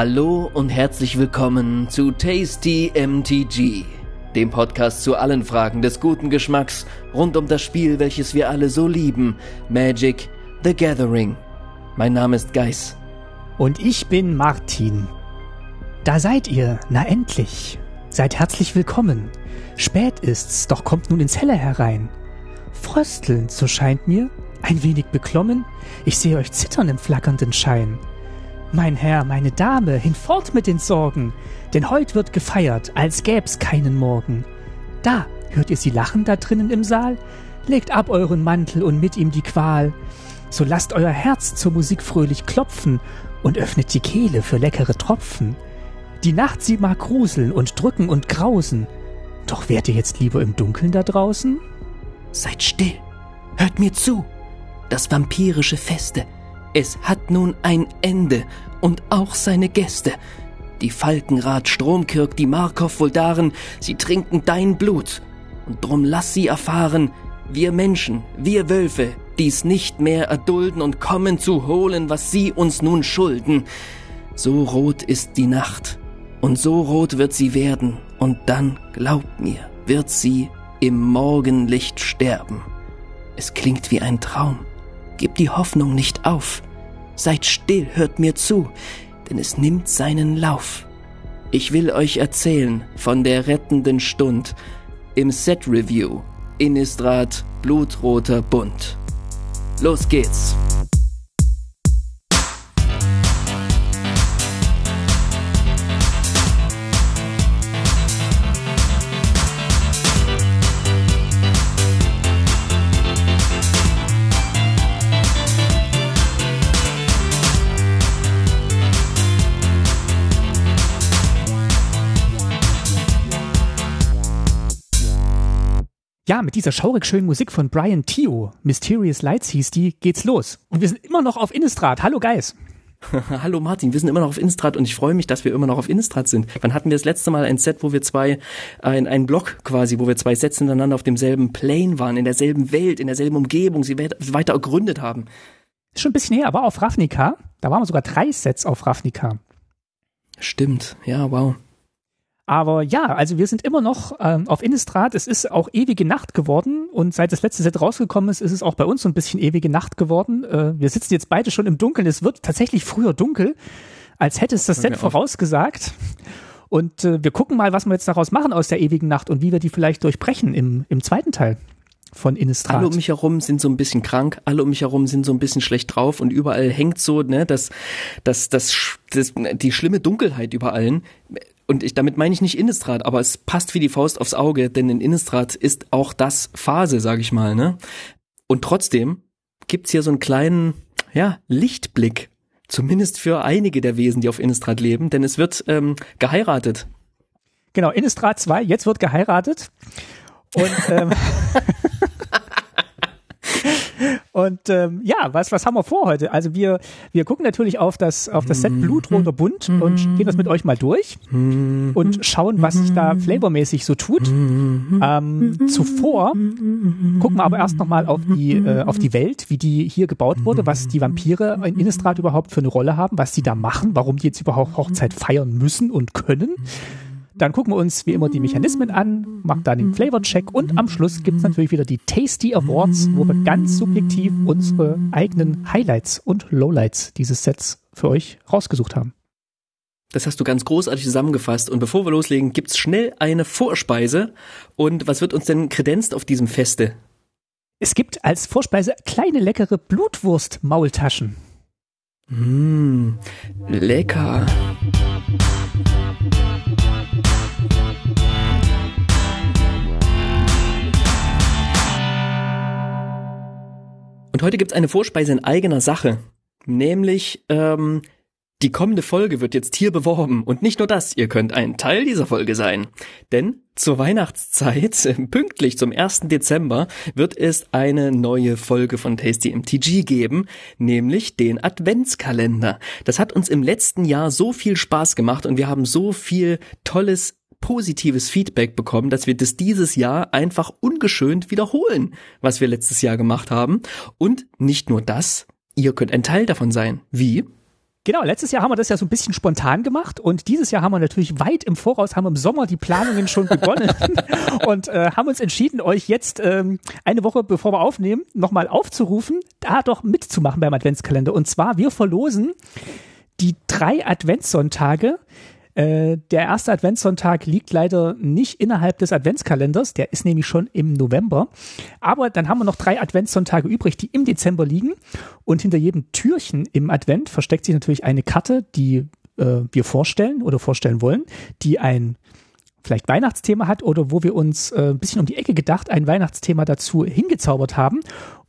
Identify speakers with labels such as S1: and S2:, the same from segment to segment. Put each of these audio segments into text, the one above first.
S1: Hallo und herzlich willkommen zu Tasty MTG, dem Podcast zu allen Fragen des guten Geschmacks rund um das Spiel, welches wir alle so lieben, Magic the Gathering. Mein Name ist Geis.
S2: Und ich bin Martin. Da seid ihr, na endlich. Seid herzlich willkommen. Spät ist's, doch kommt nun ins Helle herein. Fröstelnd, so scheint mir, ein wenig beklommen, ich sehe euch zittern im flackernden Schein. Mein Herr, meine Dame, hinfort mit den Sorgen, denn heut wird gefeiert, als gäb's keinen Morgen. Da, hört ihr sie lachen da drinnen im Saal? Legt ab euren Mantel und mit ihm die Qual. So lasst euer Herz zur Musik fröhlich klopfen und öffnet die Kehle für leckere Tropfen. Die Nacht sie mag gruseln und drücken und grausen. Doch wärt ihr jetzt lieber im Dunkeln da draußen?
S1: Seid still, hört mir zu. Das vampirische Feste, es hat nun ein Ende und auch seine Gäste. Die Falkenrad, Stromkirk, die Markov, Voldaren, sie trinken dein Blut. Und drum lass sie erfahren, wir Menschen, wir Wölfe, dies nicht mehr erdulden und kommen zu holen, was sie uns nun schulden. So rot ist die Nacht, und so rot wird sie werden, und dann, glaubt mir, wird sie im Morgenlicht sterben. Es klingt wie ein Traum. Gebt die Hoffnung nicht auf. Seid still, hört mir zu, denn es nimmt seinen Lauf. Ich will euch erzählen von der rettenden Stund im Set Review Innistrad Blutroter Bund. Los geht's!
S2: Ja, mit dieser schaurig schönen Musik von Brian Tio, Mysterious Lights hieß die, geht's los. Und wir sind immer noch auf Innistrad. Hallo Geis.
S1: Hallo Martin, wir sind immer noch auf Innistrad und ich freue mich, dass wir immer noch auf Innistrad sind. Wann hatten wir das letzte Mal ein Set, wo wir zwei, ein, ein Block quasi, wo wir zwei Sets hintereinander auf demselben Plane waren, in derselben Welt, in derselben Umgebung, sie weiter ergründet haben?
S2: Ist schon ein bisschen her, aber auf Ravnica, da waren wir sogar drei Sets auf Ravnica.
S1: Stimmt, ja, wow.
S2: Aber ja, also wir sind immer noch ähm, auf Innistrad. Es ist auch ewige Nacht geworden und seit das letzte Set rausgekommen ist, ist es auch bei uns so ein bisschen ewige Nacht geworden. Äh, wir sitzen jetzt beide schon im Dunkeln. Es wird tatsächlich früher dunkel, als hätte es das Set vorausgesagt. Und äh, wir gucken mal, was wir jetzt daraus machen aus der ewigen Nacht und wie wir die vielleicht durchbrechen im, im zweiten Teil von Innistrad.
S1: Alle um mich herum sind so ein bisschen krank, alle um mich herum sind so ein bisschen schlecht drauf und überall hängt so, ne, das, das, das, das die schlimme Dunkelheit über allen und ich, damit meine ich nicht Innistrad, aber es passt wie die Faust aufs Auge, denn in Innistrad ist auch das Phase, sag ich mal, ne? Und trotzdem gibt's hier so einen kleinen, ja, Lichtblick, zumindest für einige der Wesen, die auf Innistrad leben, denn es wird ähm, geheiratet.
S2: Genau, Innistrad 2, jetzt wird geheiratet. Und ähm, Und ähm, ja, was, was haben wir vor heute? Also wir, wir gucken natürlich auf das, auf das Set Blutroter Bund und gehen das mit euch mal durch und schauen, was sich da flavormäßig so tut. Ähm, zuvor gucken wir aber erst nochmal auf die, äh, auf die Welt, wie die hier gebaut wurde, was die Vampire in Innistrad überhaupt für eine Rolle haben, was die da machen, warum die jetzt überhaupt Hochzeit feiern müssen und können. Dann gucken wir uns wie immer die Mechanismen an, machen dann den Flavor-Check und am Schluss gibt es natürlich wieder die Tasty Awards, wo wir ganz subjektiv unsere eigenen Highlights und Lowlights dieses Sets für euch rausgesucht haben.
S1: Das hast du ganz großartig zusammengefasst. Und bevor wir loslegen, gibt's schnell eine Vorspeise. Und was wird uns denn kredenzt auf diesem Feste?
S2: Es gibt als Vorspeise kleine leckere Blutwurst-Maultaschen.
S1: Mmh, lecker. Und heute gibt's eine Vorspeise in eigener Sache. Nämlich, ähm, die kommende Folge wird jetzt hier beworben. Und nicht nur das, ihr könnt ein Teil dieser Folge sein. Denn zur Weihnachtszeit, pünktlich zum 1. Dezember, wird es eine neue Folge von Tasty MTG geben, nämlich den Adventskalender. Das hat uns im letzten Jahr so viel Spaß gemacht und wir haben so viel tolles positives Feedback bekommen, dass wir das dieses Jahr einfach ungeschönt wiederholen, was wir letztes Jahr gemacht haben. Und nicht nur das, ihr könnt ein Teil davon sein. Wie?
S2: Genau, letztes Jahr haben wir das ja so ein bisschen spontan gemacht und dieses Jahr haben wir natürlich weit im Voraus, haben wir im Sommer die Planungen schon begonnen und äh, haben uns entschieden, euch jetzt ähm, eine Woche bevor wir aufnehmen, nochmal aufzurufen, da doch mitzumachen beim Adventskalender. Und zwar, wir verlosen die drei Adventssonntage äh, der erste Adventssonntag liegt leider nicht innerhalb des Adventskalenders, der ist nämlich schon im November. Aber dann haben wir noch drei Adventssonntage übrig, die im Dezember liegen. Und hinter jedem Türchen im Advent versteckt sich natürlich eine Karte, die äh, wir vorstellen oder vorstellen wollen, die ein vielleicht Weihnachtsthema hat oder wo wir uns äh, ein bisschen um die Ecke gedacht ein Weihnachtsthema dazu hingezaubert haben.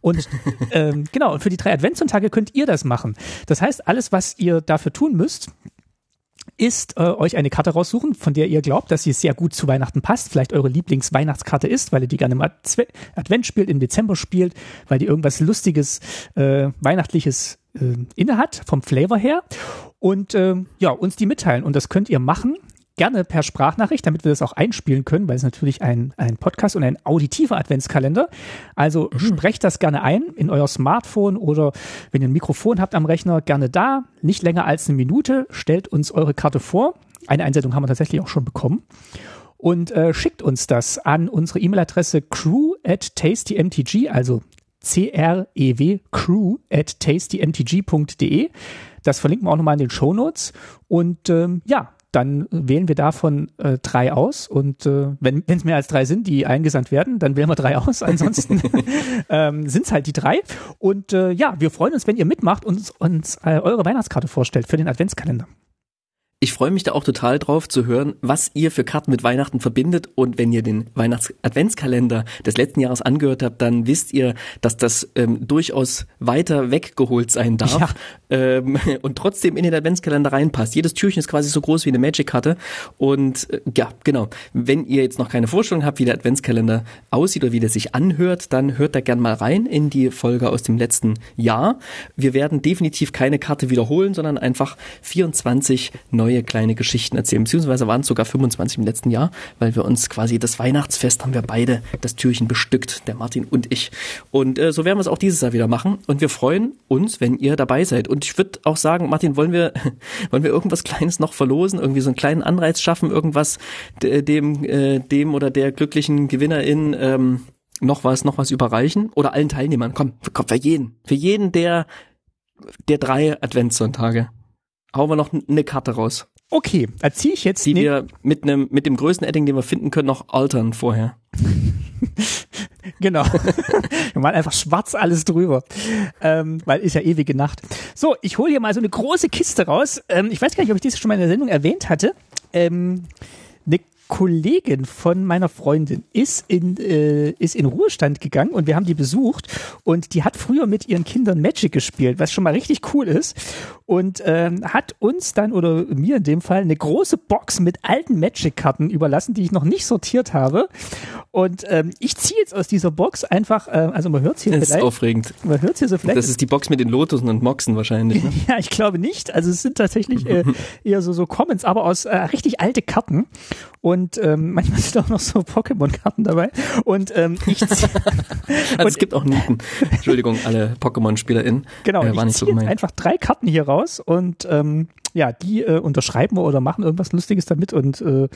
S2: Und ähm, genau, und für die drei Adventssonntage könnt ihr das machen. Das heißt, alles, was ihr dafür tun müsst, ist äh, euch eine Karte raussuchen, von der ihr glaubt, dass sie sehr gut zu Weihnachten passt, vielleicht eure Lieblingsweihnachtskarte ist, weil ihr die gerne im Advent spielt, im Dezember spielt, weil die irgendwas Lustiges, äh, Weihnachtliches äh, inne hat, vom Flavor her. Und äh, ja, uns die mitteilen. Und das könnt ihr machen gerne per Sprachnachricht, damit wir das auch einspielen können, weil es natürlich ein, ein Podcast und ein auditiver Adventskalender. Also mhm. sprecht das gerne ein in euer Smartphone oder wenn ihr ein Mikrofon habt am Rechner, gerne da. Nicht länger als eine Minute. Stellt uns eure Karte vor. Eine Einsendung haben wir tatsächlich auch schon bekommen. Und äh, schickt uns das an unsere E-Mail-Adresse crew at tastymtg, also C-R-E-W, crew at tastymtg.de. Das verlinken wir auch nochmal in den Show Notes. Und ähm, ja, dann wählen wir davon äh, drei aus und äh, wenn es mehr als drei sind, die eingesandt werden, dann wählen wir drei aus. Ansonsten ähm, sind es halt die drei. Und äh, ja, wir freuen uns, wenn ihr mitmacht und uns äh, eure Weihnachtskarte vorstellt für den Adventskalender.
S1: Ich freue mich da auch total drauf zu hören, was ihr für Karten mit Weihnachten verbindet. Und wenn ihr den Weihnachts-Adventskalender des letzten Jahres angehört habt, dann wisst ihr, dass das ähm, durchaus weiter weggeholt sein darf ja. ähm, und trotzdem in den Adventskalender reinpasst. Jedes Türchen ist quasi so groß wie eine Magic-Karte. Und äh, ja, genau. Wenn ihr jetzt noch keine Vorstellung habt, wie der Adventskalender aussieht oder wie der sich anhört, dann hört da gern mal rein in die Folge aus dem letzten Jahr. Wir werden definitiv keine Karte wiederholen, sondern einfach 24 neue neue kleine Geschichten erzählen, beziehungsweise waren es sogar 25 im letzten Jahr, weil wir uns quasi das Weihnachtsfest haben wir beide das Türchen bestückt, der Martin und ich. Und äh, so werden wir es auch dieses Jahr wieder machen. Und wir freuen uns, wenn ihr dabei seid. Und ich würde auch sagen, Martin, wollen wir, wollen wir irgendwas Kleines noch verlosen, irgendwie so einen kleinen Anreiz schaffen, irgendwas dem, äh, dem oder der glücklichen Gewinnerin ähm, noch was, noch was überreichen? Oder allen Teilnehmern? Komm, komm, für jeden. Für jeden der, der drei Adventssonntage hauen wir noch eine Karte raus.
S2: Okay, da ziehe ich jetzt.
S1: Die wir mit einem mit dem größten Edding, den wir finden können, noch altern vorher.
S2: genau. wir machen einfach schwarz alles drüber. Ähm, weil ist ja ewige Nacht. So, ich hole hier mal so eine große Kiste raus. Ähm, ich weiß gar nicht, ob ich das schon mal in der Sendung erwähnt hatte. Ähm, eine Kollegin von meiner Freundin ist in, äh, ist in Ruhestand gegangen und wir haben die besucht und die hat früher mit ihren Kindern Magic gespielt, was schon mal richtig cool ist und ähm, hat uns dann oder mir in dem Fall eine große Box mit alten Magic-Karten überlassen, die ich noch nicht sortiert habe und ähm, ich ziehe jetzt aus dieser Box einfach, äh, also man hört hier
S1: das vielleicht. Das ist aufregend.
S2: Man hört hier so vielleicht.
S1: Das ist die Box mit den Lotusen und Moxen wahrscheinlich. Ne?
S2: ja, ich glaube nicht. Also es sind tatsächlich äh, eher so so Comments, aber aus äh, richtig alte Karten und ähm, manchmal sind auch noch so Pokémon-Karten dabei. Und ähm, ich
S1: also es gibt auch Nieten. Entschuldigung, alle Pokémon-SpielerInnen.
S2: Genau, äh, war ich ziehe so einfach drei Karten hier raus und ähm, ja, die äh, unterschreiben wir oder machen irgendwas Lustiges damit und äh,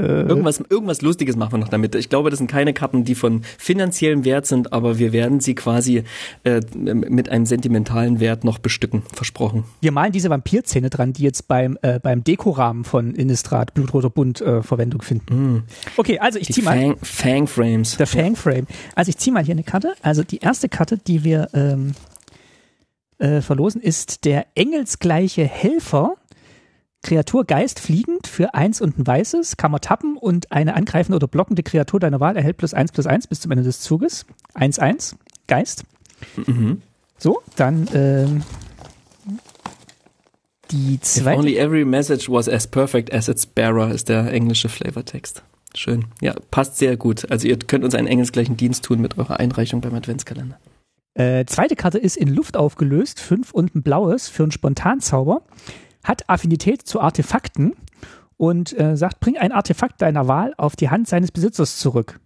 S1: irgendwas, irgendwas Lustiges machen wir noch damit. Ich glaube, das sind keine Karten, die von finanziellem Wert sind, aber wir werden sie quasi äh, mit einem sentimentalen Wert noch bestücken, versprochen.
S2: Wir malen diese Vampirzähne dran, die jetzt beim, äh, beim Dekorahmen von Innistrad Blutroter Bund äh, Verwendung finden. Mm. Okay, also ich ziehe mal.
S1: Fang, Fang Frames.
S2: Der Fang Frame. Also ich ziehe mal hier eine Karte. Also die erste Karte, die wir ähm, äh, verlosen, ist der engelsgleiche Helfer Kreatur Geist fliegend für eins und ein weißes, kann man tappen und eine angreifende oder blockende Kreatur deiner Wahl erhält plus eins plus eins bis zum Ende des Zuges. Eins eins Geist. Mhm. So, dann ähm, die zweite.
S1: If only every message was as perfect as its bearer ist der englische Flavortext. Schön. Ja, passt sehr gut. Also ihr könnt uns einen engelsgleichen Dienst tun mit eurer Einreichung beim Adventskalender.
S2: Äh, zweite Karte ist in Luft aufgelöst, fünf und ein blaues für einen Spontanzauber hat Affinität zu Artefakten und äh, sagt, bring ein Artefakt deiner Wahl auf die Hand seines Besitzers zurück.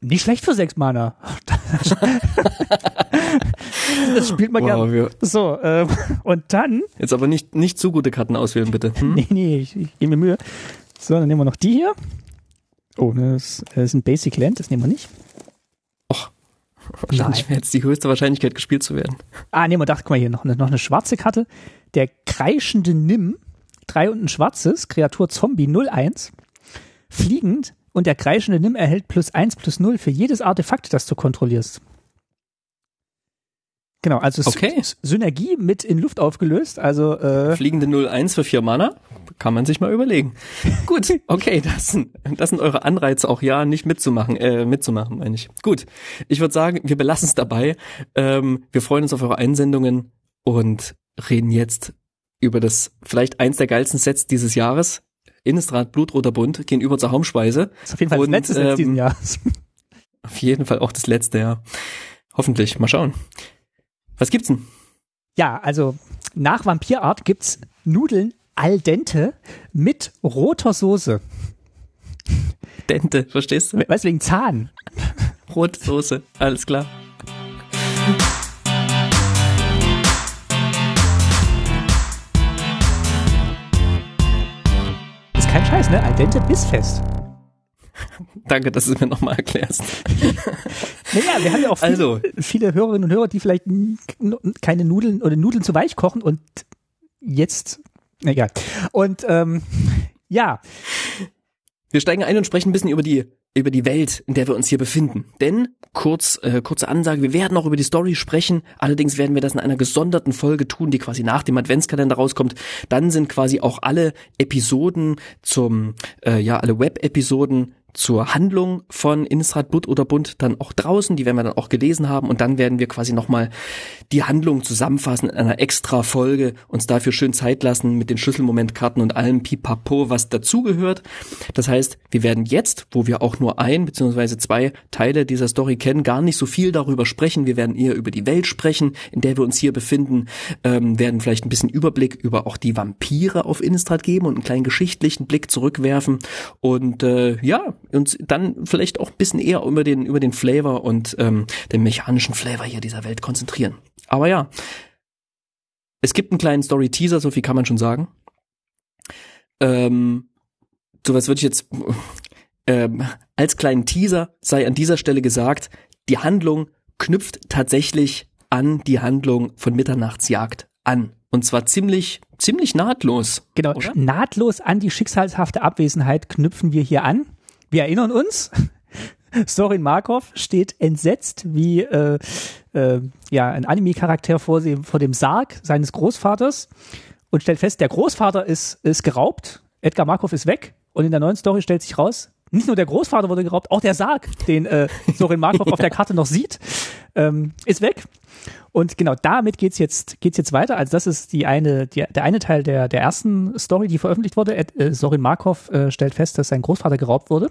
S2: Nicht schlecht für sechs Mana. das spielt man
S1: Wow,
S2: gerne.
S1: wir-
S2: So, ähm, und dann,
S1: Jetzt aber nicht, nicht zu gute Karten auswählen, bitte. Hm?
S2: nee, nee, ich, ich gebe mir Mühe. So, dann nehmen wir noch die hier. Oh, das, ist ein Basic Land, das nehmen wir nicht.
S1: Wahrscheinlich wäre jetzt die höchste Wahrscheinlichkeit, gespielt zu werden.
S2: Ah, nee, man dachte, guck mal hier, noch eine, noch eine schwarze Karte. Der kreischende Nimm, drei und ein schwarzes, Kreatur Zombie 01, fliegend und der kreischende Nimm erhält plus eins plus null für jedes Artefakt, das du kontrollierst. Genau, also
S1: Okay.
S2: Sy- Synergie mit in Luft aufgelöst, also äh,
S1: Fliegende 01 für vier Mana? Kann man sich mal überlegen. Gut, okay, das sind, das sind eure Anreize auch ja, nicht mitzumachen, äh, mitzumachen, meine ich. Gut, ich würde sagen, wir belassen es dabei. Ähm, wir freuen uns auf eure Einsendungen und reden jetzt über das vielleicht eins der geilsten Sets dieses Jahres. Innistrad Blutroter Bund gegenüber zur Haumspeise.
S2: ist auf jeden Fall
S1: Und,
S2: das letzte Set
S1: ähm,
S2: diesen Jahres.
S1: Auf jeden Fall auch das letzte, ja. Hoffentlich. Mal schauen. Was gibt's denn?
S2: Ja, also nach Vampirart gibt's Nudeln al dente mit roter Soße.
S1: Dente, verstehst du?
S2: Weißt du, wegen Zahn.
S1: Rotsoße, alles klar.
S2: Kein Scheiß, ne? Al dente bissfest.
S1: Danke, dass du es mir nochmal erklärst.
S2: Naja, wir haben ja auch viele,
S1: Also.
S2: viele Hörerinnen und Hörer, die vielleicht keine Nudeln oder Nudeln zu weich kochen und jetzt, egal. Und ähm, ja,
S1: Wir steigen ein und sprechen ein bisschen über die über die Welt, in der wir uns hier befinden. Denn kurz äh, kurze Ansage, wir werden auch über die Story sprechen. Allerdings werden wir das in einer gesonderten Folge tun, die quasi nach dem Adventskalender rauskommt. Dann sind quasi auch alle Episoden zum äh, ja alle Web-Episoden zur Handlung von Innisrad Blut oder Bund dann auch draußen, die werden wir dann auch gelesen haben und dann werden wir quasi nochmal die Handlung zusammenfassen in einer extra Folge, uns dafür schön Zeit lassen mit den Schlüsselmomentkarten und allem Pipapo, was dazugehört. Das heißt, wir werden jetzt, wo wir auch nur ein beziehungsweise zwei Teile dieser Story kennen, gar nicht so viel darüber sprechen. Wir werden eher über die Welt sprechen, in der wir uns hier befinden, ähm, werden vielleicht ein bisschen Überblick über auch die Vampire auf Innistrad geben und einen kleinen geschichtlichen Blick zurückwerfen und äh, ja, uns dann vielleicht auch ein bisschen eher über den über den Flavor und ähm, den mechanischen Flavor hier dieser Welt konzentrieren. Aber ja, es gibt einen kleinen Story-Teaser, so viel kann man schon sagen. Ähm, so was würde ich jetzt ähm, als kleinen Teaser sei an dieser Stelle gesagt, die Handlung knüpft tatsächlich an die Handlung von Mitternachtsjagd an. Und zwar ziemlich, ziemlich nahtlos.
S2: genau,
S1: Oder?
S2: nahtlos an die schicksalshafte Abwesenheit knüpfen wir hier an. Wir erinnern uns, Sorin Markov steht entsetzt wie äh, äh, ja ein Anime-Charakter vor dem, vor dem Sarg seines Großvaters und stellt fest, der Großvater ist, ist geraubt, Edgar Markov ist weg und in der neuen Story stellt sich raus, nicht nur der Großvater wurde geraubt, auch der Sarg, den äh, Sorin Markov auf der Karte noch sieht, ähm, ist weg. Und genau damit geht's jetzt geht's jetzt weiter. Also das ist die eine die, der eine Teil der der ersten Story, die veröffentlicht wurde. Ed, äh, Sorin Markov äh, stellt fest, dass sein Großvater geraubt wurde.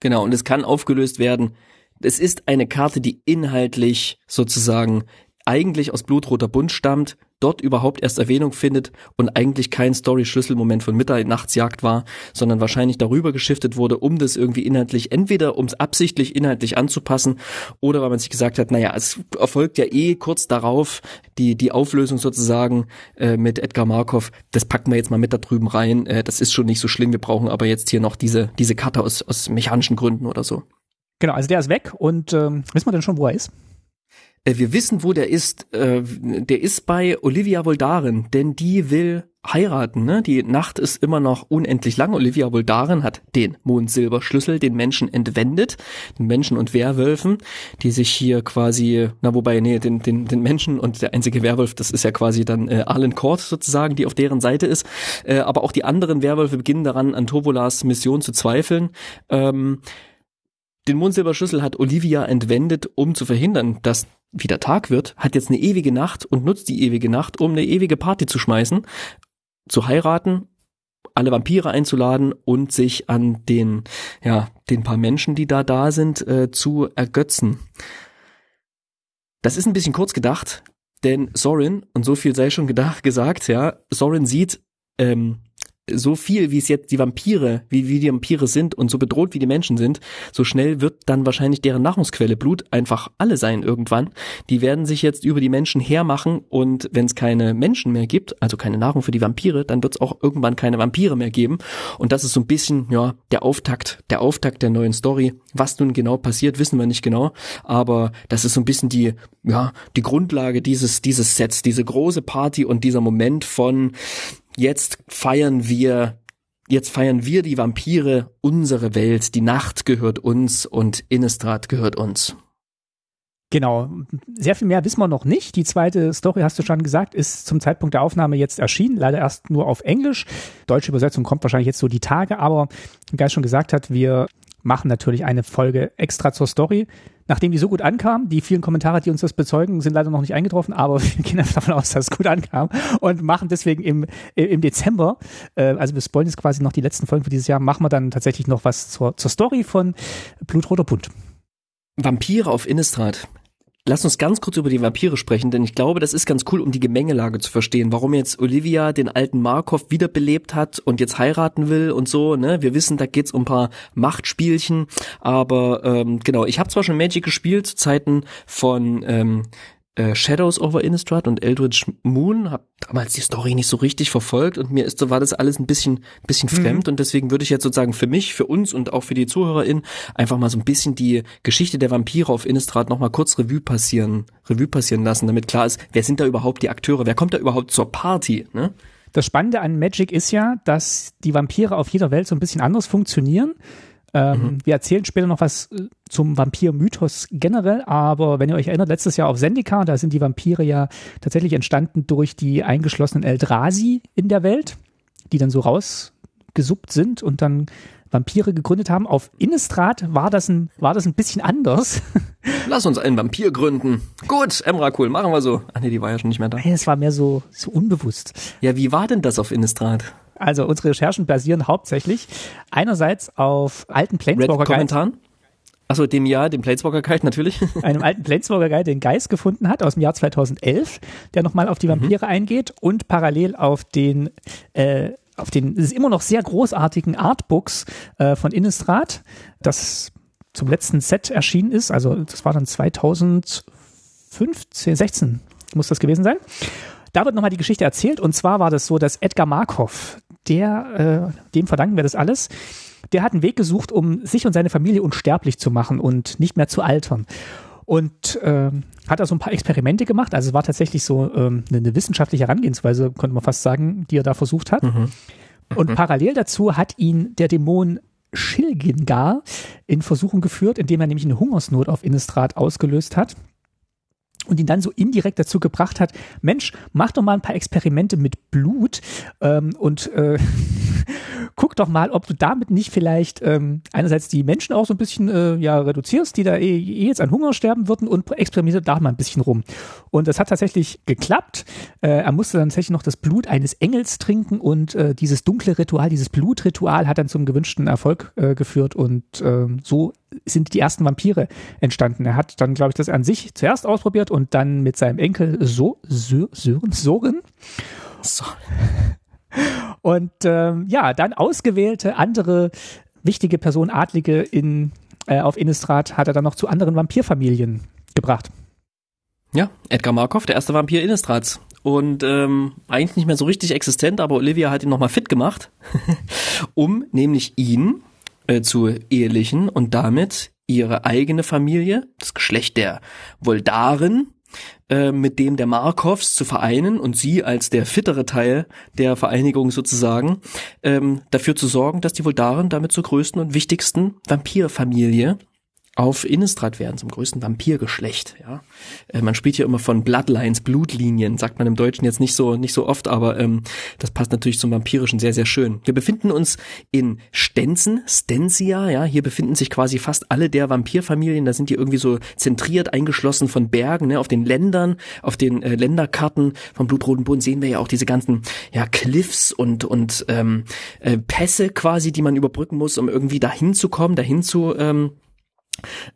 S1: Genau, und es kann aufgelöst werden. Es ist eine Karte, die inhaltlich sozusagen eigentlich aus Blutroter Bund stammt, dort überhaupt erst Erwähnung findet und eigentlich kein Story-Schlüsselmoment von Mitternachtsjagd war, sondern wahrscheinlich darüber geschiftet wurde, um das irgendwie inhaltlich, entweder um es absichtlich inhaltlich anzupassen oder weil man sich gesagt hat, naja, es erfolgt ja eh kurz darauf die, die Auflösung sozusagen äh, mit Edgar Markov, das packen wir jetzt mal mit da drüben rein, äh, das ist schon nicht so schlimm, wir brauchen aber jetzt hier noch diese, diese Karte aus, aus mechanischen Gründen oder so.
S2: Genau, also der ist weg und ähm, wissen wir denn schon, wo er ist?
S1: Äh, Wir wissen, wo der ist. Äh, Der ist bei Olivia Voldaren, denn die will heiraten. Ne? Die Nacht ist immer noch unendlich lang. Olivia Voldaren hat den Mondsilberschlüssel den Menschen entwendet, den Menschen und Werwölfen, die sich hier quasi, na wobei, nee, den, den, den Menschen und der einzige Werwolf, das ist ja quasi dann äh, Arlen Court sozusagen, die auf deren Seite ist. Äh, aber auch die anderen Werwölfe beginnen daran, an Tobolas Mission zu zweifeln. Ähm, den Mondsilberschlüssel hat Olivia entwendet, um zu verhindern, dass wieder Tag wird, hat jetzt eine ewige Nacht und nutzt die ewige Nacht, um eine ewige Party zu schmeißen, zu heiraten, alle Vampire einzuladen und sich an den, ja, den paar Menschen, die da da sind, äh, zu ergötzen. Das ist ein bisschen kurz gedacht, denn Sorin, und so viel sei schon gedacht, gesagt, ja, Sorin sieht ähm, so viel, wie es jetzt die Vampire, wie, wie die Vampire sind und so bedroht wie die Menschen sind, so schnell wird dann wahrscheinlich deren Nahrungsquelle Blut einfach alle sein irgendwann. Die werden sich jetzt über die Menschen hermachen und wenn es keine Menschen mehr gibt, also keine Nahrung für die Vampire, dann wird es auch irgendwann keine Vampire mehr geben. Und das ist so ein bisschen, ja, der Auftakt, der Auftakt der neuen Story. Was nun genau passiert, wissen wir nicht genau, aber das ist so ein bisschen die, ja, die Grundlage dieses, dieses Sets, diese große Party und dieser Moment von jetzt feiern wir Jetzt feiern wir die Vampire, unsere Welt, die Nacht gehört uns und Innistrad gehört uns.
S2: Genau, sehr viel mehr wissen wir noch nicht. Die zweite Story, hast du schon gesagt, ist zum Zeitpunkt der Aufnahme jetzt erschienen, leider erst nur auf Englisch. Deutsche Übersetzung kommt wahrscheinlich jetzt so die Tage, aber wie Geist schon gesagt hat, wir machen natürlich eine Folge extra zur Story. Nachdem die so gut ankam, die vielen Kommentare, die uns das bezeugen, sind leider noch nicht eingetroffen, aber wir gehen einfach davon aus, dass es gut ankam und machen deswegen im, im Dezember, äh, also wir spoilen jetzt quasi noch die letzten Folgen für dieses Jahr, machen wir dann tatsächlich noch was zur, zur Story von Blutroter Bund.
S1: Vampire auf Innistrad. Lass uns ganz kurz über die Vampire sprechen, denn ich glaube, das ist ganz cool, um die Gemengelage zu verstehen, warum jetzt Olivia den alten Markov wiederbelebt hat und jetzt heiraten will und so. Ne? Wir wissen, da geht's um ein paar Machtspielchen, aber ähm, genau, ich habe zwar schon Magic gespielt zu Zeiten von ähm, äh, Shadows over Innistrad und Eldritch Moon, habe damals die Story nicht so richtig verfolgt und mir ist so war das alles ein bisschen bisschen mhm. fremd und deswegen würde ich jetzt sozusagen für mich, für uns und auch für die ZuhörerInnen einfach mal so ein bisschen die Geschichte der Vampire auf Innistrad noch mal kurz Revue passieren, Revue passieren lassen, damit klar ist, wer sind da überhaupt die Akteure, wer kommt da überhaupt zur Party, ne?
S2: Das Spannende an Magic ist ja, dass die Vampire auf jeder Welt so ein bisschen anders funktionieren. Ähm, mhm. Wir erzählen später noch was äh, zum Vampir-Mythos generell, aber wenn ihr euch erinnert, letztes Jahr auf Sendika, da sind die Vampire ja tatsächlich entstanden durch die eingeschlossenen Eldrazi in der Welt, die dann so rausgesuppt sind und dann Vampire gegründet haben. Auf Innistrad war das ein, war das ein bisschen anders.
S1: Lass uns einen Vampir gründen. Gut, Emra, cool, machen wir so. Ach nee, die war ja schon nicht mehr da.
S2: Es war mehr so, so unbewusst.
S1: Ja, wie war denn das auf Innistrad?
S2: Also unsere Recherchen basieren hauptsächlich einerseits auf alten Planeswalker
S1: Kommentaren. Achso, dem Jahr, dem Planeswalker Guide natürlich.
S2: Einem alten Planeswalker Guide, den Geist gefunden hat aus dem Jahr 2011, der nochmal auf die Vampire mhm. eingeht und parallel auf den äh, auf den ist immer noch sehr großartigen Artbooks äh, von Innistrad, das zum letzten Set erschienen ist. Also das war dann 2015, 16 muss das gewesen sein. Da wird nochmal die Geschichte erzählt und zwar war das so, dass Edgar Markov, der, äh, dem verdanken wir das alles, der hat einen Weg gesucht, um sich und seine Familie unsterblich zu machen und nicht mehr zu altern. Und äh, hat da so ein paar Experimente gemacht. Also es war tatsächlich so ähm, eine, eine wissenschaftliche Herangehensweise, könnte man fast sagen, die er da versucht hat. Mhm. Und mhm. parallel dazu hat ihn der Dämon Schilgingar in Versuchung geführt, indem er nämlich eine Hungersnot auf Innistrad ausgelöst hat und ihn dann so indirekt dazu gebracht hat, Mensch, mach doch mal ein paar Experimente mit Blut ähm, und äh, guck doch mal, ob du damit nicht vielleicht ähm, einerseits die Menschen auch so ein bisschen äh, ja reduzierst, die da eh, eh jetzt an Hunger sterben würden und experimentiert da mal ein bisschen rum. Und das hat tatsächlich geklappt. Äh, er musste dann tatsächlich noch das Blut eines Engels trinken und äh, dieses dunkle Ritual, dieses Blutritual hat dann zum gewünschten Erfolg äh, geführt und äh, so sind die ersten Vampire entstanden. Er hat dann, glaube ich, das an sich zuerst ausprobiert und dann mit seinem Enkel so Sören, Soren. So. Und ähm, ja, dann ausgewählte andere wichtige Personen, Adlige in, äh, auf Innistrad hat er dann noch zu anderen Vampirfamilien gebracht.
S1: Ja, Edgar Markov, der erste Vampir Innistrads. Und ähm, eigentlich nicht mehr so richtig existent, aber Olivia hat ihn nochmal fit gemacht, um nämlich ihn äh, zu ehelichen und damit ihre eigene Familie, das Geschlecht der Voldaren, äh, mit dem der Markovs zu vereinen und sie als der fittere Teil der Vereinigung sozusagen ähm, dafür zu sorgen, dass die Voldaren damit zur größten und wichtigsten Vampirfamilie auf Innistrad werden, zum größten Vampirgeschlecht. Ja, äh, man spielt ja immer von Bloodlines, Blutlinien, sagt man im Deutschen jetzt nicht so nicht so oft, aber ähm, das passt natürlich zum Vampirischen sehr sehr schön. Wir befinden uns in Stenzen, Stensia. Ja, hier befinden sich quasi fast alle der Vampirfamilien. Da sind die irgendwie so zentriert, eingeschlossen von Bergen. Ne? Auf den Ländern, auf den äh, Länderkarten vom Blutroten Bund sehen wir ja auch diese ganzen ja Cliffs und und ähm, äh, Pässe quasi, die man überbrücken muss, um irgendwie dahin zu kommen, dahin zu ähm,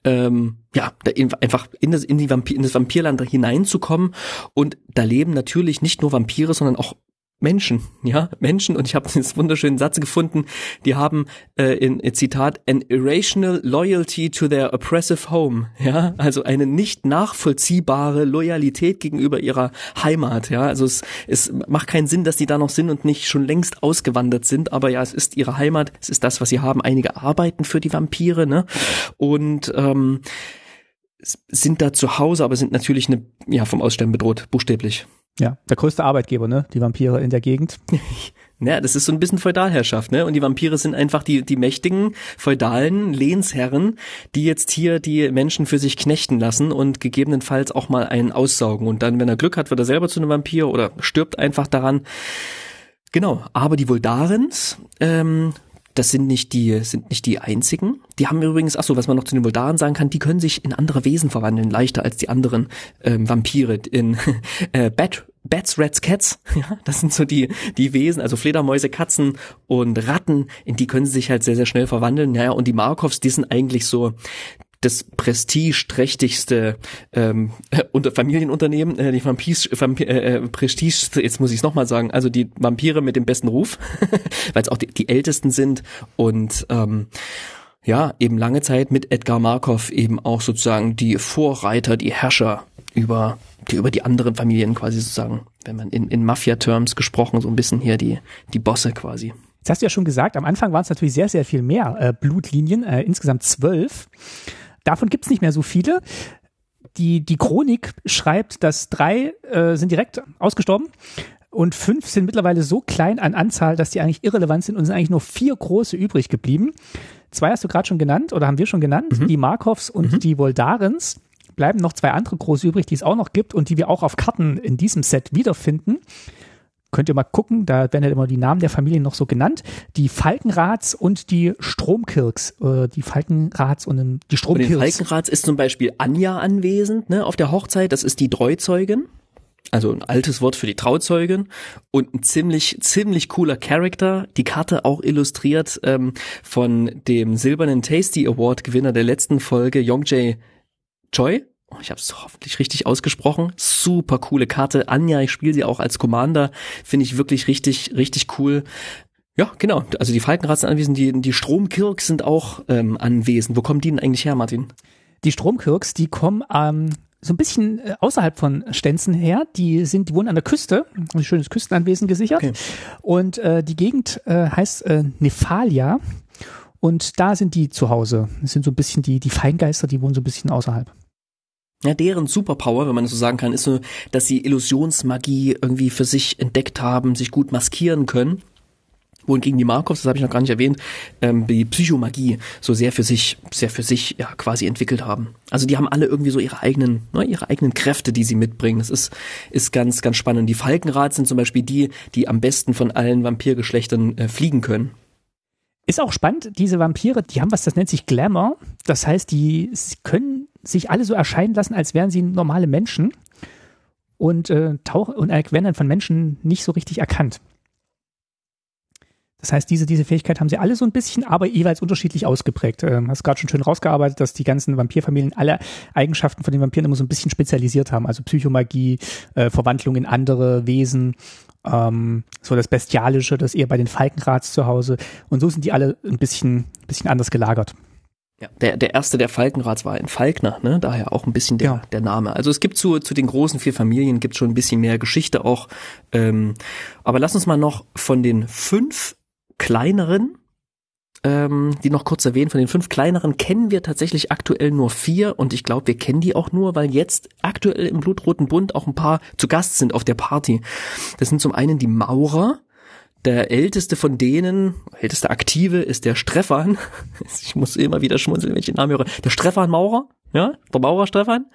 S1: ähm, ja, einfach in das, in, die Vampir, in das Vampirland hineinzukommen. Und da leben natürlich nicht nur Vampire, sondern auch Menschen, ja, Menschen, und ich habe diesen wunderschönen Satz gefunden, die haben äh, in, in Zitat an irrational loyalty to their oppressive home, ja, also eine nicht nachvollziehbare Loyalität gegenüber ihrer Heimat, ja, also es, es macht keinen Sinn, dass die da noch sind und nicht schon längst ausgewandert sind, aber ja, es ist ihre Heimat, es ist das, was sie haben. Einige arbeiten für die Vampire, ne, und ähm, sind da zu Hause, aber sind natürlich eine, ja, vom Aussterben bedroht, buchstäblich.
S2: Ja, der größte Arbeitgeber, ne? Die Vampire in der Gegend.
S1: Ja, das ist so ein bisschen Feudalherrschaft, ne? Und die Vampire sind einfach die, die mächtigen, feudalen Lehnsherren, die jetzt hier die Menschen für sich knechten lassen und gegebenenfalls auch mal einen aussaugen. Und dann, wenn er Glück hat, wird er selber zu einem Vampir oder stirbt einfach daran. Genau, aber die Voldarens, ähm, das sind nicht die, sind nicht die einzigen. Die haben übrigens, ach so, was man noch zu den Voldaren sagen kann, die können sich in andere Wesen verwandeln, leichter als die anderen ähm, Vampire. In äh, Bat, Bats, Rats, Cats, ja, das sind so die, die Wesen, also Fledermäuse, Katzen und Ratten, in die können sie sich halt sehr, sehr schnell verwandeln. Naja, und die Markovs, die sind eigentlich so das prestigeträchtigste ähm, äh, unter Familienunternehmen, äh, die Vampis, Vampir, äh, äh, Prestige, jetzt muss ich es nochmal sagen, also die Vampire mit dem besten Ruf, weil es auch die, die ältesten sind und ähm, ja, eben lange Zeit mit Edgar Markov eben auch sozusagen die Vorreiter, die Herrscher über die über die anderen Familien quasi sozusagen, wenn man in, in Mafia-Terms gesprochen, so ein bisschen hier die, die Bosse quasi.
S2: Jetzt hast du ja schon gesagt, am Anfang waren es natürlich sehr, sehr viel mehr äh, Blutlinien, äh, insgesamt zwölf. Davon gibt es nicht mehr so viele. Die, die Chronik schreibt, dass drei äh, sind direkt ausgestorben und fünf sind mittlerweile so klein an Anzahl, dass die eigentlich irrelevant sind und sind eigentlich nur vier große übrig geblieben. Zwei hast du gerade schon genannt oder haben wir schon genannt, mhm. die Markovs und mhm. die Voldarens. Bleiben noch zwei andere große übrig, die es auch noch gibt und die wir auch auf Karten in diesem Set wiederfinden könnt ihr mal gucken, da werden ja immer die Namen der Familien noch so genannt. Die Falkenrats und die Stromkirks. Äh, die Falkenrats und die Stromkirks. Und
S1: den Falkenrats ist zum Beispiel Anja anwesend, ne, auf der Hochzeit. Das ist die Treuzeugin. Also ein altes Wort für die Trauzeugin und ein ziemlich, ziemlich cooler Charakter. Die Karte auch illustriert ähm, von dem silbernen Tasty Award Gewinner der letzten Folge, Yongjae Choi ich habe es hoffentlich richtig ausgesprochen, super coole Karte. Anja, ich spiele sie auch als Commander, finde ich wirklich richtig, richtig cool. Ja, genau. Also die Falkenrad sind anwesend, die, die Stromkirks sind auch ähm, anwesend. Wo kommen die denn eigentlich her, Martin?
S2: Die Stromkirks, die kommen ähm, so ein bisschen äh, außerhalb von Stenzen her. Die sind, die wohnen an der Küste, ein schönes Küstenanwesen gesichert. Okay. Und äh, die Gegend äh, heißt äh, Nephalia. Und da sind die zu Hause. Das sind so ein bisschen die, die Feingeister, die wohnen so ein bisschen außerhalb.
S1: Ja, deren Superpower, wenn man das so sagen kann, ist so, dass sie Illusionsmagie irgendwie für sich entdeckt haben, sich gut maskieren können. Wohingegen die Markovs, das habe ich noch gar nicht erwähnt, ähm, die Psychomagie so sehr für sich, sehr für sich ja quasi entwickelt haben. Also die haben alle irgendwie so ihre eigenen, ne, ihre eigenen Kräfte, die sie mitbringen. Das ist ist ganz ganz spannend. Die Falkenrad sind zum Beispiel die, die am besten von allen Vampirgeschlechtern äh, fliegen können.
S2: Ist auch spannend, diese Vampire, die haben was, das nennt sich Glamour. Das heißt, die können sich alle so erscheinen lassen, als wären sie normale Menschen und, äh, tauchen, und werden dann von Menschen nicht so richtig erkannt. Das heißt, diese, diese Fähigkeit haben sie alle so ein bisschen, aber jeweils unterschiedlich ausgeprägt. Ähm, hast gerade schon schön rausgearbeitet, dass die ganzen Vampirfamilien alle Eigenschaften von den Vampiren immer so ein bisschen spezialisiert haben. Also Psychomagie, äh, Verwandlung in andere Wesen, ähm, so das Bestialische, das eher bei den Falkenrats zu Hause. Und so sind die alle ein bisschen, bisschen anders gelagert.
S1: Ja, der, der erste der Falkenrats war ein Falkner, ne? daher auch ein bisschen der, ja. der Name. Also es gibt zu, zu den großen vier Familien gibt schon ein bisschen mehr Geschichte auch. Ähm, aber lass uns mal noch von den fünf kleineren, ähm, die noch kurz erwähnen, von den fünf kleineren kennen wir tatsächlich aktuell nur vier und ich glaube, wir kennen die auch nur, weil jetzt aktuell im Blutroten Bund auch ein paar zu Gast sind auf der Party. Das sind zum einen die Maurer, der älteste von denen, älteste Aktive, ist der Streffan. Ich muss immer wieder schmunzeln, wenn ich den Namen höre. Der Streffan Maurer, ja, der Maurer Streffan.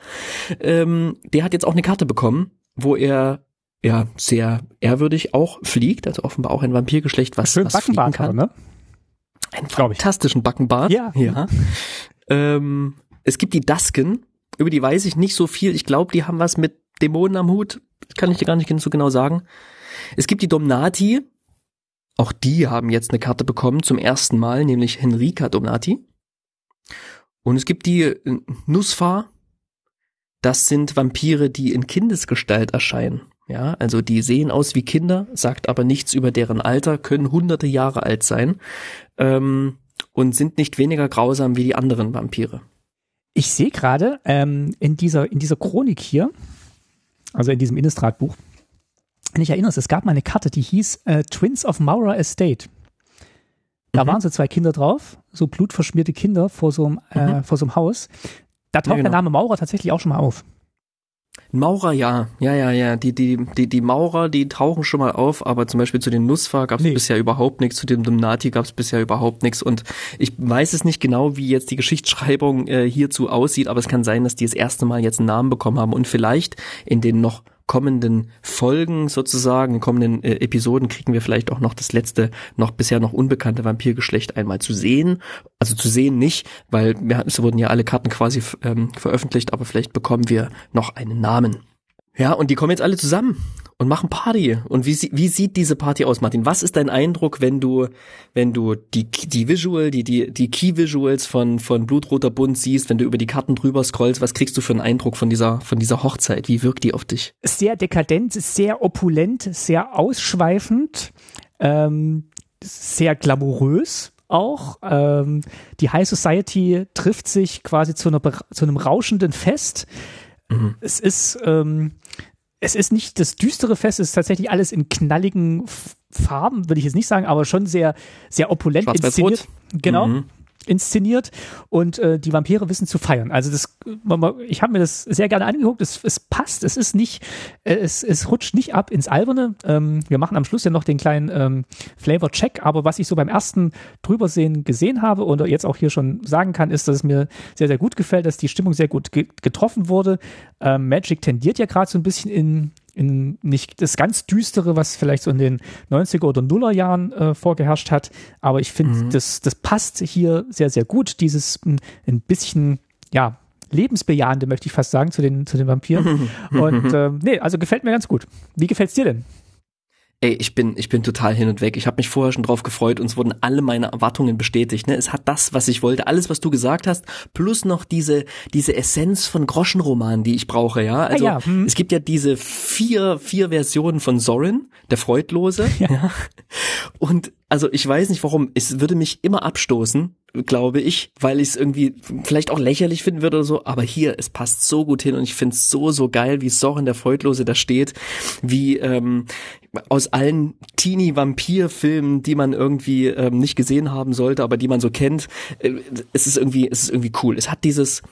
S1: Ähm, der hat jetzt auch eine Karte bekommen, wo er ja sehr ehrwürdig auch fliegt, also offenbar auch ein Vampirgeschlecht, was,
S2: Schön
S1: was fliegen kann.
S2: ne?
S1: Einen fantastischen Backenbart.
S2: Ja.
S1: ja. ähm, es gibt die Dusken, über die weiß ich nicht so viel. Ich glaube, die haben was mit Dämonen am Hut. kann ich dir gar nicht so genau sagen. Es gibt die Domnati, auch die haben jetzt eine Karte bekommen zum ersten Mal, nämlich Henrika Donati. Und es gibt die äh, Nusfa. Das sind Vampire, die in Kindesgestalt erscheinen. Ja, also die sehen aus wie Kinder, sagt aber nichts über deren Alter, können hunderte Jahre alt sein ähm, und sind nicht weniger grausam wie die anderen Vampire.
S2: Ich sehe gerade ähm, in dieser in dieser Chronik hier, also in diesem Innistrad-Buch, wenn ich erinnere, es gab mal eine Karte, die hieß äh, Twins of Maura Estate. Da mhm. waren so zwei Kinder drauf, so blutverschmierte Kinder vor so einem, äh, mhm. vor so einem Haus. Da taucht ja, genau. der Name Maurer tatsächlich auch schon mal auf.
S1: Maurer, ja, ja, ja, ja. Die, die, die, die Maurer, die tauchen schon mal auf, aber zum Beispiel zu den Nusfa gab es nee. bisher überhaupt nichts, zu dem Dumnati gab es bisher überhaupt nichts. Und ich weiß es nicht genau, wie jetzt die Geschichtsschreibung äh, hierzu aussieht, aber es kann sein, dass die das erste Mal jetzt einen Namen bekommen haben und vielleicht in den noch kommenden Folgen sozusagen, in kommenden äh, Episoden kriegen wir vielleicht auch noch das letzte, noch bisher noch unbekannte Vampirgeschlecht einmal zu sehen. Also zu sehen nicht, weil wir, es wurden ja alle Karten quasi ähm, veröffentlicht, aber vielleicht bekommen wir noch einen Namen. Ja, und die kommen jetzt alle zusammen und machen Party. Und wie, wie sieht diese Party aus, Martin? Was ist dein Eindruck, wenn du, wenn du die, die Visual, die, die, die Key Visuals von, von Blutroter Bund siehst, wenn du über die Karten drüber scrollst, was kriegst du für einen Eindruck von dieser, von dieser Hochzeit? Wie wirkt die auf dich?
S2: Sehr dekadent, sehr opulent, sehr ausschweifend, ähm, sehr glamourös auch. Ähm, die High Society trifft sich quasi zu, einer, zu einem rauschenden Fest. Mhm. Es ist, ähm, es ist nicht das düstere Fest, es ist tatsächlich alles in knalligen Farben, würde ich jetzt nicht sagen, aber schon sehr, sehr opulent inszeniert. Genau. Mhm inszeniert und äh, die Vampire wissen zu feiern. Also das, ich habe mir das sehr gerne angeguckt. Es, es passt, es ist nicht, äh, es, es rutscht nicht ab ins Alberne. Ähm, wir machen am Schluss ja noch den kleinen ähm, Flavor-Check, aber was ich so beim ersten drübersehen gesehen habe und jetzt auch hier schon sagen kann, ist, dass es mir sehr, sehr gut gefällt, dass die Stimmung sehr gut ge getroffen wurde. Ähm, Magic tendiert ja gerade so ein bisschen in in nicht das ganz Düstere, was vielleicht so in den 90er oder Nuller Jahren äh, vorgeherrscht hat. Aber ich finde, mhm. das, das passt hier sehr, sehr gut. Dieses ein bisschen, ja, lebensbejahende, möchte ich fast sagen, zu den, zu den Vampiren. Und ähm, nee, also gefällt mir ganz gut. Wie gefällt's dir denn?
S1: Ey, ich bin, ich bin total hin und weg. Ich habe mich vorher schon drauf gefreut und es wurden alle meine Erwartungen bestätigt. Ne? Es hat das, was ich wollte, alles, was du gesagt hast, plus noch diese, diese Essenz von Groschenroman, die ich brauche, ja. Also ah ja, hm. es gibt ja diese vier, vier Versionen von Sorin, der Freudlose. Ja. ja. Und also ich weiß nicht warum, es würde mich immer abstoßen, glaube ich, weil ich es irgendwie vielleicht auch lächerlich finden würde oder so, aber hier, es passt so gut hin und ich finde es so, so geil, wie Soren der Freudlose da steht, wie ähm, aus allen Teenie-Vampir-Filmen, die man irgendwie ähm, nicht gesehen haben sollte, aber die man so kennt, äh, es ist irgendwie, es ist irgendwie cool. Es hat dieses,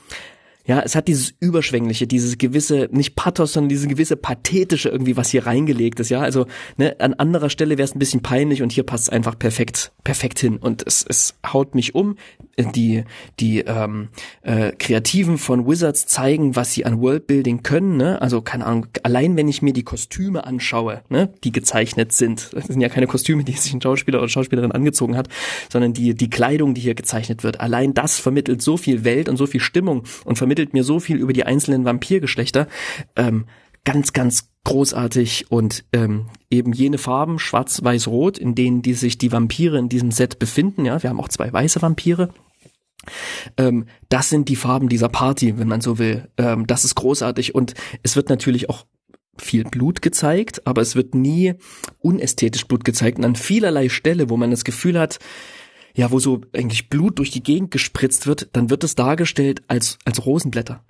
S1: ja, es hat dieses Überschwängliche, dieses gewisse, nicht Pathos, sondern dieses gewisse Pathetische irgendwie, was hier reingelegt ist, ja. Also, ne, an anderer Stelle wäre es ein bisschen peinlich und hier passt es einfach perfekt, perfekt hin. Und es, es haut mich um. Die, die ähm, äh, Kreativen von Wizards zeigen, was sie an Worldbuilding können, ne? Also, keine Ahnung, allein wenn ich mir die Kostüme anschaue, ne, die gezeichnet sind, das sind ja keine Kostüme, die sich ein Schauspieler oder Schauspielerin angezogen hat, sondern die, die Kleidung, die hier gezeichnet wird, allein das vermittelt so viel Welt und so viel Stimmung und vermittelt mir so viel über die einzelnen Vampirgeschlechter. Ähm, ganz, ganz großartig und ähm, eben jene Farben, schwarz, weiß, rot, in denen die sich die Vampire in diesem Set befinden. Ja, wir haben auch zwei weiße Vampire. Ähm, das sind die Farben dieser Party, wenn man so will. Ähm, das ist großartig und es wird natürlich auch viel Blut gezeigt, aber es wird nie unästhetisch Blut gezeigt. Und an vielerlei Stelle, wo man das Gefühl hat, ja, wo so eigentlich Blut durch die Gegend gespritzt wird, dann wird es dargestellt als, als Rosenblätter.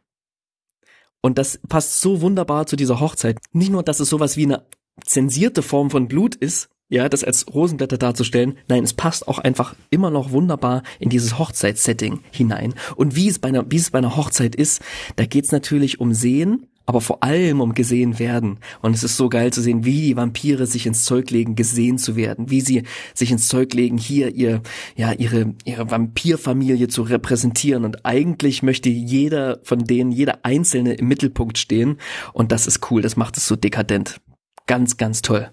S1: Und das passt so wunderbar zu dieser Hochzeit. Nicht nur, dass es sowas wie eine zensierte Form von Blut ist, ja, das als Rosenblätter darzustellen. Nein, es passt auch einfach immer noch wunderbar in dieses Hochzeitssetting hinein. Und wie es bei einer, wie es bei einer Hochzeit ist, da geht's natürlich um Sehen, aber vor allem um gesehen werden. Und es ist so geil zu sehen, wie die Vampire sich ins Zeug legen, gesehen zu werden, wie sie sich ins Zeug legen, hier ihr, ja, ihre, ihre Vampirfamilie zu repräsentieren. Und eigentlich möchte jeder von denen, jeder Einzelne im Mittelpunkt stehen. Und das ist cool, das macht es so dekadent. Ganz, ganz toll.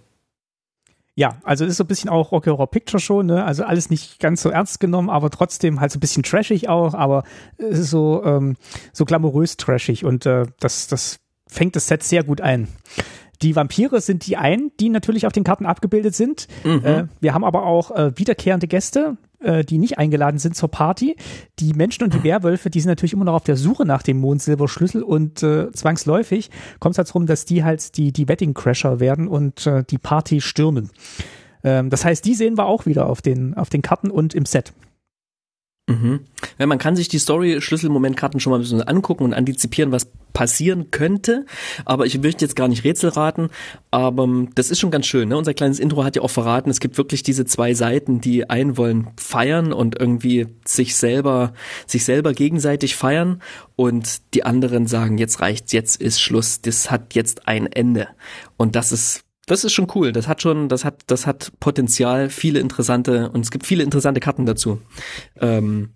S2: Ja, also ist so ein bisschen auch Rocky Horror Picture Show, ne? Also alles nicht ganz so ernst genommen, aber trotzdem halt so ein bisschen trashig auch, aber es ist so ähm, so glamourös trashig und äh, das das fängt das Set sehr gut ein. Die Vampire sind die einen, die natürlich auf den Karten abgebildet sind. Mhm. Äh, wir haben aber auch äh, wiederkehrende Gäste. Äh, die nicht eingeladen sind zur Party. Die Menschen und die Werwölfe, die sind natürlich immer noch auf der Suche nach dem Mondsilberschlüssel und äh, zwangsläufig kommt es halt darum, dass die halt die, die Wedding Crasher werden und äh, die Party stürmen. Ähm, das heißt, die sehen wir auch wieder auf den, auf den Karten und im Set.
S1: Mhm. Ja, man kann sich die Story-Schlüsselmomentkarten schon mal ein bisschen angucken und antizipieren, was passieren könnte. Aber ich möchte jetzt gar nicht Rätsel raten. Aber ähm, das ist schon ganz schön. Ne? Unser kleines Intro hat ja auch verraten, es gibt wirklich diese zwei Seiten, die einen wollen feiern und irgendwie sich selber, sich selber gegenseitig feiern und die anderen sagen, jetzt reicht's, jetzt ist Schluss, das hat jetzt ein Ende. Und das ist das ist schon cool. Das hat schon, das hat, das hat Potenzial, viele interessante, und es gibt viele interessante Karten dazu. Ähm,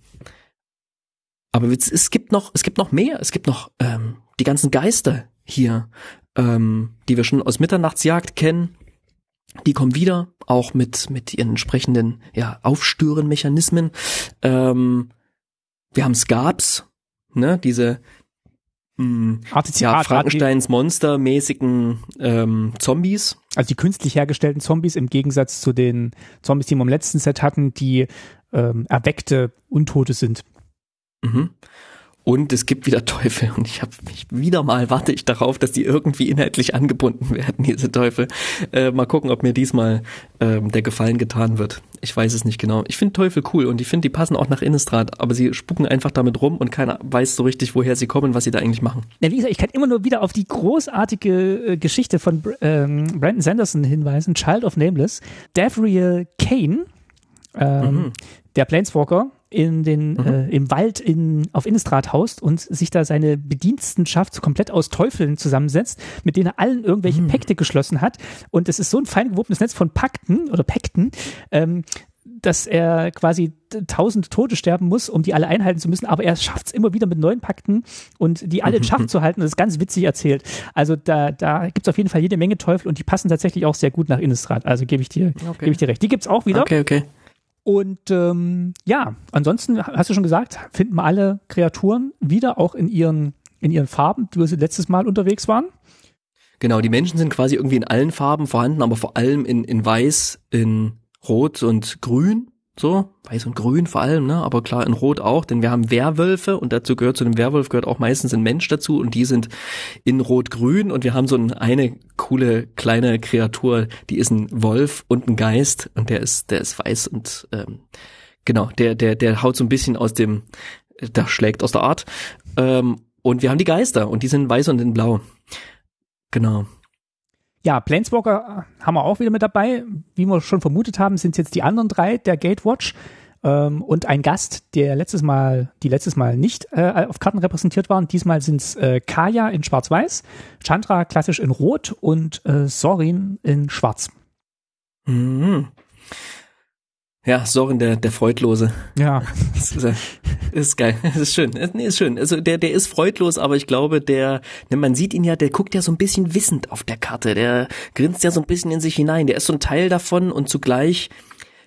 S1: aber es gibt noch, es gibt noch mehr. Es gibt noch ähm, die ganzen Geister hier, ähm, die wir schon aus Mitternachtsjagd kennen. Die kommen wieder, auch mit mit ihren entsprechenden ja Aufstörenmechanismen. Ähm, wir haben Scarps, ne, diese mh, ja, Frankensteins Monster-mäßigen ähm, Zombies.
S2: Also die künstlich hergestellten Zombies im Gegensatz zu den Zombies, die wir im letzten Set hatten, die ähm, erweckte Untote sind.
S1: Mhm. Und es gibt wieder Teufel und ich habe mich wieder mal warte ich darauf, dass die irgendwie inhaltlich angebunden werden, diese Teufel. Äh, mal gucken, ob mir diesmal ähm, der Gefallen getan wird. Ich weiß es nicht genau. Ich finde Teufel cool und ich finde, die passen auch nach Innistrad, aber sie spucken einfach damit rum und keiner weiß so richtig, woher sie kommen, was sie da eigentlich machen.
S2: Ja, wie gesagt, ich kann immer nur wieder auf die großartige äh, Geschichte von ähm, Brandon Sanderson hinweisen, Child of Nameless. Davriel Kane, ähm, mhm. der Planeswalker, in den, mhm. äh, im Wald in, auf Innistrad haust und sich da seine Bedienstenschaft komplett aus Teufeln zusammensetzt, mit denen er allen irgendwelche mhm. Pakte geschlossen hat. Und es ist so ein fein gewobenes Netz von Pakten oder Pakten, ähm, dass er quasi tausend Tote sterben muss, um die alle einhalten zu müssen, aber er schafft es immer wieder mit neuen Pakten und die alle in Schach zu halten. Das ist ganz witzig erzählt. Also da, da gibt es auf jeden Fall jede Menge Teufel und die passen tatsächlich auch sehr gut nach Innistrad. Also gebe ich dir, okay. gebe ich dir recht. Die gibt's auch wieder.
S1: Okay, okay.
S2: Und ähm, ja, ansonsten hast du schon gesagt, finden wir alle Kreaturen wieder auch in ihren, in ihren Farben, die wir letztes Mal unterwegs waren.
S1: Genau, die Menschen sind quasi irgendwie in allen Farben vorhanden, aber vor allem in, in Weiß, in Rot und Grün so, weiß und grün vor allem, ne? aber klar in rot auch, denn wir haben Werwölfe und dazu gehört zu dem Werwolf gehört auch meistens ein Mensch dazu und die sind in rot-grün und wir haben so eine coole kleine Kreatur, die ist ein Wolf und ein Geist und der ist der ist weiß und ähm, genau, der der der haut so ein bisschen aus dem der schlägt aus der Art ähm, und wir haben die Geister und die sind weiß und in blau. Genau.
S2: Ja, Planeswalker haben wir auch wieder mit dabei. Wie wir schon vermutet haben, sind jetzt die anderen drei der Gatewatch ähm, und ein Gast, der letztes Mal, die letztes Mal nicht äh, auf Karten repräsentiert waren. Diesmal sind es äh, Kaya in Schwarz-Weiß, Chandra klassisch in Rot und äh, Sorin in Schwarz.
S1: Mhm. Ja, Soren, der, der Freudlose.
S2: Ja.
S1: Das ist, ist geil. Das ist schön. Nee, ist schön. Also der, der ist freudlos, aber ich glaube, der, ne, man sieht ihn ja, der guckt ja so ein bisschen wissend auf der Karte. Der grinst ja so ein bisschen in sich hinein. Der ist so ein Teil davon und zugleich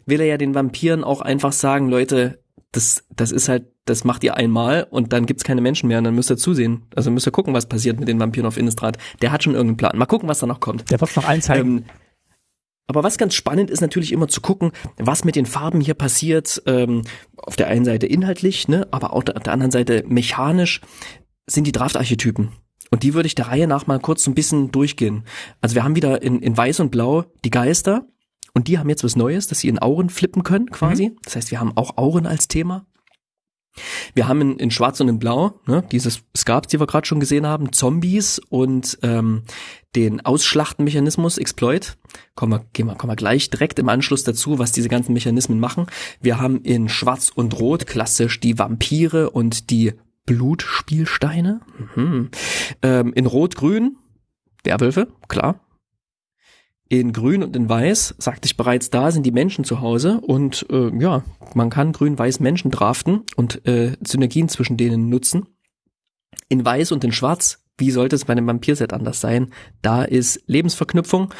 S1: will er ja den Vampiren auch einfach sagen, Leute, das, das ist halt, das macht ihr einmal und dann gibt's keine Menschen mehr und dann müsst ihr zusehen. Also müsst ihr gucken, was passiert mit den Vampiren auf Innistrad. Der hat schon irgendeinen Plan. Mal gucken, was da noch kommt.
S2: Der wird noch allen zeigen. Ähm,
S1: aber was ganz spannend ist natürlich immer zu gucken, was mit den Farben hier passiert. Ähm, auf der einen Seite inhaltlich, ne, aber auch auf der anderen Seite mechanisch sind die Draftarchetypen. Und die würde ich der Reihe nach mal kurz so ein bisschen durchgehen. Also wir haben wieder in, in Weiß und Blau die Geister. Und die haben jetzt was Neues, dass sie in Auren flippen können, quasi. Mhm. Das heißt, wir haben auch Auren als Thema. Wir haben in, in Schwarz und in Blau, ne, dieses Scarps, die wir gerade schon gesehen haben, Zombies und ähm, den Ausschlachtenmechanismus Exploit. Kommen wir, gehen wir, kommen wir gleich direkt im Anschluss dazu, was diese ganzen Mechanismen machen. Wir haben in Schwarz und Rot klassisch die Vampire und die Blutspielsteine. Mhm. Ähm, in Rot-Grün Werwölfe, klar. In Grün und in Weiß, sagte ich bereits, da sind die Menschen zu Hause und äh, ja, man kann Grün-Weiß Menschen draften und äh, Synergien zwischen denen nutzen. In Weiß und in Schwarz, wie sollte es bei einem Vampirset anders sein? Da ist Lebensverknüpfung.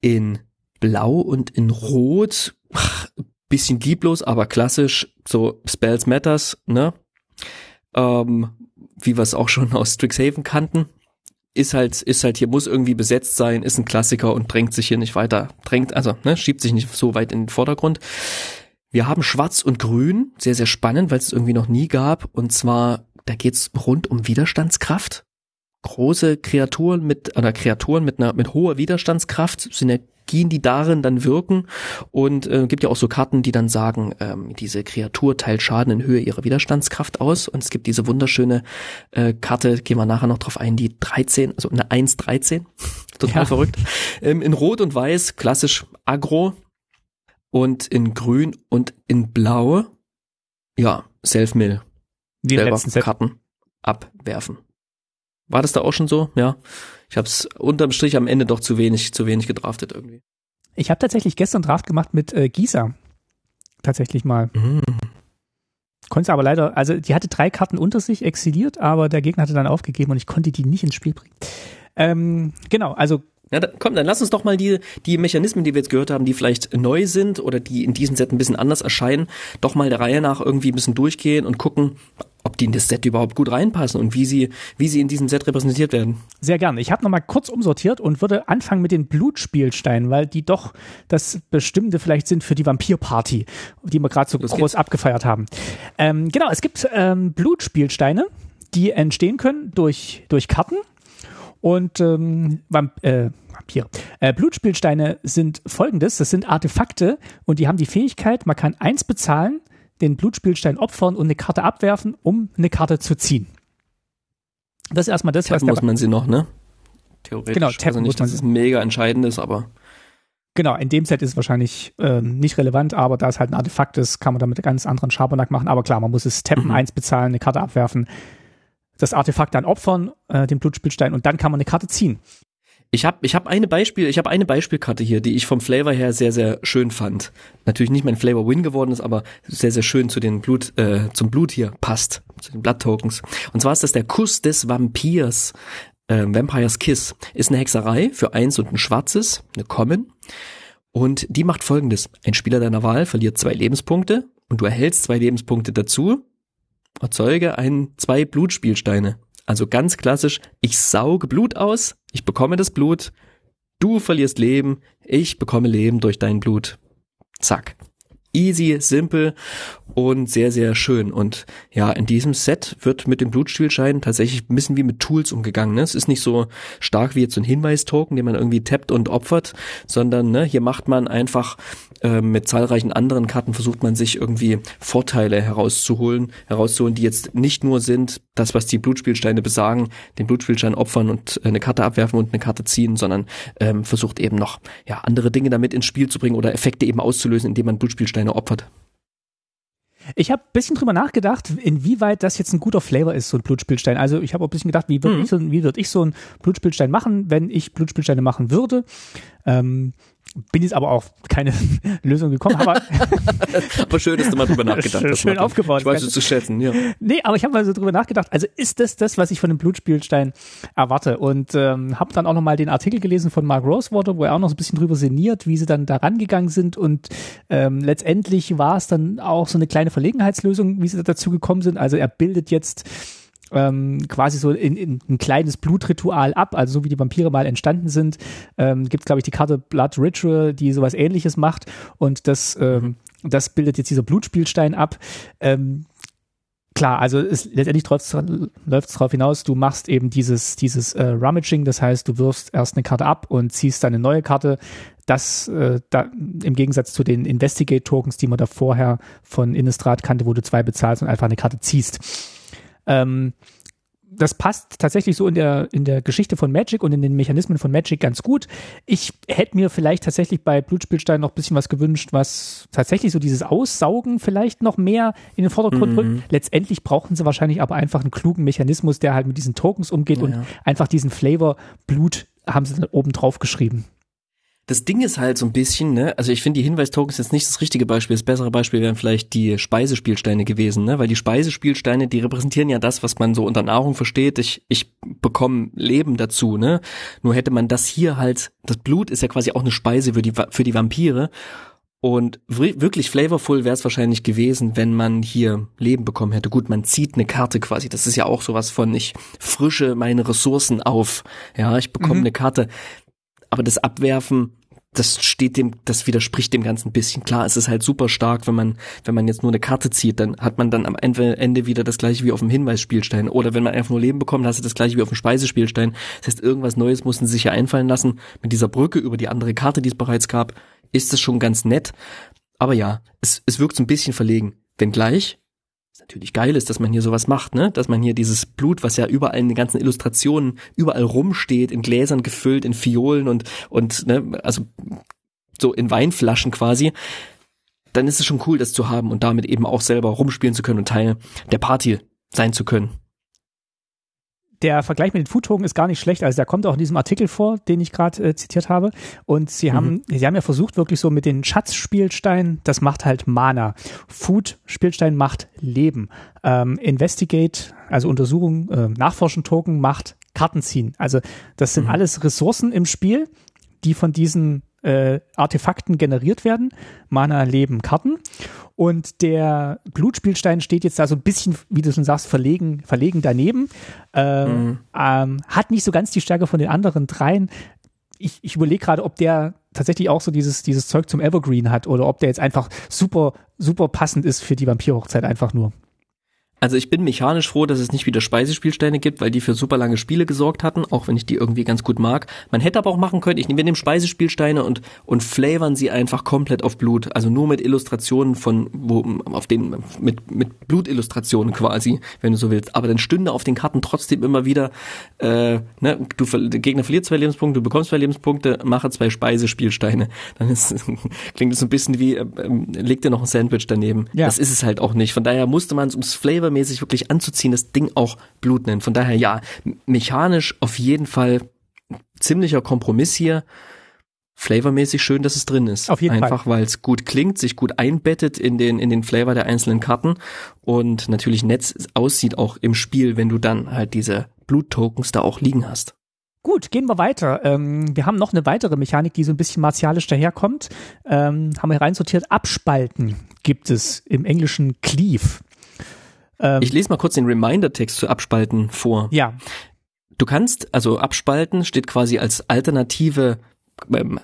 S1: In Blau und in Rot, ach, bisschen lieblos, aber klassisch, so Spells Matters, ne? Ähm, wie wir es auch schon aus Strixhaven kannten ist halt, ist halt hier, muss irgendwie besetzt sein, ist ein Klassiker und drängt sich hier nicht weiter, drängt, also, ne, schiebt sich nicht so weit in den Vordergrund. Wir haben Schwarz und Grün, sehr, sehr spannend, weil es irgendwie noch nie gab. Und zwar, da geht's rund um Widerstandskraft. Große Kreaturen mit, oder Kreaturen mit einer, mit hoher Widerstandskraft, Synergien, die darin dann wirken. Und äh, gibt ja auch so Karten, die dann sagen, ähm, diese Kreatur teilt Schaden in Höhe ihrer Widerstandskraft aus. Und es gibt diese wunderschöne äh, Karte, gehen wir nachher noch drauf ein, die 13, also eine 1-13. Total ja. verrückt. Ähm, in Rot und Weiß, klassisch Agro, und in grün und in blau, ja, Self-Mill.
S2: Die selber
S1: Karten abwerfen. War das da auch schon so? Ja. Ich habe es unterm Strich am Ende doch zu wenig, zu wenig gedraftet irgendwie.
S2: Ich habe tatsächlich gestern Draft gemacht mit äh, Gisa. Tatsächlich mal. Mhm. Konnte aber leider, also die hatte drei Karten unter sich exiliert, aber der Gegner hatte dann aufgegeben und ich konnte die nicht ins Spiel bringen. Ähm, genau, also
S1: ja, da, komm, dann lass uns doch mal die, die Mechanismen, die wir jetzt gehört haben, die vielleicht neu sind oder die in diesem Set ein bisschen anders erscheinen, doch mal der Reihe nach irgendwie ein bisschen durchgehen und gucken, ob die in das Set überhaupt gut reinpassen und wie sie, wie sie in diesem Set repräsentiert werden.
S2: Sehr gerne. Ich habe nochmal kurz umsortiert und würde anfangen mit den Blutspielsteinen, weil die doch das Bestimmte vielleicht sind für die Vampirparty, die wir gerade so das groß geht. abgefeiert haben. Ähm, genau, es gibt ähm, Blutspielsteine, die entstehen können durch, durch Karten und ähm, Vamp äh, Vampir. Äh, Blutspielsteine sind folgendes: Das sind Artefakte und die haben die Fähigkeit, man kann eins bezahlen, den Blutspielstein opfern und eine Karte abwerfen, um eine Karte zu ziehen. Das ist erstmal das,
S1: tappen was. muss man sie noch, ne?
S2: Theoretisch. Genau,
S1: tappen also nicht, dass es mega entscheidend ist, aber.
S2: Genau, in dem Set ist es wahrscheinlich ähm, nicht relevant, aber da es halt ein Artefakt ist, kann man damit ganz anderen Schabernack machen. Aber klar, man muss es tappen, mhm. eins bezahlen, eine Karte abwerfen das Artefakt dann opfern, äh, den Blutspielstein, und dann kann man eine Karte ziehen.
S1: Ich habe ich hab eine Beispiel, ich habe eine Beispielkarte hier, die ich vom Flavor her sehr sehr schön fand. Natürlich nicht mein Flavor Win geworden ist, aber sehr sehr schön zu den Blut äh, zum Blut hier passt, zu den Blood Tokens. Und zwar ist das der Kuss des Vampirs. Äh, Vampire's Kiss ist eine Hexerei für eins und ein schwarzes, eine Common. Und die macht folgendes. Ein Spieler deiner Wahl verliert zwei Lebenspunkte und du erhältst zwei Lebenspunkte dazu, erzeuge ein, zwei Blutspielsteine. Also ganz klassisch, ich sauge Blut aus, ich bekomme das Blut, du verlierst Leben, ich bekomme Leben durch dein Blut. Zack. Easy, simpel und sehr, sehr schön. Und ja, in diesem Set wird mit dem Blutspielschein tatsächlich ein bisschen wie mit Tools umgegangen. Ne? Es ist nicht so stark wie jetzt so ein Hinweistoken, den man irgendwie tappt und opfert, sondern ne, hier macht man einfach äh, mit zahlreichen anderen Karten versucht man sich irgendwie Vorteile herauszuholen, herauszuholen, die jetzt nicht nur sind, das, was die Blutspielsteine besagen, den Blutspielstein opfern und eine Karte abwerfen und eine Karte ziehen, sondern ähm, versucht eben noch ja andere Dinge damit ins Spiel zu bringen oder Effekte eben auszulösen, indem man Blutspielsteine opfert.
S2: Ich habe ein bisschen drüber nachgedacht, inwieweit das jetzt ein guter Flavor ist, so ein Blutspielstein. Also ich habe auch ein bisschen gedacht, wie würde mhm. ich, so, würd ich so ein Blutspielstein machen, wenn ich Blutspielsteine machen würde. Ähm, bin jetzt aber auch keine Lösung gekommen. Aber,
S1: aber schön, dass du mal drüber nachgedacht
S2: hast. Schön aufgebaut.
S1: Ich weiß es zu schätzen, ja.
S2: Nee, aber ich habe mal so drüber nachgedacht. Also ist das das, was ich von dem Blutspielstein erwarte? Und ähm, habe dann auch noch mal den Artikel gelesen von Mark Rosewater, wo er auch noch so ein bisschen drüber sinniert, wie sie dann da rangegangen sind. Und ähm, letztendlich war es dann auch so eine kleine Verlegenheitslösung, wie sie dazu gekommen sind. Also er bildet jetzt ähm, quasi so in, in ein kleines Blutritual ab, also so wie die Vampire mal entstanden sind, ähm, gibt glaube ich die Karte Blood Ritual, die sowas ähnliches macht und das, ähm, das bildet jetzt dieser Blutspielstein ab. Ähm, klar, also es, letztendlich läuft es darauf hinaus, du machst eben dieses, dieses äh, Rummaging, das heißt, du wirfst erst eine Karte ab und ziehst dann eine neue Karte. Das äh, da, im Gegensatz zu den Investigate-Tokens, die man da vorher von Innistrad kannte, wo du zwei bezahlst und einfach eine Karte ziehst. Ähm, das passt tatsächlich so in der, in der Geschichte von Magic und in den Mechanismen von Magic ganz gut. Ich hätte mir vielleicht tatsächlich bei Blutspielstein noch ein bisschen was gewünscht, was tatsächlich so dieses Aussaugen vielleicht noch mehr in den Vordergrund mhm. rückt. Letztendlich brauchen sie wahrscheinlich aber einfach einen klugen Mechanismus, der halt mit diesen Tokens umgeht ja, und einfach diesen Flavor Blut haben sie dann oben drauf geschrieben
S1: das Ding ist halt so ein bisschen, ne, also ich finde die Hinweistokens jetzt nicht das richtige Beispiel. Das bessere Beispiel wären vielleicht die Speisespielsteine gewesen, ne, weil die Speisespielsteine, die repräsentieren ja das, was man so unter Nahrung versteht. Ich, ich bekomme Leben dazu, ne. Nur hätte man das hier halt, das Blut ist ja quasi auch eine Speise für die, für die Vampire. Und wirklich flavorful wäre es wahrscheinlich gewesen, wenn man hier Leben bekommen hätte. Gut, man zieht eine Karte quasi. Das ist ja auch sowas von, ich frische meine Ressourcen auf. Ja, ich bekomme mhm. eine Karte. Aber das Abwerfen das steht dem, das widerspricht dem Ganzen bisschen. Klar, es ist halt super stark, wenn man, wenn man jetzt nur eine Karte zieht, dann hat man dann am Ende wieder das gleiche wie auf dem Hinweisspielstein. Oder wenn man einfach nur Leben bekommt, hast du das gleiche wie auf dem Speisespielstein. Das heißt, irgendwas Neues mussten sie sich ja einfallen lassen. Mit dieser Brücke über die andere Karte, die es bereits gab, ist es schon ganz nett. Aber ja, es, es wirkt so ein bisschen verlegen. Wenngleich, natürlich geil ist, dass man hier sowas macht, ne? Dass man hier dieses Blut, was ja überall in den ganzen Illustrationen überall rumsteht, in Gläsern gefüllt, in Fiolen und und ne, also so in Weinflaschen quasi, dann ist es schon cool, das zu haben und damit eben auch selber rumspielen zu können und Teil der Party sein zu können
S2: der Vergleich mit den Foodtoken ist gar nicht schlecht. Also der kommt auch in diesem Artikel vor, den ich gerade äh, zitiert habe. Und sie haben, mhm. sie haben ja versucht, wirklich so mit den Schatzspielsteinen, das macht halt Mana. Food-Spielstein macht Leben. Ähm, Investigate, also Untersuchung, äh, Nachforschen-Token macht Kartenziehen. Also das sind mhm. alles Ressourcen im Spiel, die von diesen äh, Artefakten generiert werden. Mana, Leben, Karten. Und der Blutspielstein steht jetzt da so ein bisschen, wie du schon sagst, verlegen, verlegen daneben. Äh, mhm. ähm, hat nicht so ganz die Stärke von den anderen dreien. Ich, ich überlege gerade, ob der tatsächlich auch so dieses, dieses Zeug zum Evergreen hat oder ob der jetzt einfach super, super passend ist für die Vampirhochzeit einfach nur.
S1: Also ich bin mechanisch froh, dass es nicht wieder Speisespielsteine gibt, weil die für super lange Spiele gesorgt hatten, auch wenn ich die irgendwie ganz gut mag. Man hätte aber auch machen können, ich nehme dem Speisespielsteine und und flavern sie einfach komplett auf Blut, also nur mit Illustrationen von wo auf den mit mit Blutillustrationen quasi, wenn du so willst. Aber dann stünde auf den Karten trotzdem immer wieder, äh, ne, du der Gegner verliert zwei Lebenspunkte, du bekommst zwei Lebenspunkte, mache zwei Speisespielsteine. Dann ist klingt es so ein bisschen wie äh, leg dir noch ein Sandwich daneben. Ja. Das ist es halt auch nicht. Von daher musste man es ums Flavor flavormäßig wirklich anzuziehen, das Ding auch Blut nennt. Von daher ja, mechanisch auf jeden Fall ziemlicher Kompromiss hier. Flavormäßig schön, dass es drin ist.
S2: Auf jeden
S1: Einfach weil es gut klingt, sich gut einbettet in den in den Flavor der einzelnen Karten und natürlich nett aussieht auch im Spiel, wenn du dann halt diese Bluttokens da auch liegen hast.
S2: Gut, gehen wir weiter. Ähm, wir haben noch eine weitere Mechanik, die so ein bisschen martialisch daherkommt. Ähm, haben wir reinsortiert. Abspalten gibt es im Englischen Cleave.
S1: Ähm, ich lese mal kurz den Reminder-Text zu Abspalten vor.
S2: Ja.
S1: Du kannst, also Abspalten steht quasi als alternative ähm,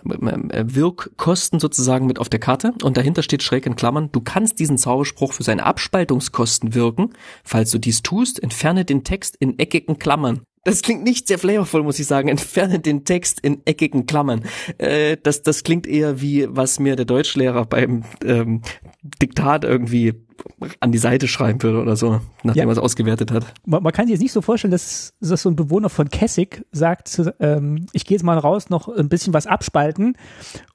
S1: äh, Wirkkosten sozusagen mit auf der Karte und dahinter steht schräg in Klammern, du kannst diesen Zauberspruch für seine Abspaltungskosten wirken. Falls du dies tust, entferne den Text in eckigen Klammern. Das klingt nicht sehr flavorvoll, muss ich sagen. Entferne den Text in eckigen Klammern. Äh, das, das klingt eher wie, was mir der Deutschlehrer beim ähm, Diktat irgendwie an die Seite schreiben würde oder so, nachdem ja. er es ausgewertet hat.
S2: Man, man, kann sich jetzt nicht so vorstellen, dass, dass so ein Bewohner von Kessig sagt, ähm, ich gehe jetzt mal raus, noch ein bisschen was abspalten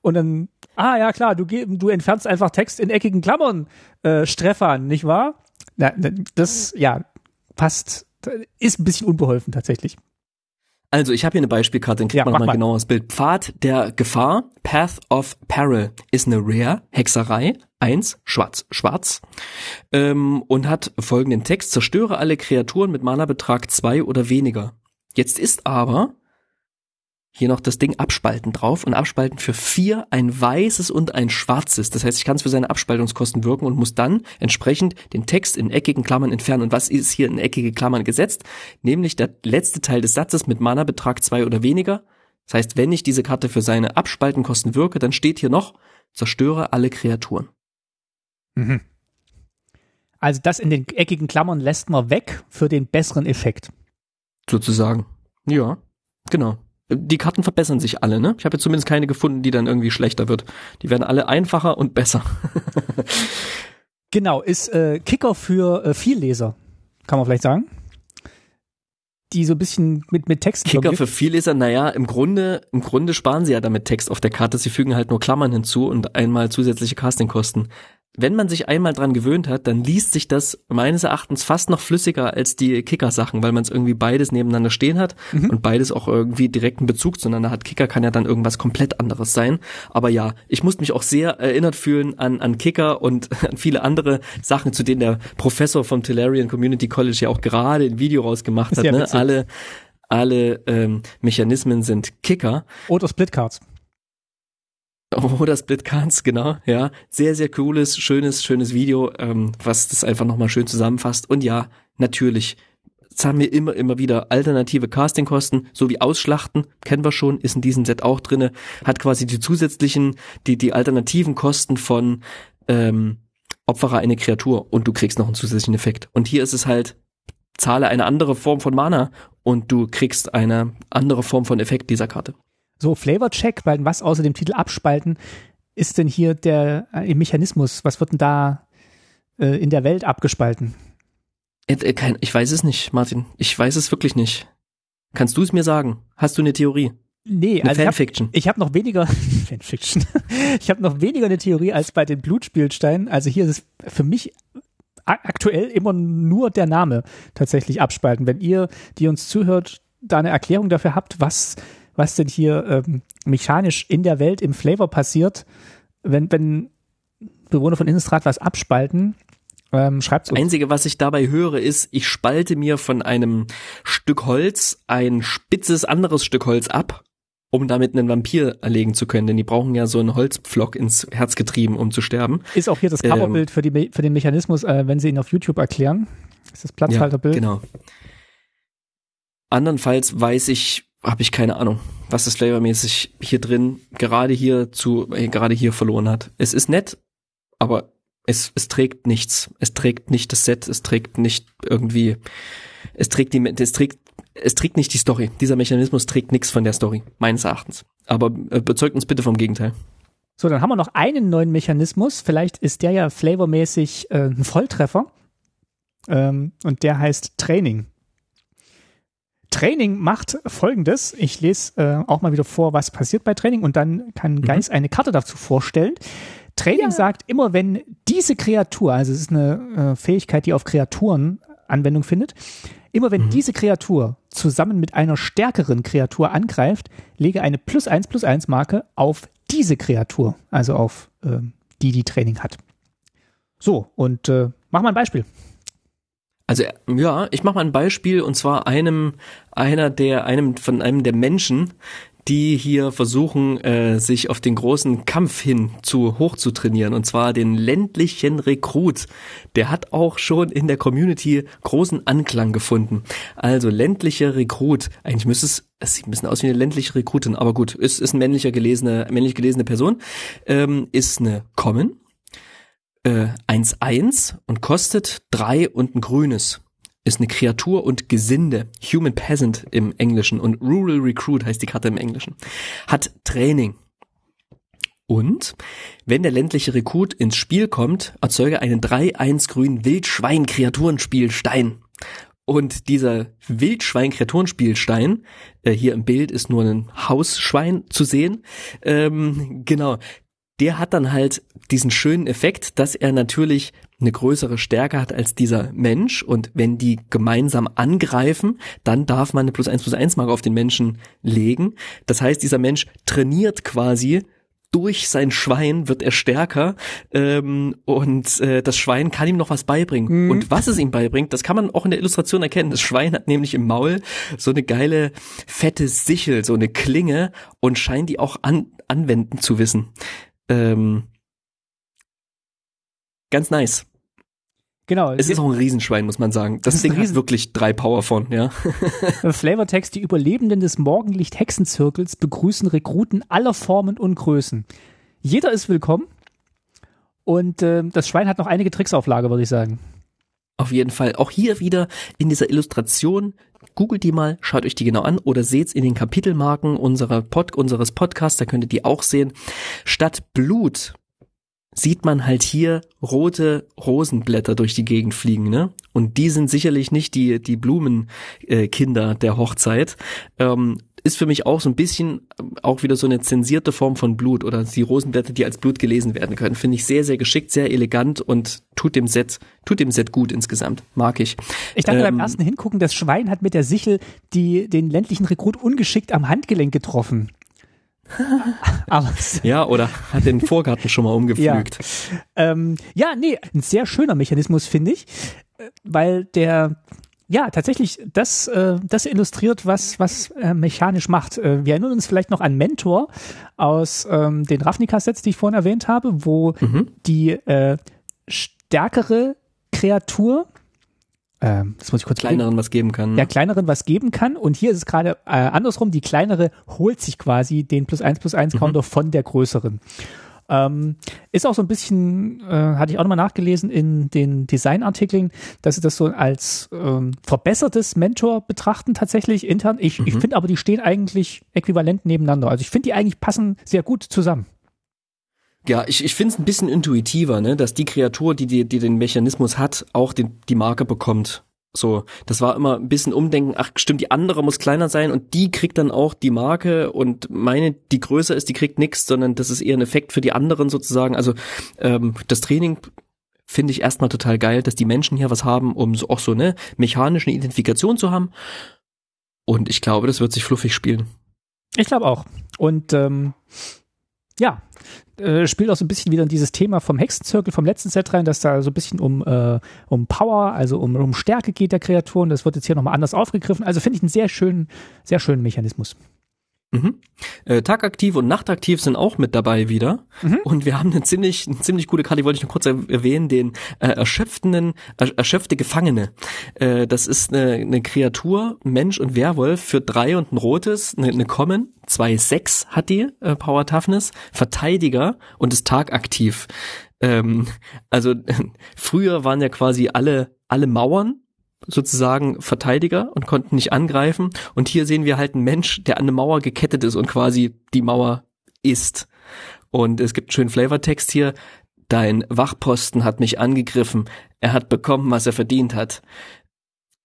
S2: und dann, ah ja klar, du, du entfernst einfach Text in eckigen Klammern, äh, Streffan, nicht wahr? Na, das, ja, passt ist ein bisschen unbeholfen tatsächlich.
S1: Also, ich habe hier eine Beispielkarte, dann kriegt ja, man mal genaueres Bild. Pfad der Gefahr, Path of Peril, ist eine Rare, Hexerei, eins schwarz, schwarz, ähm, und hat folgenden Text, zerstöre alle Kreaturen mit Mana-Betrag zwei oder weniger. Jetzt ist aber hier noch das Ding abspalten drauf und abspalten für vier, ein weißes und ein schwarzes. Das heißt, ich kann es für seine Abspaltungskosten wirken und muss dann entsprechend den Text in eckigen Klammern entfernen. Und was ist hier in eckige Klammern gesetzt? Nämlich der letzte Teil des Satzes mit Mana-Betrag zwei oder weniger. Das heißt, wenn ich diese Karte für seine Abspaltenkosten wirke, dann steht hier noch, zerstöre alle Kreaturen.
S2: Mhm. Also das in den eckigen Klammern lässt man weg für den besseren Effekt.
S1: Sozusagen. Ja, genau die Karten verbessern sich alle, ne? Ich habe jetzt zumindest keine gefunden, die dann irgendwie schlechter wird. Die werden alle einfacher und besser.
S2: genau, ist äh, Kicker für äh, Vielleser, kann man vielleicht sagen. Die so ein bisschen mit, mit Text.
S1: Kicker für Vielleser, naja, im Grunde, im Grunde sparen sie ja damit Text auf der Karte. Sie fügen halt nur Klammern hinzu und einmal zusätzliche Castingkosten wenn man sich einmal dran gewöhnt hat, dann liest sich das meines Erachtens fast noch flüssiger als die Kicker-Sachen, weil man es irgendwie beides nebeneinander stehen hat mhm. und beides auch irgendwie direkten Bezug zueinander hat. Kicker kann ja dann irgendwas komplett anderes sein. Aber ja, ich musste mich auch sehr erinnert fühlen an, an Kicker und an viele andere Sachen, zu denen der Professor vom Tellurian Community College ja auch gerade ein Video rausgemacht hat. Ne? Alle, alle ähm, Mechanismen sind Kicker.
S2: Oder Splitcards.
S1: Oder Split Cards, genau, ja. Sehr, sehr cooles, schönes, schönes Video, ähm, was das einfach nochmal schön zusammenfasst. Und ja, natürlich, zahlen wir immer, immer wieder alternative Castingkosten, so wie Ausschlachten, kennen wir schon, ist in diesem Set auch drinne, hat quasi die zusätzlichen, die, die alternativen Kosten von ähm, opfere eine Kreatur und du kriegst noch einen zusätzlichen Effekt. Und hier ist es halt, zahle eine andere Form von Mana und du kriegst eine andere Form von Effekt dieser Karte.
S2: So, Flavor Check, weil was außer dem Titel abspalten ist denn hier der äh, Mechanismus? Was wird denn da äh, in der Welt abgespalten?
S1: Äh, äh, ich weiß es nicht, Martin. Ich weiß es wirklich nicht. Kannst du es mir sagen? Hast du eine Theorie?
S2: Nee,
S1: eine also Fanfiction.
S2: Ich habe hab noch weniger Fanfiction. ich habe noch weniger eine Theorie als bei den Blutspielsteinen. Also hier ist es für mich aktuell immer nur der Name tatsächlich abspalten. Wenn ihr, die uns zuhört, da eine Erklärung dafür habt, was was denn hier ähm, mechanisch in der Welt im Flavor passiert, wenn wenn Bewohner von Innistrad was abspalten, ähm, schreibt's
S1: uns. Einzige, was ich dabei höre, ist, ich spalte mir von einem Stück Holz ein spitzes anderes Stück Holz ab, um damit einen Vampir erlegen zu können, denn die brauchen ja so einen Holzpflock ins Herz getrieben, um zu sterben.
S2: Ist auch hier das Coverbild ähm, für, die, für den Mechanismus, äh, wenn sie ihn auf YouTube erklären. ist das Platzhalterbild.
S1: Ja, genau. Andernfalls weiß ich, habe ich keine Ahnung, was das flavormäßig hier drin gerade hier zu äh, gerade hier verloren hat. Es ist nett, aber es, es trägt nichts. Es trägt nicht das Set, es trägt nicht irgendwie, es trägt die, es trägt, es trägt nicht die Story. Dieser Mechanismus trägt nichts von der Story, meines Erachtens. Aber äh, bezeugt uns bitte vom Gegenteil.
S2: So, dann haben wir noch einen neuen Mechanismus. Vielleicht ist der ja flavormäßig äh, ein Volltreffer. Ähm, und der heißt Training. Training macht folgendes. Ich lese äh, auch mal wieder vor, was passiert bei Training und dann kann mhm. Geist eine Karte dazu vorstellen. Training ja. sagt immer, wenn diese Kreatur, also es ist eine äh, Fähigkeit, die auf Kreaturen Anwendung findet, immer wenn mhm. diese Kreatur zusammen mit einer stärkeren Kreatur angreift, lege eine plus eins plus eins Marke auf diese Kreatur, also auf äh, die, die Training hat. So, und äh, mach mal ein Beispiel.
S1: Also ja, ich mache mal ein Beispiel und zwar einem einer der einem von einem der Menschen, die hier versuchen, äh, sich auf den großen Kampf hin zu hoch zu trainieren und zwar den ländlichen Rekrut. Der hat auch schon in der Community großen Anklang gefunden. Also ländlicher Rekrut. Eigentlich müsste es, es sieht ein bisschen aus wie eine ländliche Rekrutin, aber gut, ist ist ein männlicher gelesene männlich gelesene Person, ähm, ist eine Common 1-1 äh, und kostet 3 und ein grünes. Ist eine Kreatur und Gesinde, Human Peasant im Englischen und Rural Recruit heißt die Karte im Englischen. Hat Training. Und wenn der ländliche Rekrut ins Spiel kommt, erzeuge einen 3-1 grünen Wildschwein-Kreaturenspielstein. Und dieser Wildschwein-Kreaturenspielstein, äh, hier im Bild ist nur ein Hausschwein zu sehen, ähm, genau, der hat dann halt diesen schönen Effekt, dass er natürlich eine größere Stärke hat als dieser Mensch und wenn die gemeinsam angreifen, dann darf man eine plus eins plus eins Marke auf den Menschen legen. Das heißt, dieser Mensch trainiert quasi durch sein Schwein wird er stärker ähm, und äh, das Schwein kann ihm noch was beibringen. Mhm. Und was es ihm beibringt, das kann man auch in der Illustration erkennen. Das Schwein hat nämlich im Maul so eine geile fette Sichel, so eine Klinge und scheint die auch an, anwenden zu wissen. Ähm, ganz nice.
S2: Genau.
S1: Es ist auch ein Riesenschwein, muss man sagen. Das, das Ding hat wirklich drei Power von, ja.
S2: Flavortext, die Überlebenden des Morgenlicht-Hexenzirkels begrüßen Rekruten aller Formen und Größen. Jeder ist willkommen. Und äh, das Schwein hat noch einige Tricks auf Lager, würde ich sagen.
S1: Auf jeden Fall. Auch hier wieder in dieser Illustration. Googelt die mal, schaut euch die genau an oder seht's in den Kapitelmarken unserer Pod, unseres Podcasts, da könnt ihr die auch sehen. Statt Blut sieht man halt hier rote Rosenblätter durch die Gegend fliegen, ne? Und die sind sicherlich nicht die die Blumenkinder äh, der Hochzeit. Ähm, ist für mich auch so ein bisschen auch wieder so eine zensierte Form von Blut oder die Rosenblätter, die als Blut gelesen werden können. Finde ich sehr, sehr geschickt, sehr elegant und tut dem Set, tut dem Set gut insgesamt. Mag ich.
S2: Ich dachte ähm, beim ersten Hingucken, das Schwein hat mit der Sichel die, den ländlichen Rekrut ungeschickt am Handgelenk getroffen.
S1: Aber ja, oder hat den Vorgarten schon mal umgepflügt.
S2: Ja, ähm, ja nee, ein sehr schöner Mechanismus, finde ich, äh, weil der ja, tatsächlich, das, äh, das illustriert, was, was äh, mechanisch macht. Äh, wir erinnern uns vielleicht noch an Mentor aus ähm, den Ravnica-Sets, die ich vorhin erwähnt habe, wo mhm. die äh, stärkere Kreatur ähm, das muss ich kurz
S1: kleineren was geben kann.
S2: Der kleineren was geben kann. Und hier ist es gerade äh, andersrum. Die kleinere holt sich quasi den plus eins plus eins Counter mhm. von der größeren. Ähm, ist auch so ein bisschen, äh, hatte ich auch nochmal nachgelesen in den Designartikeln, dass sie das so als ähm, verbessertes Mentor betrachten, tatsächlich intern. Ich, mhm. ich finde aber, die stehen eigentlich äquivalent nebeneinander. Also ich finde, die eigentlich passen sehr gut zusammen.
S1: Ja, ich, ich finde es ein bisschen intuitiver, ne, dass die Kreatur, die, die, die den Mechanismus hat, auch den, die Marke bekommt. So, das war immer ein bisschen Umdenken, ach stimmt, die andere muss kleiner sein und die kriegt dann auch die Marke und meine, die größer ist, die kriegt nichts, sondern das ist eher ein Effekt für die anderen sozusagen. Also ähm, das Training finde ich erstmal total geil, dass die Menschen hier was haben, um so, auch so eine mechanische Identifikation zu haben. Und ich glaube, das wird sich fluffig spielen.
S2: Ich glaube auch. Und ähm, ja, äh, spielt auch so ein bisschen wieder in dieses Thema vom Hexenzirkel vom letzten Set rein, dass da so ein bisschen um, äh, um Power, also um, um Stärke geht der Kreaturen. Das wird jetzt hier nochmal anders aufgegriffen. Also finde ich einen sehr schönen, sehr schönen Mechanismus.
S1: Mhm. Äh, Tagaktiv und Nachtaktiv sind auch mit dabei wieder. Mhm. Und wir haben eine ziemlich, eine ziemlich gute Karte, die wollte ich noch kurz erwähnen, den äh, erschöpften, er, erschöpfte Gefangene. Äh, das ist eine, eine Kreatur, Mensch und Werwolf für drei und ein rotes, eine, eine Common, zwei sechs hat die, äh, Power Toughness, Verteidiger und ist tagaktiv. Ähm, also früher waren ja quasi alle, alle Mauern sozusagen Verteidiger und konnten nicht angreifen. Und hier sehen wir halt einen Mensch, der an eine Mauer gekettet ist und quasi die Mauer ist. Und es gibt einen schönen Flavortext hier. Dein Wachposten hat mich angegriffen. Er hat bekommen, was er verdient hat.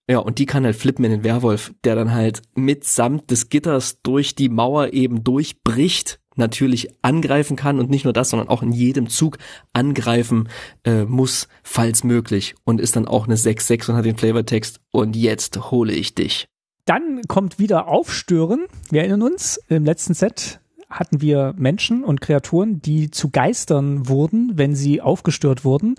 S1: Ja, und die kann halt flippen in den Werwolf, der dann halt mitsamt des Gitters durch die Mauer eben durchbricht natürlich angreifen kann und nicht nur das, sondern auch in jedem Zug angreifen äh, muss, falls möglich. Und ist dann auch eine 6-6 und hat den Flavortext und jetzt hole ich dich.
S2: Dann kommt wieder Aufstören. Wir erinnern uns, im letzten Set hatten wir Menschen und Kreaturen, die zu Geistern wurden, wenn sie aufgestört wurden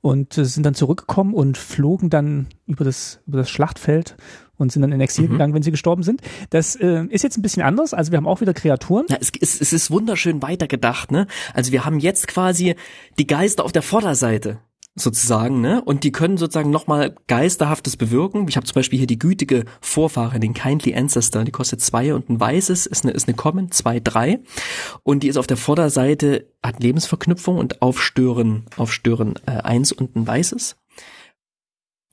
S2: und äh, sind dann zurückgekommen und flogen dann über das, über das Schlachtfeld und sind dann in Exil mhm. gegangen, wenn sie gestorben sind. Das äh, ist jetzt ein bisschen anders. Also wir haben auch wieder Kreaturen.
S1: Ja, es, ist, es ist wunderschön weitergedacht. Ne? Also wir haben jetzt quasi die Geister auf der Vorderseite sozusagen, ne? Und die können sozusagen nochmal Geisterhaftes bewirken. Ich habe zum Beispiel hier die gütige Vorfahre, den Kindly Ancestor, die kostet zwei und ein weißes, ist eine, ist eine Common, zwei, drei. Und die ist auf der Vorderseite, hat Lebensverknüpfung und Aufstören, Aufstören äh, eins und ein weißes.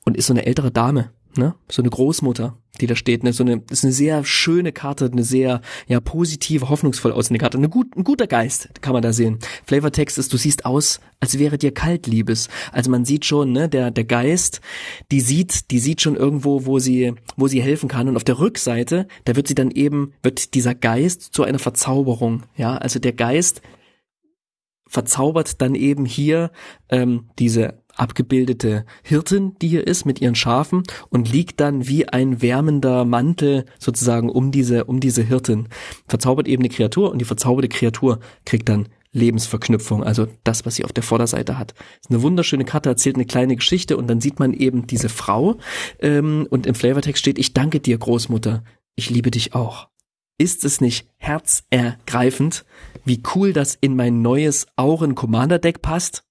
S1: Und ist so eine ältere Dame, ne? So eine Großmutter, die da steht, ne? So eine, ist eine sehr schöne Karte, eine sehr, ja, positive, hoffnungsvoll aussehende Karte. Eine gut, ein guter Geist kann man da sehen. Flavortext ist, du siehst aus, als wäre dir kalt, Liebes. Also man sieht schon, ne, der, der Geist, die sieht, die sieht schon irgendwo, wo sie, wo sie helfen kann. Und auf der Rückseite, da wird sie dann eben, wird dieser Geist zu einer Verzauberung, ja? Also der Geist verzaubert dann eben hier ähm, diese abgebildete Hirtin, die hier ist mit ihren Schafen und liegt dann wie ein wärmender Mantel sozusagen um diese, um diese Hirtin. Verzaubert eben eine Kreatur und die verzauberte Kreatur kriegt dann Lebensverknüpfung, also das, was sie auf der Vorderseite hat. Ist eine wunderschöne Karte, erzählt eine kleine Geschichte und dann sieht man eben diese Frau ähm, und im Flavortext steht, ich danke dir, Großmutter, ich liebe dich auch. Ist es nicht herzergreifend, wie cool das in mein neues Auren Commander Deck passt?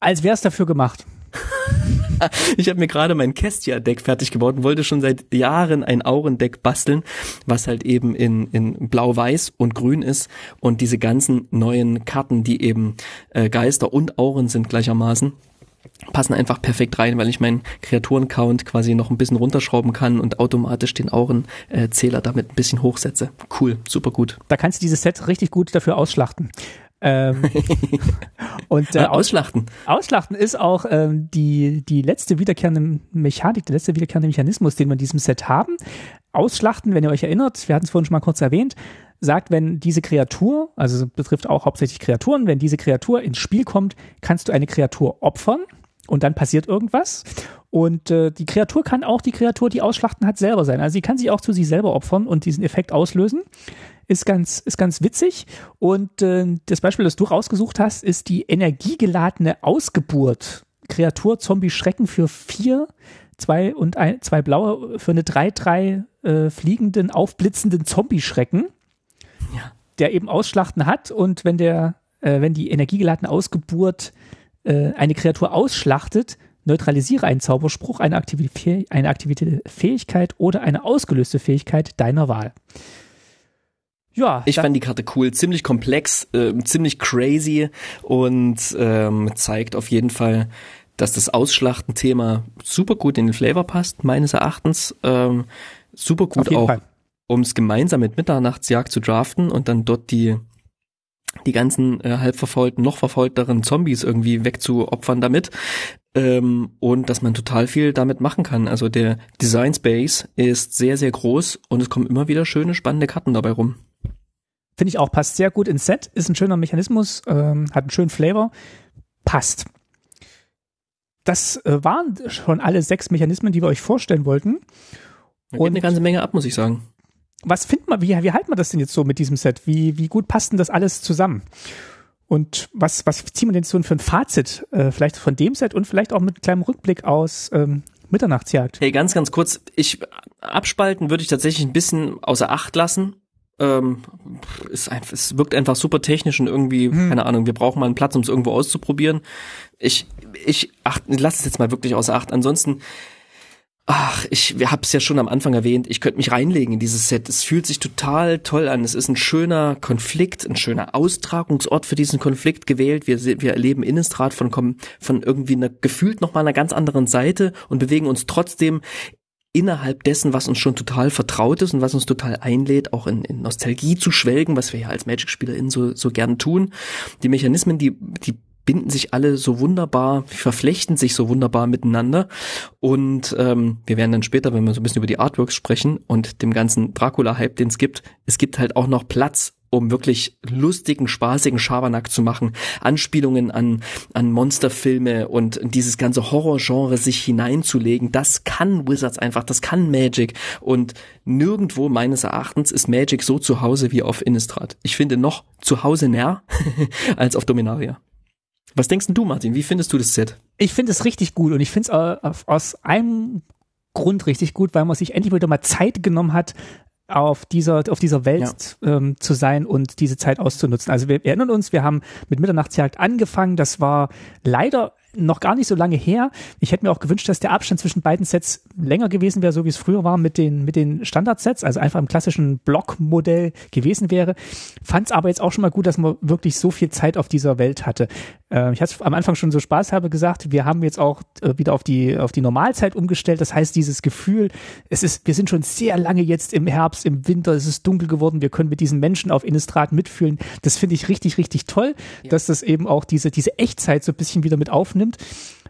S2: Als wäre es dafür gemacht.
S1: ich habe mir gerade mein Kestia-Deck fertig gebaut und wollte schon seit Jahren ein Aurendeck basteln, was halt eben in, in blau-weiß und grün ist und diese ganzen neuen Karten, die eben äh, Geister und Auren sind gleichermaßen, passen einfach perfekt rein, weil ich meinen Kreaturencount quasi noch ein bisschen runterschrauben kann und automatisch den Aurenzähler äh, damit ein bisschen hochsetze. Cool, super gut.
S2: Da kannst du dieses Set richtig gut dafür ausschlachten.
S1: Ähm, und äh, Ausschlachten.
S2: Ausschlachten ist auch ähm, die, die letzte wiederkehrende Mechanik, der letzte wiederkehrende Mechanismus, den wir in diesem Set haben. Ausschlachten, wenn ihr euch erinnert, wir hatten es vorhin schon mal kurz erwähnt, sagt, wenn diese Kreatur, also betrifft auch hauptsächlich Kreaturen, wenn diese Kreatur ins Spiel kommt, kannst du eine Kreatur opfern und dann passiert irgendwas. Und äh, die Kreatur kann auch die Kreatur, die ausschlachten hat, selber sein. Also sie kann sich auch zu sich selber opfern und diesen Effekt auslösen ist ganz, ist ganz witzig. Und äh, das Beispiel, das du rausgesucht hast, ist die energiegeladene Ausgeburt. Kreatur Zombie Schrecken für vier, zwei und ein, zwei blaue für eine drei drei äh, fliegenden, aufblitzenden Zombie-Schrecken, ja. der eben Ausschlachten hat. Und wenn der, äh, wenn die energiegeladene Ausgeburt äh, eine Kreatur ausschlachtet, Neutralisiere einen Zauberspruch, eine aktive, eine aktive Fähigkeit oder eine ausgelöste Fähigkeit deiner Wahl.
S1: Ja. Ich fand die Karte cool, ziemlich komplex, äh, ziemlich crazy und ähm, zeigt auf jeden Fall, dass das Ausschlachten-Thema super gut in den Flavor passt, meines Erachtens. Ähm, super gut auch, um es gemeinsam mit Mitternachtsjagd zu draften und dann dort die die ganzen äh, halb verfaulten, noch verfaulteren Zombies irgendwie wegzuopfern damit. Ähm, und dass man total viel damit machen kann. Also der Design Space ist sehr, sehr groß und es kommen immer wieder schöne, spannende Karten dabei rum.
S2: Finde ich auch, passt sehr gut ins Set, ist ein schöner Mechanismus, ähm, hat einen schönen Flavor, passt. Das äh, waren schon alle sechs Mechanismen, die wir euch vorstellen wollten.
S1: und eine ganze Menge ab, muss ich sagen
S2: was findet man, wie, wie halten wir das denn jetzt so mit diesem Set? Wie, wie gut passt denn das alles zusammen? Und was, was ziehen wir denn so für ein Fazit? Äh, vielleicht von dem Set und vielleicht auch mit kleinem Rückblick aus ähm, Mitternachtsjagd.
S1: Hey, ganz, ganz kurz. Ich abspalten würde ich tatsächlich ein bisschen außer Acht lassen. Ähm, ist einfach, es wirkt einfach super technisch und irgendwie, hm. keine Ahnung, wir brauchen mal einen Platz, um es irgendwo auszuprobieren. Ich, ich ach, lass es jetzt mal wirklich außer Acht. Ansonsten Ach, ich habe es ja schon am Anfang erwähnt, ich könnte mich reinlegen in dieses Set. Es fühlt sich total toll an. Es ist ein schöner Konflikt, ein schöner Austragungsort für diesen Konflikt gewählt. Wir, wir erleben Innistrad von, von irgendwie einer gefühlt nochmal einer ganz anderen Seite und bewegen uns trotzdem innerhalb dessen, was uns schon total vertraut ist und was uns total einlädt, auch in, in Nostalgie zu schwelgen, was wir ja als Magic-SpielerInnen so, so gern tun. Die Mechanismen, die, die binden sich alle so wunderbar, verflechten sich so wunderbar miteinander. Und ähm, wir werden dann später, wenn wir so ein bisschen über die Artworks sprechen und dem ganzen Dracula-Hype, den es gibt, es gibt halt auch noch Platz um wirklich lustigen, spaßigen Schabernack zu machen, Anspielungen an, an Monsterfilme und dieses ganze Horrorgenre sich hineinzulegen, das kann Wizards einfach, das kann Magic und nirgendwo meines Erachtens ist Magic so zu Hause wie auf Innistrad. Ich finde noch zu Hause näher als auf Dominaria. Was denkst du, Martin? Wie findest du das Set?
S2: Ich finde es richtig gut und ich finde es äh, aus einem Grund richtig gut, weil man sich endlich wieder mal Zeit genommen hat, auf dieser, auf dieser Welt ja. ähm, zu sein und diese Zeit auszunutzen. Also wir erinnern uns, wir haben mit Mitternachtsjagd angefangen. Das war leider noch gar nicht so lange her. Ich hätte mir auch gewünscht, dass der Abstand zwischen beiden Sets länger gewesen wäre, so wie es früher war mit den, mit den Standardsets, also einfach im klassischen Blockmodell gewesen wäre. Fand es aber jetzt auch schon mal gut, dass man wirklich so viel Zeit auf dieser Welt hatte. Äh, ich hatte am Anfang schon so Spaß habe gesagt, wir haben jetzt auch äh, wieder auf die, auf die Normalzeit umgestellt. Das heißt, dieses Gefühl, es ist, wir sind schon sehr lange jetzt im Herbst, im Winter, es ist dunkel geworden, wir können mit diesen Menschen auf Innistrad mitfühlen. Das finde ich richtig, richtig toll, ja. dass das eben auch diese, diese Echtzeit so ein bisschen wieder mit aufnimmt aufnimmt,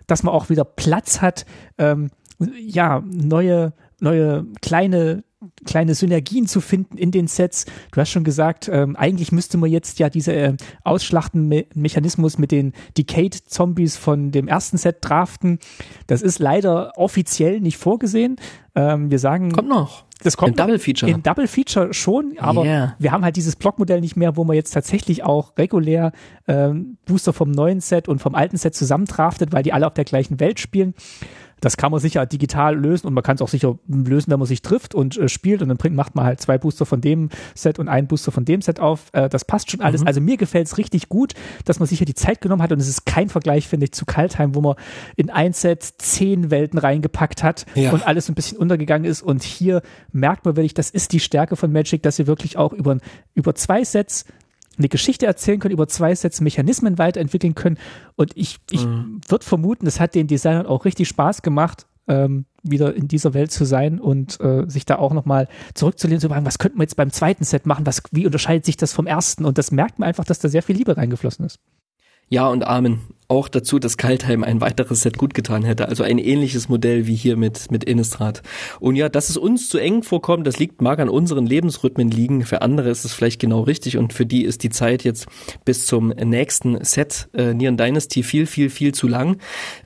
S2: dass man auch wieder Platz hat, ähm, ja, neue, neue kleine kleine Synergien zu finden in den Sets. Du hast schon gesagt, ähm, eigentlich müsste man jetzt ja diese äh, Ausschlachtenmechanismus mit den Decayed-Zombies von dem ersten Set draften. Das ist leider offiziell nicht vorgesehen. Ähm, wir sagen.
S1: Kommt noch.
S2: Das kommt in
S1: Double Feature.
S2: In Double Feature schon, aber yeah. wir haben halt dieses Blockmodell nicht mehr, wo man jetzt tatsächlich auch regulär ähm, Booster vom neuen Set und vom alten Set zusammendraftet, weil die alle auf der gleichen Welt spielen. Das kann man sicher digital lösen und man kann es auch sicher lösen, wenn man sich trifft und äh, spielt und dann bringt, macht man halt zwei Booster von dem Set und einen Booster von dem Set auf. Äh, das passt schon alles. Mhm. Also mir gefällt es richtig gut, dass man sich hier die Zeit genommen hat und es ist kein Vergleich, finde ich, zu Kaltheim, wo man in ein Set zehn Welten reingepackt hat ja. und alles ein bisschen untergegangen ist und hier merkt man wirklich, das ist die Stärke von Magic, dass sie wirklich auch über, über zwei Sets eine Geschichte erzählen können, über zwei Sets Mechanismen weiterentwickeln können. Und ich, ich mhm. würde vermuten, das hat den Designern auch richtig Spaß gemacht, ähm, wieder in dieser Welt zu sein und äh, sich da auch nochmal zurückzulehnen, zu sagen, was könnten wir jetzt beim zweiten Set machen, was, wie unterscheidet sich das vom ersten? Und das merkt man einfach, dass da sehr viel Liebe reingeflossen ist.
S1: Ja und Amen auch dazu, dass Kaltheim ein weiteres Set gut getan hätte. Also ein ähnliches Modell wie hier mit, mit Innistrad. Und ja, dass es uns zu eng vorkommt, das liegt, mag an unseren Lebensrhythmen liegen. Für andere ist es vielleicht genau richtig und für die ist die Zeit jetzt bis zum nächsten Set äh, Nieren Dynasty viel, viel, viel zu lang.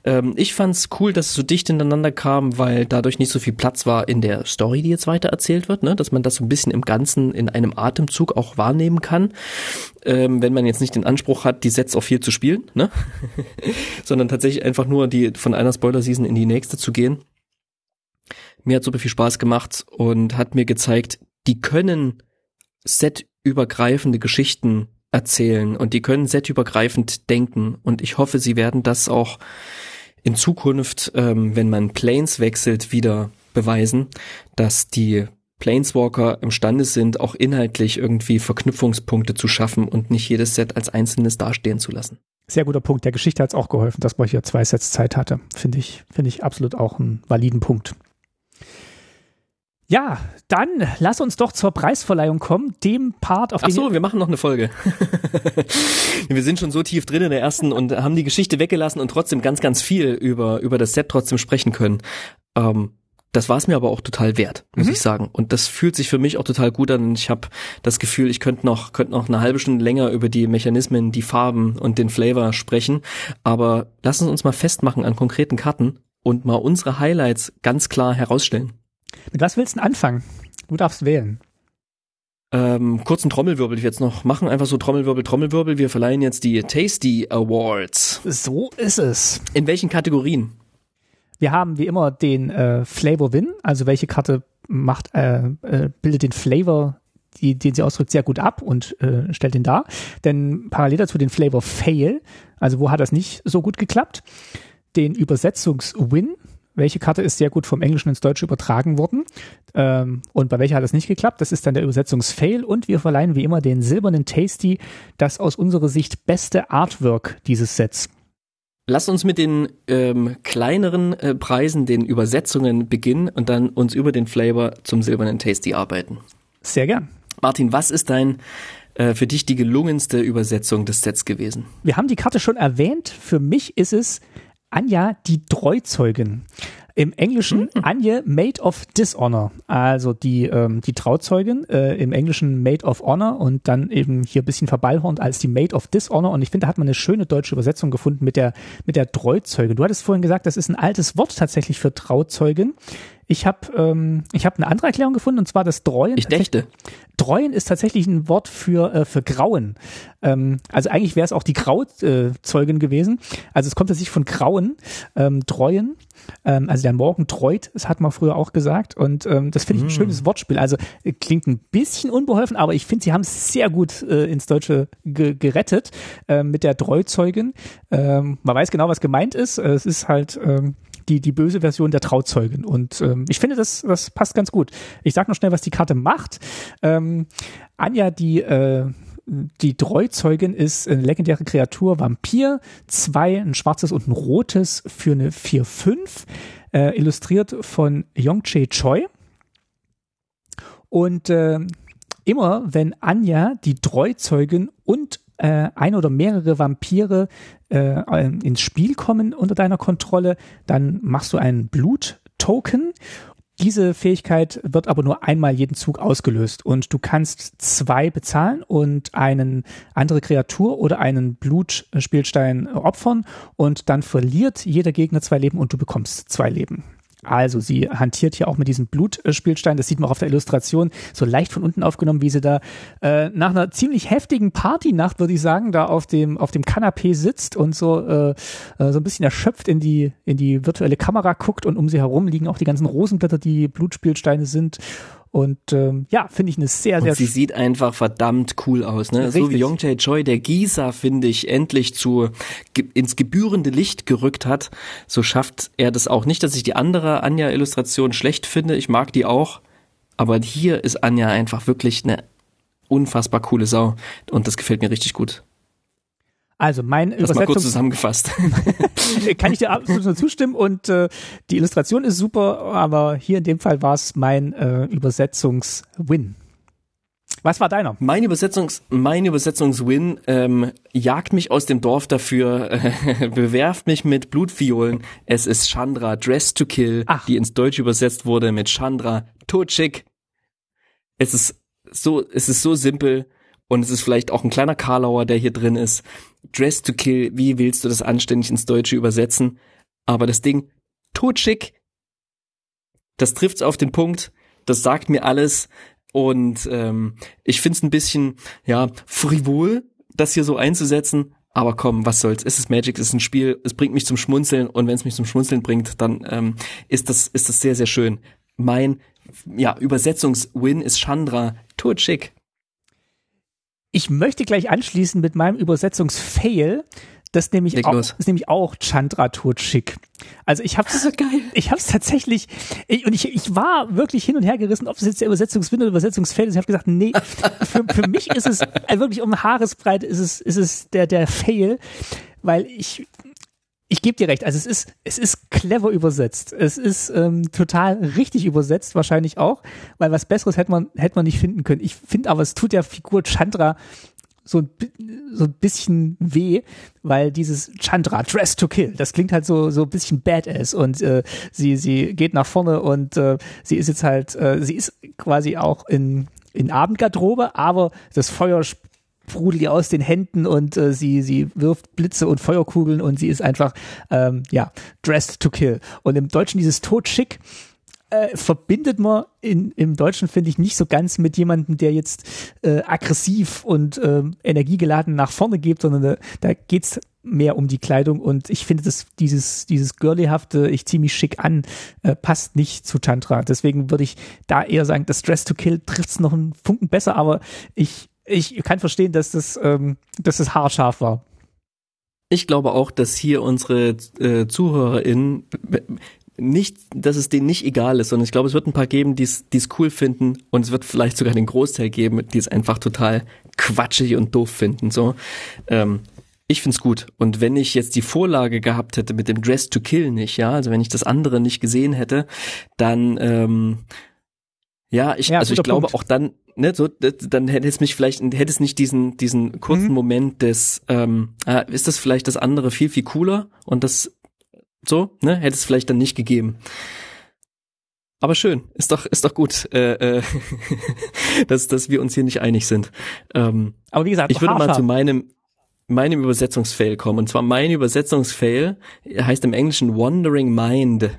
S1: Ähm, ich fand's cool, dass es so dicht ineinander kam, weil dadurch nicht so viel Platz war in der Story, die jetzt weiter erzählt wird, ne? dass man das so ein bisschen im Ganzen in einem Atemzug auch wahrnehmen kann. Ähm, wenn man jetzt nicht den Anspruch hat, die Sets auch viel zu spielen, ne? sondern tatsächlich einfach nur die von einer Spoiler-Season in die nächste zu gehen. Mir hat super viel Spaß gemacht und hat mir gezeigt, die können setübergreifende Geschichten erzählen und die können setübergreifend denken und ich hoffe, sie werden das auch in Zukunft, ähm, wenn man Planes wechselt, wieder beweisen, dass die Planeswalker imstande sind, auch inhaltlich irgendwie Verknüpfungspunkte zu schaffen und nicht jedes Set als einzelnes dastehen zu lassen.
S2: Sehr guter Punkt. Der Geschichte hat es auch geholfen, dass man hier zwei Sets Zeit hatte. Finde ich, finde ich absolut auch einen validen Punkt. Ja, dann lass uns doch zur Preisverleihung kommen, dem Part,
S1: auf Ach so, wir machen noch eine Folge. wir sind schon so tief drin in der ersten und haben die Geschichte weggelassen und trotzdem ganz, ganz viel über, über das Set trotzdem sprechen können. Ähm, das war es mir aber auch total wert, muss mhm. ich sagen. Und das fühlt sich für mich auch total gut an. Ich habe das Gefühl, ich könnte noch, könnte noch eine halbe Stunde länger über die Mechanismen, die Farben und den Flavor sprechen. Aber lassen Sie uns mal festmachen an konkreten Karten und mal unsere Highlights ganz klar herausstellen.
S2: Mit was willst du anfangen? Du darfst wählen.
S1: Ähm, kurzen Trommelwirbel jetzt noch machen. Einfach so Trommelwirbel, Trommelwirbel. Wir verleihen jetzt die Tasty Awards.
S2: So ist es.
S1: In welchen Kategorien?
S2: Wir haben wie immer den äh, Flavor Win, also welche Karte macht, äh, äh, bildet den Flavor, die, den sie ausdrückt, sehr gut ab und äh, stellt den dar. Denn parallel dazu den Flavor Fail, also wo hat das nicht so gut geklappt? Den Übersetzungs Win, welche Karte ist sehr gut vom Englischen ins Deutsche übertragen worden ähm, und bei welcher hat es nicht geklappt. Das ist dann der Übersetzungsfail und wir verleihen wie immer den silbernen Tasty, das aus unserer Sicht beste Artwork dieses Sets.
S1: Lass uns mit den ähm, kleineren äh, Preisen, den Übersetzungen beginnen und dann uns über den Flavor zum silbernen Tasty arbeiten.
S2: Sehr gern.
S1: Martin, was ist dein äh, für dich die gelungenste Übersetzung des Sets gewesen?
S2: Wir haben die Karte schon erwähnt. Für mich ist es Anja die Treuzeugin. Im Englischen mhm. Anje Maid of Dishonor, also die, ähm, die Trauzeugin, äh, im Englischen Maid of Honor und dann eben hier ein bisschen verballhornt als die Maid of Dishonor und ich finde, da hat man eine schöne deutsche Übersetzung gefunden mit der, mit der Treuzeugin. Du hattest vorhin gesagt, das ist ein altes Wort tatsächlich für Trauzeugin. Ich habe ähm, ich hab eine andere Erklärung gefunden und zwar das Treuen.
S1: Ich dächte.
S2: Treuen ist tatsächlich ein Wort für, äh, für Grauen. Ähm, also eigentlich wäre es auch die Grauzeugin gewesen. Also es kommt tatsächlich von Grauen, ähm, Treuen. Ähm, also der Morgen treut, das hat man früher auch gesagt. Und ähm, das finde ich ein mm. schönes Wortspiel. Also äh, klingt ein bisschen unbeholfen, aber ich finde, sie haben es sehr gut äh, ins Deutsche ge gerettet äh, mit der Treuzeugin. Ähm, man weiß genau, was gemeint ist. Es ist halt ähm, die, die böse Version der Trauzeugin. Und ähm, ich finde, das, das passt ganz gut. Ich sag noch schnell, was die Karte macht. Ähm, Anja, die äh, die Treuzeugin ist eine legendäre Kreatur, Vampir, zwei, ein schwarzes und ein rotes für eine 4-5, äh, illustriert von Yongche Choi. Und äh, immer wenn Anja, die Treuzeugin und äh, ein oder mehrere Vampire äh, ins Spiel kommen unter deiner Kontrolle, dann machst du einen Blut-Token diese Fähigkeit wird aber nur einmal jeden Zug ausgelöst und du kannst zwei bezahlen und einen andere Kreatur oder einen Blutspielstein opfern und dann verliert jeder Gegner zwei Leben und du bekommst zwei Leben. Also sie hantiert hier auch mit diesem Blutspielstein. Das sieht man auch auf der Illustration so leicht von unten aufgenommen, wie sie da äh, nach einer ziemlich heftigen Partynacht, würde ich sagen, da auf dem auf dem Kanapee sitzt und so äh, äh, so ein bisschen erschöpft in die in die virtuelle Kamera guckt und um sie herum liegen auch die ganzen Rosenblätter, die Blutspielsteine sind und ähm, ja, finde ich eine sehr, sehr. Und
S1: sie sieht einfach verdammt cool aus, ne? Richtig. So wie Young Jae Choi, der Gießer, finde ich, endlich zu ins gebührende Licht gerückt hat. So schafft er das auch. Nicht, dass ich die andere Anja-Illustration schlecht finde. Ich mag die auch. Aber hier ist Anja einfach wirklich eine unfassbar coole Sau. Und das gefällt mir richtig gut.
S2: Also mein
S1: das Übersetzung mal kurz zusammengefasst.
S2: kann ich dir absolut nur zustimmen und äh, die Illustration ist super, aber hier in dem Fall war es mein äh, Übersetzungs-Win. Was war deiner?
S1: Mein Übersetzungs, mein Übersetzungswin ähm, jagt mich aus dem Dorf dafür, äh, bewerft mich mit Blutviolen. Es ist Chandra Dress to Kill, Ach. die ins Deutsche übersetzt wurde mit Chandra Totschik. Es ist so, es ist so simpel und es ist vielleicht auch ein kleiner Karlauer, der hier drin ist. Dress to Kill, wie willst du das anständig ins Deutsche übersetzen? Aber das Ding, totschick, das trifft's auf den Punkt, das sagt mir alles und ähm, ich find's ein bisschen, ja, frivol, das hier so einzusetzen, aber komm, was soll's? Es ist Magic, es ist ein Spiel, es bringt mich zum Schmunzeln und wenn es mich zum Schmunzeln bringt, dann ähm, ist das ist das sehr sehr schön. Mein ja Übersetzungswin ist Chandra, totschick.
S2: Ich möchte gleich anschließen mit meinem Übersetzungsfail. das nämlich auch, ist nämlich auch Chandra tot schick. Also ich habe so geil. Ich habe es tatsächlich ich, und ich, ich war wirklich hin und her gerissen, ob es jetzt der Übersetzungswind oder Übersetzungsfeld ist. Ich habe gesagt, nee, für, für mich ist es also wirklich um Haaresbreite ist es ist es der der Fail, weil ich ich gebe dir recht, also es ist, es ist clever übersetzt. Es ist ähm, total richtig übersetzt, wahrscheinlich auch, weil was Besseres hätte man, hätte man nicht finden können. Ich finde aber, es tut der Figur Chandra so, so ein bisschen weh, weil dieses Chandra, Dress to Kill, das klingt halt so, so ein bisschen badass und äh, sie, sie geht nach vorne und äh, sie ist jetzt halt, äh, sie ist quasi auch in, in Abendgarderobe, aber das Feuer sprudelt ihr aus den Händen und äh, sie, sie wirft Blitze und Feuerkugeln und sie ist einfach, ähm, ja, dressed to kill. Und im Deutschen dieses Totschick, äh, verbindet man in, im Deutschen, finde ich, nicht so ganz mit jemandem, der jetzt äh, aggressiv und äh, energiegeladen nach vorne geht, sondern da, da geht's mehr um die Kleidung und ich finde, dass dieses, dieses girlyhafte, ich ziehe mich schick an, äh, passt nicht zu Tantra. Deswegen würde ich da eher sagen, das Dress to Kill trifft's noch einen Funken besser, aber ich, ich kann verstehen, dass das, ähm, dass das haarscharf war.
S1: Ich glaube auch, dass hier unsere äh, ZuhörerInnen nicht, dass es denen nicht egal ist, sondern ich glaube, es wird ein paar geben, die es cool finden und es wird vielleicht sogar den Großteil geben, die es einfach total quatschig und doof finden. So, ähm, ich find's gut. Und wenn ich jetzt die Vorlage gehabt hätte mit dem Dress to Kill nicht, ja, also wenn ich das andere nicht gesehen hätte, dann ähm, ja, ich, ja, also ich glaube Punkt. auch dann, ne, so, dann hätte es mich vielleicht, hätte es nicht diesen, diesen kurzen mhm. Moment des, ähm, äh, ist das vielleicht das andere viel, viel cooler und das so, ne, hätte es vielleicht dann nicht gegeben. Aber schön, ist doch, ist doch gut, äh, äh, dass, dass wir uns hier nicht einig sind. Ähm,
S2: Aber wie gesagt,
S1: ich würde mal zu meinem, meinem Übersetzungsfail kommen. Und zwar mein Übersetzungsfail heißt im Englischen Wandering Mind.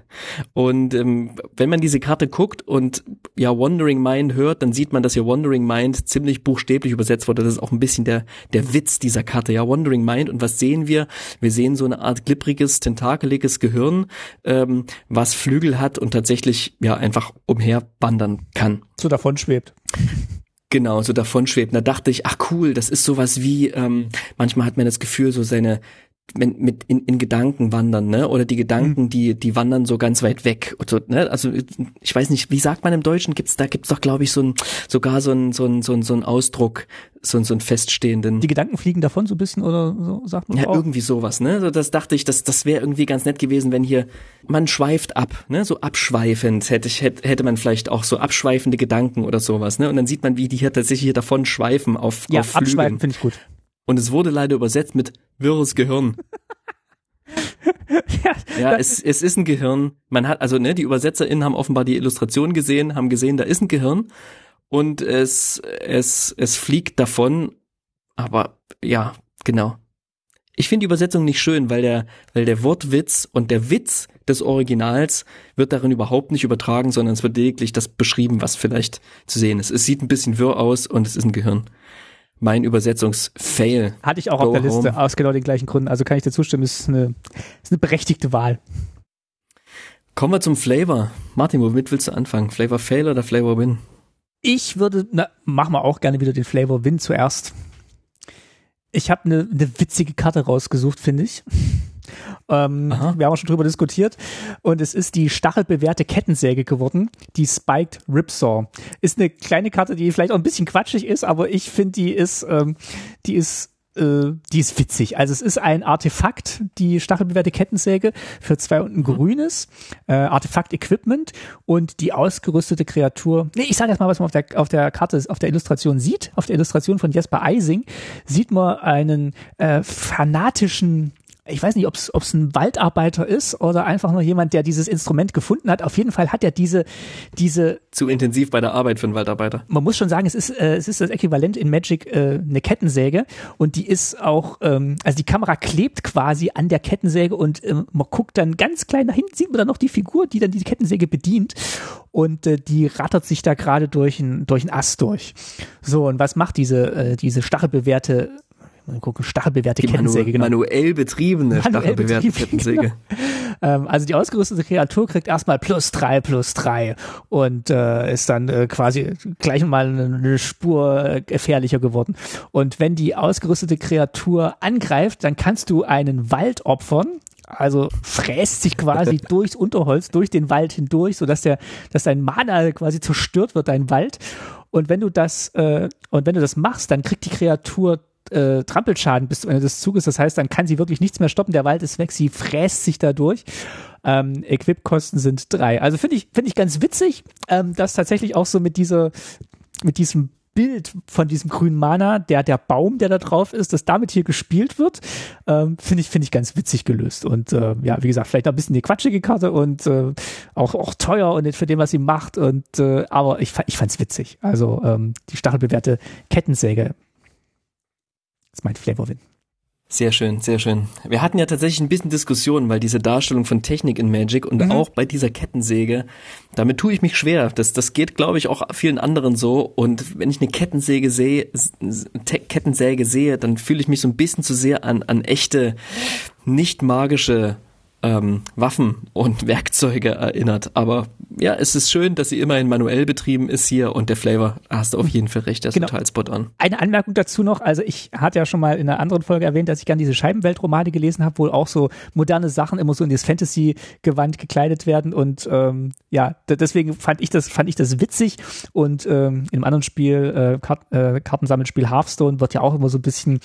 S1: Und ähm, wenn man diese Karte guckt und ja Wandering Mind hört, dann sieht man, dass hier Wandering Mind ziemlich buchstäblich übersetzt wurde. Das ist auch ein bisschen der, der Witz dieser Karte. Ja, Wandering Mind. Und was sehen wir? Wir sehen so eine Art glibbriges, tentakeliges Gehirn, ähm, was Flügel hat und tatsächlich ja einfach umherwandern kann.
S2: So davon schwebt.
S1: Genau, so davon schwebt. Da dachte ich, ach cool, das ist sowas wie, ähm, manchmal hat man das Gefühl, so seine, wenn, mit in, in Gedanken wandern, ne? Oder die Gedanken, mhm. die die wandern so ganz weit weg. So, ne? Also ich weiß nicht, wie sagt man im Deutschen? Gibt's da gibt's doch, glaube ich, so ein sogar so ein so ein so ein, so ein Ausdruck, so ein so ein feststehenden.
S2: Die Gedanken fliegen davon so ein bisschen oder so sagt man
S1: Ja, auch. irgendwie sowas, ne? So das dachte ich, das das wäre irgendwie ganz nett gewesen, wenn hier man schweift ab, ne? So abschweifend hätte ich hätte, hätte man vielleicht auch so abschweifende Gedanken oder sowas, ne? Und dann sieht man, wie die hier tatsächlich hier davon schweifen auf
S2: ja,
S1: auf
S2: abschweifen finde ich gut.
S1: Und es wurde leider übersetzt mit wirres Gehirn. ja, ja es, es ist ein Gehirn. Man hat, also ne, die UbersetzerInnen haben offenbar die Illustration gesehen, haben gesehen, da ist ein Gehirn und es, es, es fliegt davon. Aber ja, genau. Ich finde die Übersetzung nicht schön, weil der, weil der Wortwitz und der Witz des Originals wird darin überhaupt nicht übertragen, sondern es wird lediglich das beschrieben, was vielleicht zu sehen ist. Es sieht ein bisschen wirr aus und es ist ein Gehirn mein Übersetzungsfail.
S2: Hatte ich auch Go auf der Liste, home. aus genau den gleichen Gründen. Also kann ich dir zustimmen, ist eine, ist eine berechtigte Wahl.
S1: Kommen wir zum Flavor. Martin, womit willst du anfangen? Flavor Fail oder Flavor Win?
S2: Ich würde, na, machen wir auch gerne wieder den Flavor Win zuerst. Ich habe eine, eine witzige Karte rausgesucht, finde ich. Ähm, wir haben auch schon drüber diskutiert. Und es ist die stachelbewehrte Kettensäge geworden, die Spiked Ripsaw. Ist eine kleine Karte, die vielleicht auch ein bisschen quatschig ist, aber ich finde, die ist, ähm, die ist äh, die ist witzig. Also es ist ein Artefakt, die stachelbewehrte Kettensäge für zwei und ein mhm. grünes äh, Artefakt-Equipment und die ausgerüstete Kreatur. Nee, ich sage jetzt mal, was man auf der, auf der Karte, auf der Illustration sieht. Auf der Illustration von Jesper Eising sieht man einen äh, fanatischen ich weiß nicht, ob es ein Waldarbeiter ist oder einfach nur jemand, der dieses Instrument gefunden hat. Auf jeden Fall hat er diese, diese.
S1: Zu intensiv bei der Arbeit für einen Waldarbeiter.
S2: Man muss schon sagen, es ist, äh, es ist das Äquivalent in Magic äh, eine Kettensäge und die ist auch, ähm, also die Kamera klebt quasi an der Kettensäge und äh, man guckt dann ganz klein nach hinten, sieht man dann noch die Figur, die dann die Kettensäge bedient und äh, die rattert sich da gerade durch ein, durch ein Ast durch. So, und was macht diese, äh, diese stachelbewehrte Mal gucken, stachelbewehrte die Kettensäge.
S1: Manu genau. Manuell betriebene manuell stachelbewehrte Kettensäge.
S2: Genau. Ähm, also die ausgerüstete Kreatur kriegt erstmal plus drei, plus drei und äh, ist dann äh, quasi gleich mal eine, eine Spur äh, gefährlicher geworden. Und wenn die ausgerüstete Kreatur angreift, dann kannst du einen Wald opfern also fräst sich quasi durchs Unterholz, durch den Wald hindurch, sodass der, dass dein Mana quasi zerstört wird, dein Wald. Und wenn du das, äh, und wenn du das machst, dann kriegt die Kreatur äh, Trampelschaden bis zum Ende des Zuges. Das heißt, dann kann sie wirklich nichts mehr stoppen. Der Wald ist weg, sie fräst sich da durch. Ähm, Equip-Kosten sind drei. Also finde ich, finde ich ganz witzig, ähm, dass tatsächlich auch so mit dieser, mit diesem Bild von diesem grünen Mana, der, der Baum, der da drauf ist, dass damit hier gespielt wird, ähm, finde ich, finde ich ganz witzig gelöst. Und äh, ja, wie gesagt, vielleicht ein bisschen die quatschige Karte und äh, auch, auch teuer und nicht für dem, was sie macht. Und äh, aber ich, ich fand es witzig. Also ähm, die stachelbewährte Kettensäge ist mein Flavorwin.
S1: Sehr schön, sehr schön. Wir hatten ja tatsächlich ein bisschen Diskussion, weil diese Darstellung von Technik in Magic und mhm. auch bei dieser Kettensäge, damit tue ich mich schwer. Das, das geht, glaube ich, auch vielen anderen so. Und wenn ich eine Kettensäge sehe, Kettensäge sehe, dann fühle ich mich so ein bisschen zu sehr an, an echte, nicht magische ähm, Waffen und Werkzeuge erinnert. Aber ja, es ist schön, dass sie immerhin manuell betrieben ist hier und der Flavor, hast du auf jeden Fall recht, der ist genau. total spot on.
S2: Eine Anmerkung dazu noch, also ich hatte ja schon mal in einer anderen Folge erwähnt, dass ich gerne diese Scheibenweltromane gelesen habe, wo auch so moderne Sachen immer so in das Fantasy-Gewand gekleidet werden und ähm, ja, deswegen fand ich das, fand ich das witzig und ähm, in einem anderen Spiel, äh, Kart äh, Kartensammelspiel Hearthstone wird ja auch immer so ein bisschen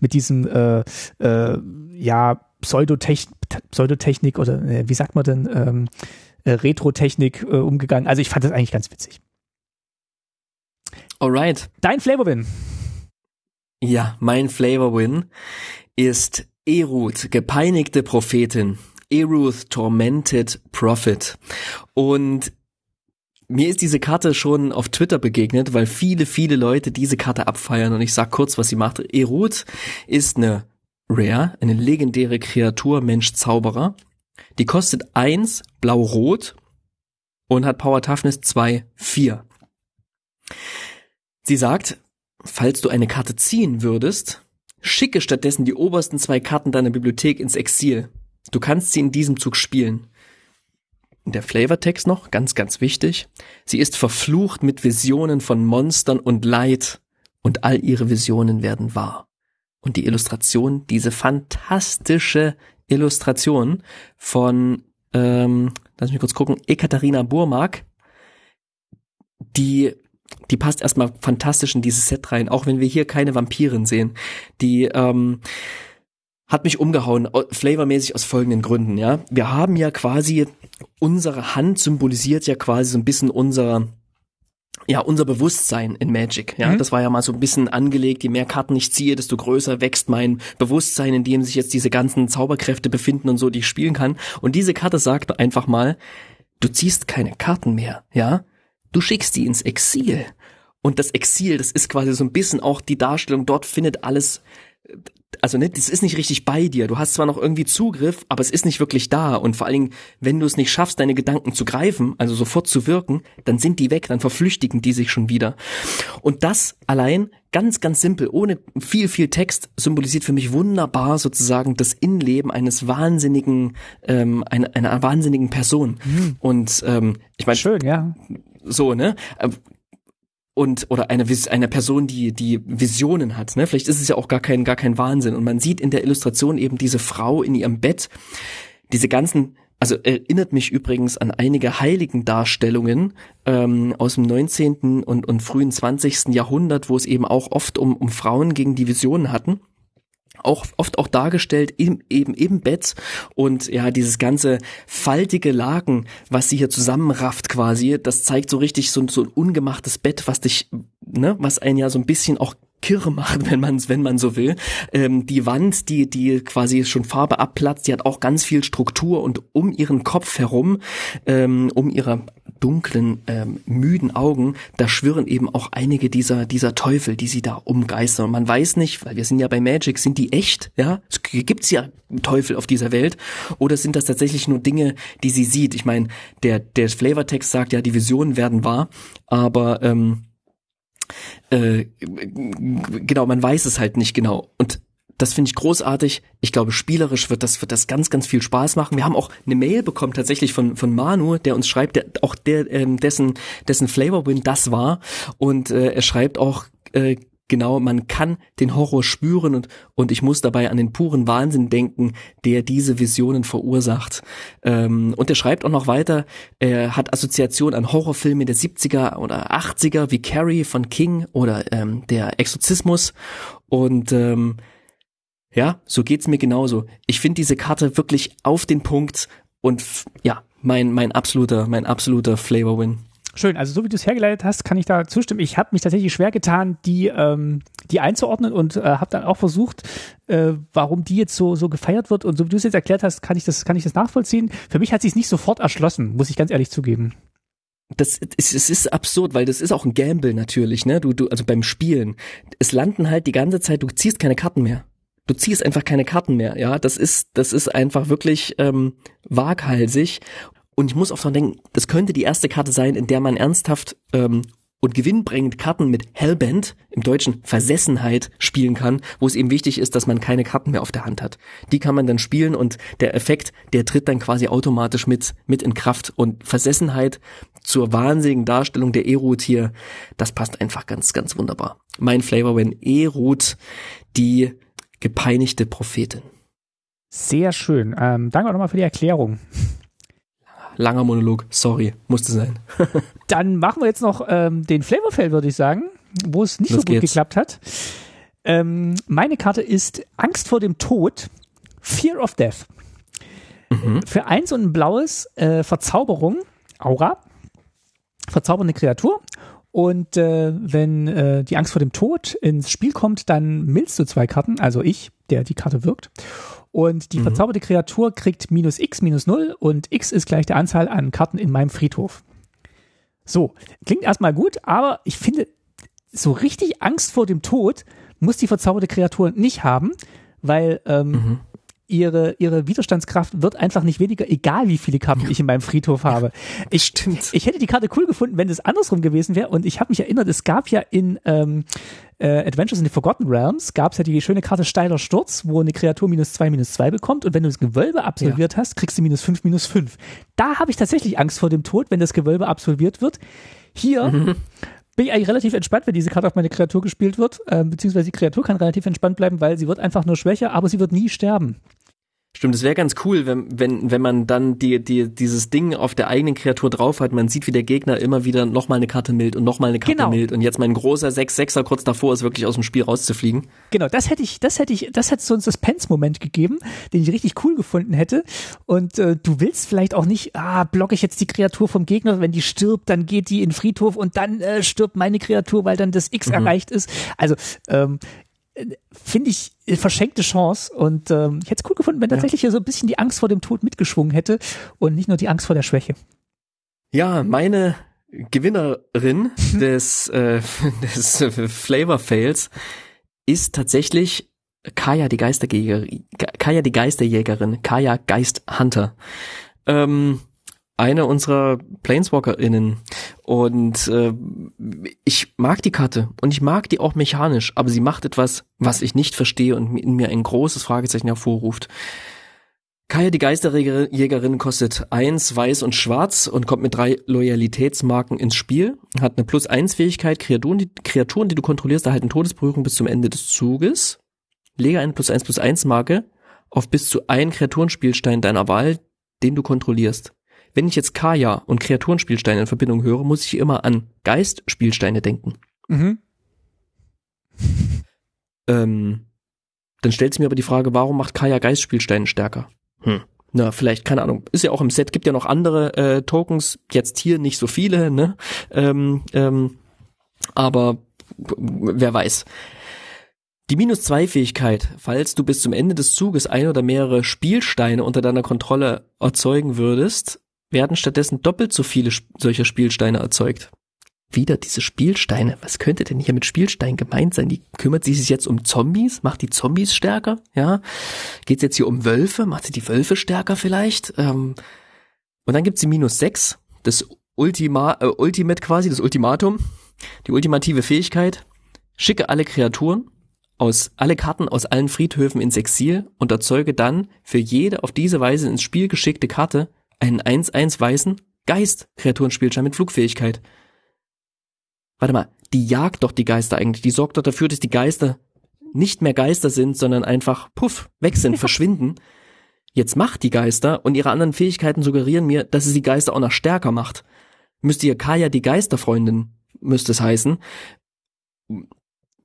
S2: mit diesem äh, äh, ja, Pseudotechnik, Pseudotechnik oder äh, wie sagt man denn, ähm, äh, Retro-Technik äh, umgegangen. Also ich fand das eigentlich ganz witzig.
S1: Alright.
S2: Dein Flavor-Win.
S1: Ja, mein Flavor-Win ist Eruth, gepeinigte Prophetin. Eruth, Tormented Prophet. Und mir ist diese Karte schon auf Twitter begegnet, weil viele, viele Leute diese Karte abfeiern und ich sag kurz, was sie macht. Eruth ist eine Rare, eine legendäre Kreatur, Mensch, Zauberer. Die kostet eins blau-rot und hat Power Toughness 2, 4. Sie sagt, falls du eine Karte ziehen würdest, schicke stattdessen die obersten zwei Karten deiner Bibliothek ins Exil. Du kannst sie in diesem Zug spielen. Der Flavortext noch, ganz, ganz wichtig. Sie ist verflucht mit Visionen von Monstern und Leid und all ihre Visionen werden wahr und die Illustration, diese fantastische Illustration von, ähm, lass mich kurz gucken, Ekaterina Burmark, die die passt erstmal fantastisch in dieses Set rein, auch wenn wir hier keine Vampiren sehen. Die ähm, hat mich umgehauen, flavormäßig aus folgenden Gründen, ja. Wir haben ja quasi, unsere Hand symbolisiert ja quasi so ein bisschen unser ja, unser Bewusstsein in Magic. Ja, mhm. das war ja mal so ein bisschen angelegt. Je mehr Karten ich ziehe, desto größer wächst mein Bewusstsein, in dem sich jetzt diese ganzen Zauberkräfte befinden und so, die ich spielen kann. Und diese Karte sagt einfach mal, du ziehst keine Karten mehr. Ja, du schickst die ins Exil. Und das Exil, das ist quasi so ein bisschen auch die Darstellung. Dort findet alles also ne, das ist nicht richtig bei dir. Du hast zwar noch irgendwie Zugriff, aber es ist nicht wirklich da. Und vor allen Dingen, wenn du es nicht schaffst, deine Gedanken zu greifen, also sofort zu wirken, dann sind die weg, dann verflüchtigen die sich schon wieder. Und das allein ganz, ganz simpel, ohne viel, viel Text, symbolisiert für mich wunderbar sozusagen das Innenleben eines wahnsinnigen, ähm, einer, einer wahnsinnigen Person. Mhm. Und ähm, ich meine,
S2: schön, ja.
S1: So, ne? Und oder eine eine Person, die die Visionen hat, ne? Vielleicht ist es ja auch gar kein gar kein Wahnsinn und man sieht in der Illustration eben diese Frau in ihrem Bett, diese ganzen also erinnert mich übrigens an einige heiligen Darstellungen ähm, aus dem 19. und, und frühen 20. Jahrhundert, wo es eben auch oft um, um Frauen ging, die Visionen hatten auch oft auch dargestellt im, eben im Bett und ja dieses ganze faltige Laken, was sie hier zusammenrafft quasi, das zeigt so richtig so, so ein ungemachtes Bett, was dich, ne, was einen ja so ein bisschen auch kirre macht, wenn man wenn man so will. Ähm, die Wand, die die quasi schon Farbe abplatzt, die hat auch ganz viel Struktur und um ihren Kopf herum, ähm, um ihre dunklen, ähm, müden Augen, da schwirren eben auch einige dieser, dieser Teufel, die sie da umgeistern. Und man weiß nicht, weil wir sind ja bei Magic, sind die echt? Ja, es gibt's ja Teufel auf dieser Welt? Oder sind das tatsächlich nur Dinge, die sie sieht? Ich meine, der, der Flavortext sagt ja, die Visionen werden wahr, aber ähm, äh, genau, man weiß es halt nicht genau. Und das finde ich großartig. Ich glaube, spielerisch wird das, wird das ganz, ganz viel Spaß machen. Wir haben auch eine Mail bekommen tatsächlich von, von Manu, der uns schreibt, der, auch der, ähm, dessen, dessen Flavor Win das war. Und äh, er schreibt auch, äh, genau, man kann den Horror spüren und, und ich muss dabei an den puren Wahnsinn denken, der diese Visionen verursacht. Ähm, und er schreibt auch noch weiter, er hat Assoziation an Horrorfilme der 70er oder 80er wie Carrie von King oder ähm, der Exorzismus und ähm, ja, so geht's mir genauso. Ich finde diese Karte wirklich auf den Punkt und ja, mein, mein absoluter, mein absoluter Flavor-Win.
S2: Schön, also so wie du es hergeleitet hast, kann ich da zustimmen. Ich habe mich tatsächlich schwer getan, die, ähm, die einzuordnen und äh, habe dann auch versucht, äh, warum die jetzt so, so gefeiert wird. Und so wie du es jetzt erklärt hast, kann ich das, kann ich das nachvollziehen. Für mich hat sich nicht sofort erschlossen, muss ich ganz ehrlich zugeben.
S1: Das ist, es ist absurd, weil das ist auch ein Gamble natürlich, ne? Du, du, also beim Spielen. Es landen halt die ganze Zeit, du ziehst keine Karten mehr. Du ziehst einfach keine Karten mehr, ja. Das ist, das ist einfach wirklich ähm, waghalsig. Und ich muss auch dran denken, das könnte die erste Karte sein, in der man ernsthaft ähm, und gewinnbringend Karten mit Hellbent, im Deutschen Versessenheit, spielen kann, wo es eben wichtig ist, dass man keine Karten mehr auf der Hand hat. Die kann man dann spielen und der Effekt, der tritt dann quasi automatisch mit, mit in Kraft. Und Versessenheit zur wahnsinnigen Darstellung der E-Root hier, das passt einfach ganz, ganz wunderbar. Mein Flavor, wenn E-Root die gepeinigte Prophetin.
S2: Sehr schön. Ähm, danke auch nochmal für die Erklärung
S1: langer Monolog, sorry, musste sein.
S2: Dann machen wir jetzt noch ähm, den Flavorfell, würde ich sagen, wo es nicht Los so gut geht's. geklappt hat. Ähm, meine Karte ist Angst vor dem Tod, Fear of Death. Mhm. Für eins und ein blaues äh, Verzauberung, Aura, verzaubernde Kreatur. Und äh, wenn äh, die Angst vor dem Tod ins Spiel kommt, dann milzt du zwei Karten, also ich, der die Karte wirkt. Und die mhm. verzauberte Kreatur kriegt minus x minus 0 und x ist gleich der Anzahl an Karten in meinem Friedhof. So, klingt erstmal gut, aber ich finde, so richtig Angst vor dem Tod muss die verzauberte Kreatur nicht haben, weil ähm, mhm ihre, ihre Widerstandskraft wird einfach nicht weniger, egal wie viele Karten ich in meinem Friedhof habe. Ich, Stimmt. ich hätte die Karte cool gefunden, wenn es andersrum gewesen wäre. Und ich habe mich erinnert, es gab ja in ähm, äh, Adventures in the Forgotten Realms, gab es ja die schöne Karte Steiler Sturz, wo eine Kreatur minus zwei, minus zwei bekommt. Und wenn du das Gewölbe absolviert ja. hast, kriegst du minus fünf, minus fünf. Da habe ich tatsächlich Angst vor dem Tod, wenn das Gewölbe absolviert wird. Hier mhm bin ich eigentlich relativ entspannt, wenn diese Karte auf meine Kreatur gespielt wird, äh, beziehungsweise die Kreatur kann relativ entspannt bleiben, weil sie wird einfach nur schwächer, aber sie wird nie sterben.
S1: Stimmt, es wäre ganz cool, wenn, wenn, wenn man dann die, die, dieses Ding auf der eigenen Kreatur drauf hat. Man sieht, wie der Gegner immer wieder nochmal eine Karte mild und nochmal eine Karte genau. mild. Und jetzt mein großer 6-6er kurz davor ist, wirklich aus dem Spiel rauszufliegen.
S2: Genau, das hätte ich, das hätte ich, das hätte so einen Suspense-Moment gegeben, den ich richtig cool gefunden hätte. Und äh, du willst vielleicht auch nicht, ah, blocke ich jetzt die Kreatur vom Gegner, wenn die stirbt, dann geht die in den Friedhof und dann äh, stirbt meine Kreatur, weil dann das X mhm. erreicht ist. Also ähm, finde ich, äh, verschenkte Chance. Und ähm, ich hätte es cool gefunden, wenn tatsächlich ja. hier so ein bisschen die Angst vor dem Tod mitgeschwungen hätte und nicht nur die Angst vor der Schwäche.
S1: Ja, meine Gewinnerin des, äh, des Flavor Fails ist tatsächlich Kaya die Geisterjägerin, Kaya die Geisterjägerin, Kaya Geisthunter. Ähm, eine unserer PlaneswalkerInnen. Und äh, ich mag die Karte und ich mag die auch mechanisch, aber sie macht etwas, was ich nicht verstehe und in mir ein großes Fragezeichen hervorruft. Kaya die Geisterjägerin kostet eins, weiß und schwarz und kommt mit drei Loyalitätsmarken ins Spiel. Hat eine plus eins Fähigkeit, Kreaturen die, Kreaturen, die du kontrollierst, erhalten Todesberührung bis zum Ende des Zuges. Lege eine plus eins plus eins Marke auf bis zu einen Kreaturenspielstein deiner Wahl, den du kontrollierst. Wenn ich jetzt Kaya und Kreaturenspielsteine in Verbindung höre, muss ich immer an Geistspielsteine denken. Mhm. ähm, dann stellt sich mir aber die Frage, warum macht Kaya Geistspielsteine stärker? Hm. Na, vielleicht, keine Ahnung. Ist ja auch im Set, gibt ja noch andere äh, Tokens, jetzt hier nicht so viele, ne? Ähm, ähm, aber wer weiß. Die Minus-2-Fähigkeit, falls du bis zum Ende des Zuges ein oder mehrere Spielsteine unter deiner Kontrolle erzeugen würdest, werden stattdessen doppelt so viele solcher Spielsteine erzeugt. Wieder diese Spielsteine. Was könnte denn hier mit Spielsteinen gemeint sein? Die kümmert sich jetzt um Zombies? Macht die Zombies stärker? Ja. Geht es jetzt hier um Wölfe? Macht sie die Wölfe stärker vielleicht? Ähm, und dann gibt sie minus sechs. Das Ultima, äh, Ultimate quasi, das Ultimatum. Die ultimative Fähigkeit. Schicke alle Kreaturen aus alle Karten aus allen Friedhöfen ins Exil und erzeuge dann für jede auf diese Weise ins Spiel geschickte Karte einen 1-1 weißen Geist Kreaturenspielschein mit Flugfähigkeit. Warte mal, die jagt doch die Geister eigentlich. Die sorgt doch dafür, dass die Geister nicht mehr Geister sind, sondern einfach puff, weg sind, verschwinden. Jetzt macht die Geister und ihre anderen Fähigkeiten suggerieren mir, dass es die Geister auch noch stärker macht. Müsste ihr Kaya die Geisterfreundin, müsste es heißen.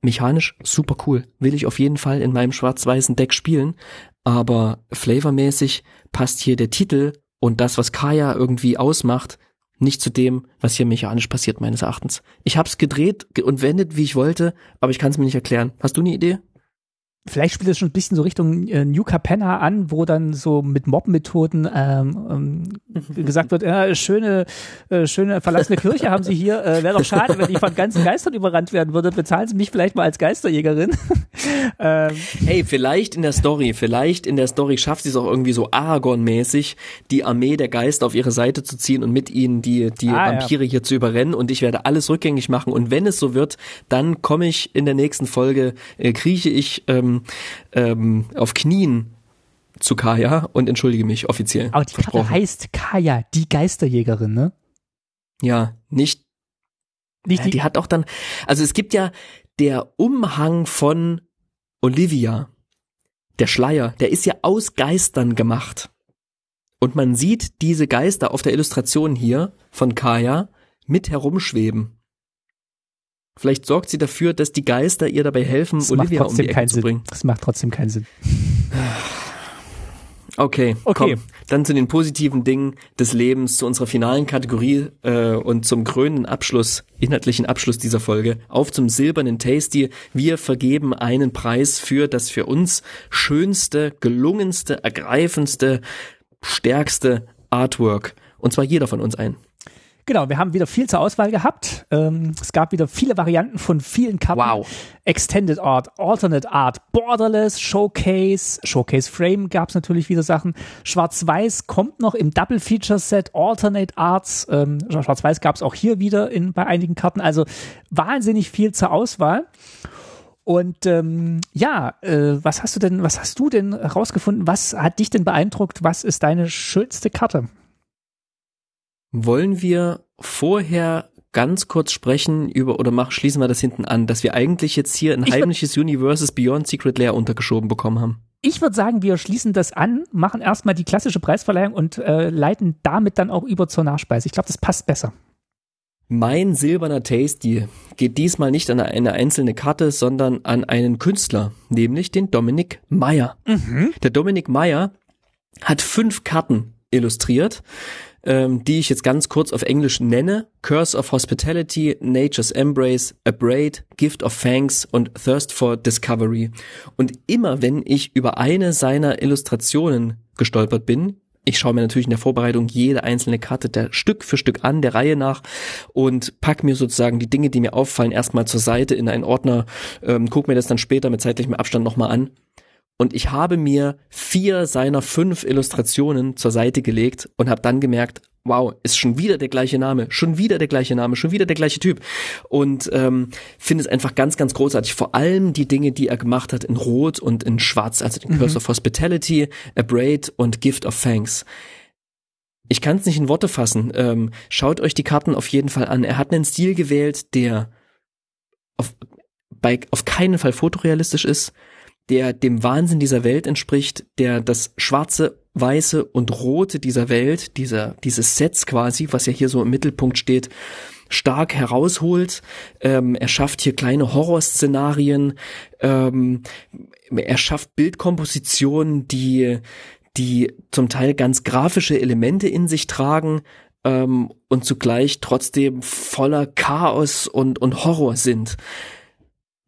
S1: Mechanisch super cool. Will ich auf jeden Fall in meinem schwarz-weißen Deck spielen. Aber flavormäßig passt hier der Titel und das, was Kaya irgendwie ausmacht, nicht zu dem, was hier mechanisch passiert, meines Erachtens. Ich hab's gedreht und wendet, wie ich wollte, aber ich kann es mir nicht erklären. Hast du eine Idee?
S2: Vielleicht spielt es schon ein bisschen so Richtung äh, New Capenna an, wo dann so mit Mob-Methoden ähm, ähm, gesagt wird, äh, schöne, äh, schöne verlassene Kirche haben Sie hier. Äh, Wäre doch schade, wenn die von ganzen Geistern überrannt werden würde. Bezahlen Sie mich vielleicht mal als Geisterjägerin.
S1: ähm. Hey, vielleicht in der Story, vielleicht in der Story schafft sie es auch irgendwie so Aragorn-mäßig, die Armee der Geister auf ihre Seite zu ziehen und mit ihnen die, die ah, Vampire ja. hier zu überrennen und ich werde alles rückgängig machen. Und wenn es so wird, dann komme ich in der nächsten Folge, äh, krieche ich ähm, ähm, auf Knien zu Kaya und entschuldige mich offiziell.
S2: Aber die Karte heißt Kaya, die Geisterjägerin, ne?
S1: Ja, nicht. nicht die, die hat auch dann, also es gibt ja der Umhang von Olivia, der Schleier, der ist ja aus Geistern gemacht. Und man sieht diese Geister auf der Illustration hier von Kaya mit herumschweben. Vielleicht sorgt sie dafür, dass die Geister ihr dabei helfen, das Olivia um die Ecke zu bringen.
S2: Das macht trotzdem keinen Sinn.
S1: Okay, okay. Komm, dann zu den positiven Dingen des Lebens, zu unserer finalen Kategorie äh, und zum krönenden Abschluss, inhaltlichen Abschluss dieser Folge. Auf zum silbernen Tasty. Wir vergeben einen Preis für das für uns schönste, gelungenste, ergreifendste, stärkste Artwork. Und zwar jeder von uns ein.
S2: Genau, wir haben wieder viel zur Auswahl gehabt. Ähm, es gab wieder viele Varianten von vielen Karten.
S1: Wow.
S2: Extended Art, Alternate Art, Borderless, Showcase, Showcase Frame gab es natürlich wieder Sachen. Schwarz-Weiß kommt noch im Double Feature Set, Alternate Arts. Ähm, Schwarz-Weiß gab es auch hier wieder in, bei einigen Karten. Also wahnsinnig viel zur Auswahl. Und ähm, ja, äh, was hast du denn, was hast du denn rausgefunden? Was hat dich denn beeindruckt? Was ist deine schönste Karte?
S1: Wollen wir vorher ganz kurz sprechen über, oder mach, schließen wir das hinten an, dass wir eigentlich jetzt hier ein ich heimliches Universes Beyond Secret Lair untergeschoben bekommen haben?
S2: Ich würde sagen, wir schließen das an, machen erstmal die klassische Preisverleihung und äh, leiten damit dann auch über zur Nachspeise. Ich glaube, das passt besser.
S1: Mein silberner Tasty geht diesmal nicht an eine einzelne Karte, sondern an einen Künstler, nämlich den Dominik Meyer. Mhm. Der Dominik Meyer hat fünf Karten illustriert ähm, die ich jetzt ganz kurz auf Englisch nenne. Curse of Hospitality, Nature's Embrace, A Braid, Gift of Thanks und Thirst for Discovery. Und immer wenn ich über eine seiner Illustrationen gestolpert bin, ich schaue mir natürlich in der Vorbereitung jede einzelne Karte der Stück für Stück an, der Reihe nach und pack mir sozusagen die Dinge, die mir auffallen, erstmal zur Seite in einen Ordner, ähm, guck mir das dann später mit zeitlichem Abstand nochmal an und ich habe mir vier seiner fünf Illustrationen zur Seite gelegt und habe dann gemerkt, wow, ist schon wieder der gleiche Name, schon wieder der gleiche Name, schon wieder der gleiche Typ. Und ähm, finde es einfach ganz, ganz großartig. Vor allem die Dinge, die er gemacht hat in Rot und in Schwarz, also den mhm. Curse of Hospitality, A Braid und Gift of Thanks. Ich kann es nicht in Worte fassen. Ähm, schaut euch die Karten auf jeden Fall an. Er hat einen Stil gewählt, der auf, bei, auf keinen Fall fotorealistisch ist, der dem Wahnsinn dieser Welt entspricht, der das schwarze, weiße und rote dieser Welt, dieser, dieses Sets quasi, was ja hier so im Mittelpunkt steht, stark herausholt. Ähm, er schafft hier kleine Horrorszenarien. Ähm, er schafft Bildkompositionen, die, die zum Teil ganz grafische Elemente in sich tragen. Ähm, und zugleich trotzdem voller Chaos und, und Horror sind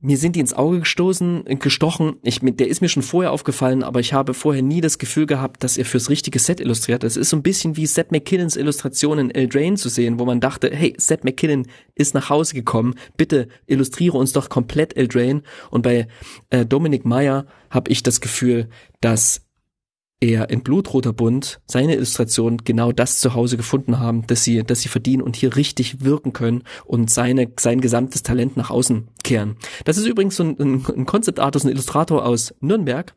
S1: mir sind die ins Auge gestoßen, gestochen. Ich, der ist mir schon vorher aufgefallen, aber ich habe vorher nie das Gefühl gehabt, dass er fürs richtige Set illustriert. Es ist so ein bisschen wie Seth MacKinnons Illustration in Eldraine zu sehen, wo man dachte, hey, Seth MacKinnon ist nach Hause gekommen, bitte illustriere uns doch komplett Eldraine. Und bei äh, Dominic Meyer habe ich das Gefühl, dass er in Blutroter Bund seine Illustration genau das zu Hause gefunden haben, dass sie, dass sie verdienen und hier richtig wirken können und seine, sein gesamtes Talent nach außen kehren. Das ist übrigens so ein, ein, ein Concept Artist, ein Illustrator aus Nürnberg,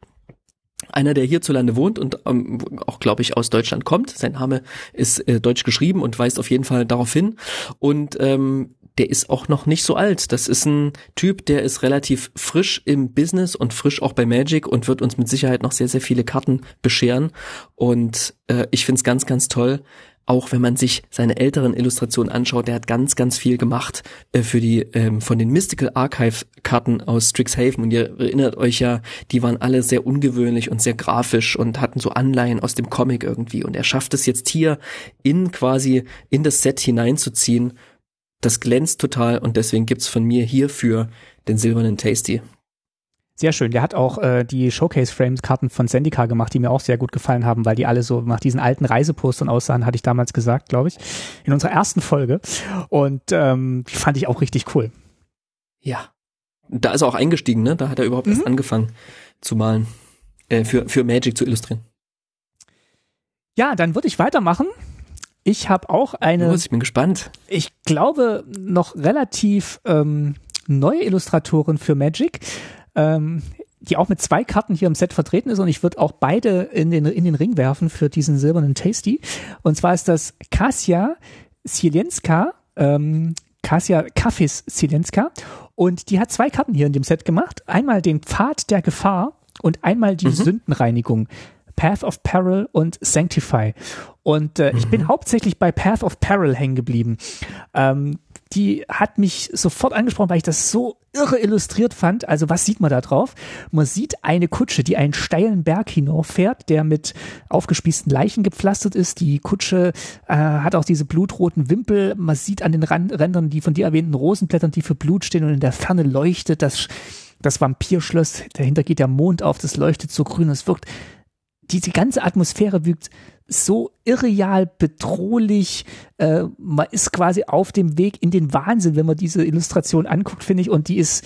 S1: einer, der hierzulande wohnt und ähm, auch, glaube ich, aus Deutschland kommt. Sein Name ist äh, deutsch geschrieben und weist auf jeden Fall darauf hin. Und ähm, der ist auch noch nicht so alt. Das ist ein Typ, der ist relativ frisch im Business und frisch auch bei Magic und wird uns mit Sicherheit noch sehr, sehr viele Karten bescheren. Und äh, ich find's ganz, ganz toll. Auch wenn man sich seine älteren Illustrationen anschaut, der hat ganz, ganz viel gemacht äh, für die ähm, von den Mystical Archive Karten aus Strixhaven. Und ihr erinnert euch ja, die waren alle sehr ungewöhnlich und sehr grafisch und hatten so Anleihen aus dem Comic irgendwie. Und er schafft es jetzt hier in quasi in das Set hineinzuziehen das glänzt total und deswegen gibt's von mir hierfür den silbernen Tasty.
S2: Sehr schön. Der hat auch äh, die Showcase-Frames-Karten von Sendika gemacht, die mir auch sehr gut gefallen haben, weil die alle so nach diesen alten Reisepostern aussahen, hatte ich damals gesagt, glaube ich, in unserer ersten Folge. Und ähm, die fand ich auch richtig cool.
S1: Ja. Da ist er auch eingestiegen, ne? Da hat er überhaupt mhm. erst angefangen zu malen. Äh, für, für Magic zu illustrieren.
S2: Ja, dann würde ich weitermachen ich habe auch eine.
S1: Los, ich bin gespannt.
S2: Ich glaube, noch relativ ähm, neue Illustratorin für Magic. Ähm, die auch mit zwei Karten hier im Set vertreten ist und ich würde auch beide in den, in den Ring werfen für diesen silbernen Tasty. Und zwar ist das Kasia Sielenska, ähm, Kasia Kafis Sielenska und die hat zwei Karten hier in dem Set gemacht. Einmal den Pfad der Gefahr und einmal die mhm. Sündenreinigung. Path of Peril und Sanctify. Und äh, mhm. ich bin mhm. hauptsächlich bei Path of Peril hängen geblieben. Ähm, die hat mich sofort angesprochen, weil ich das so irre illustriert fand. Also was sieht man da drauf? Man sieht eine Kutsche, die einen steilen Berg hinauffährt, der mit aufgespießten Leichen gepflastert ist. Die Kutsche äh, hat auch diese blutroten Wimpel. Man sieht an den Rand Rändern die von dir erwähnten Rosenblättern, die für Blut stehen und in der Ferne leuchtet das, das Vampirschloss. Dahinter geht der Mond auf, das leuchtet so grün. Es wirkt diese ganze Atmosphäre wirkt so irreal, bedrohlich. Äh, man ist quasi auf dem Weg in den Wahnsinn, wenn man diese Illustration anguckt, finde ich. Und die ist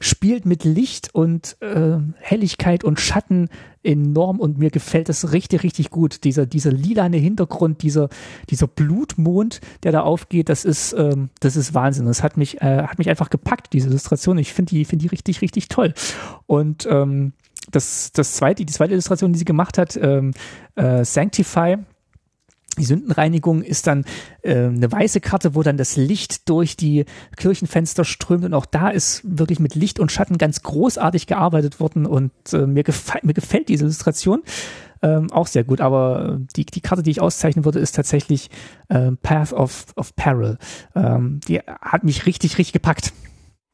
S2: spielt mit Licht und äh, Helligkeit und Schatten enorm und mir gefällt das richtig, richtig gut. Dieser, dieser lilane Hintergrund, dieser, dieser Blutmond, der da aufgeht, das ist, ähm, das ist Wahnsinn. Das hat mich, äh, hat mich einfach gepackt, diese Illustration. Ich finde die, finde die richtig, richtig toll. Und ähm, das, das zweite, die zweite Illustration, die sie gemacht hat, ähm, äh, Sanctify, die Sündenreinigung ist dann äh, eine weiße Karte, wo dann das Licht durch die Kirchenfenster strömt und auch da ist wirklich mit Licht und Schatten ganz großartig gearbeitet worden und äh, mir, gefällt mir gefällt diese Illustration ähm, auch sehr gut. Aber die, die Karte, die ich auszeichnen würde, ist tatsächlich äh, Path of, of Peril. Ähm, die hat mich richtig, richtig gepackt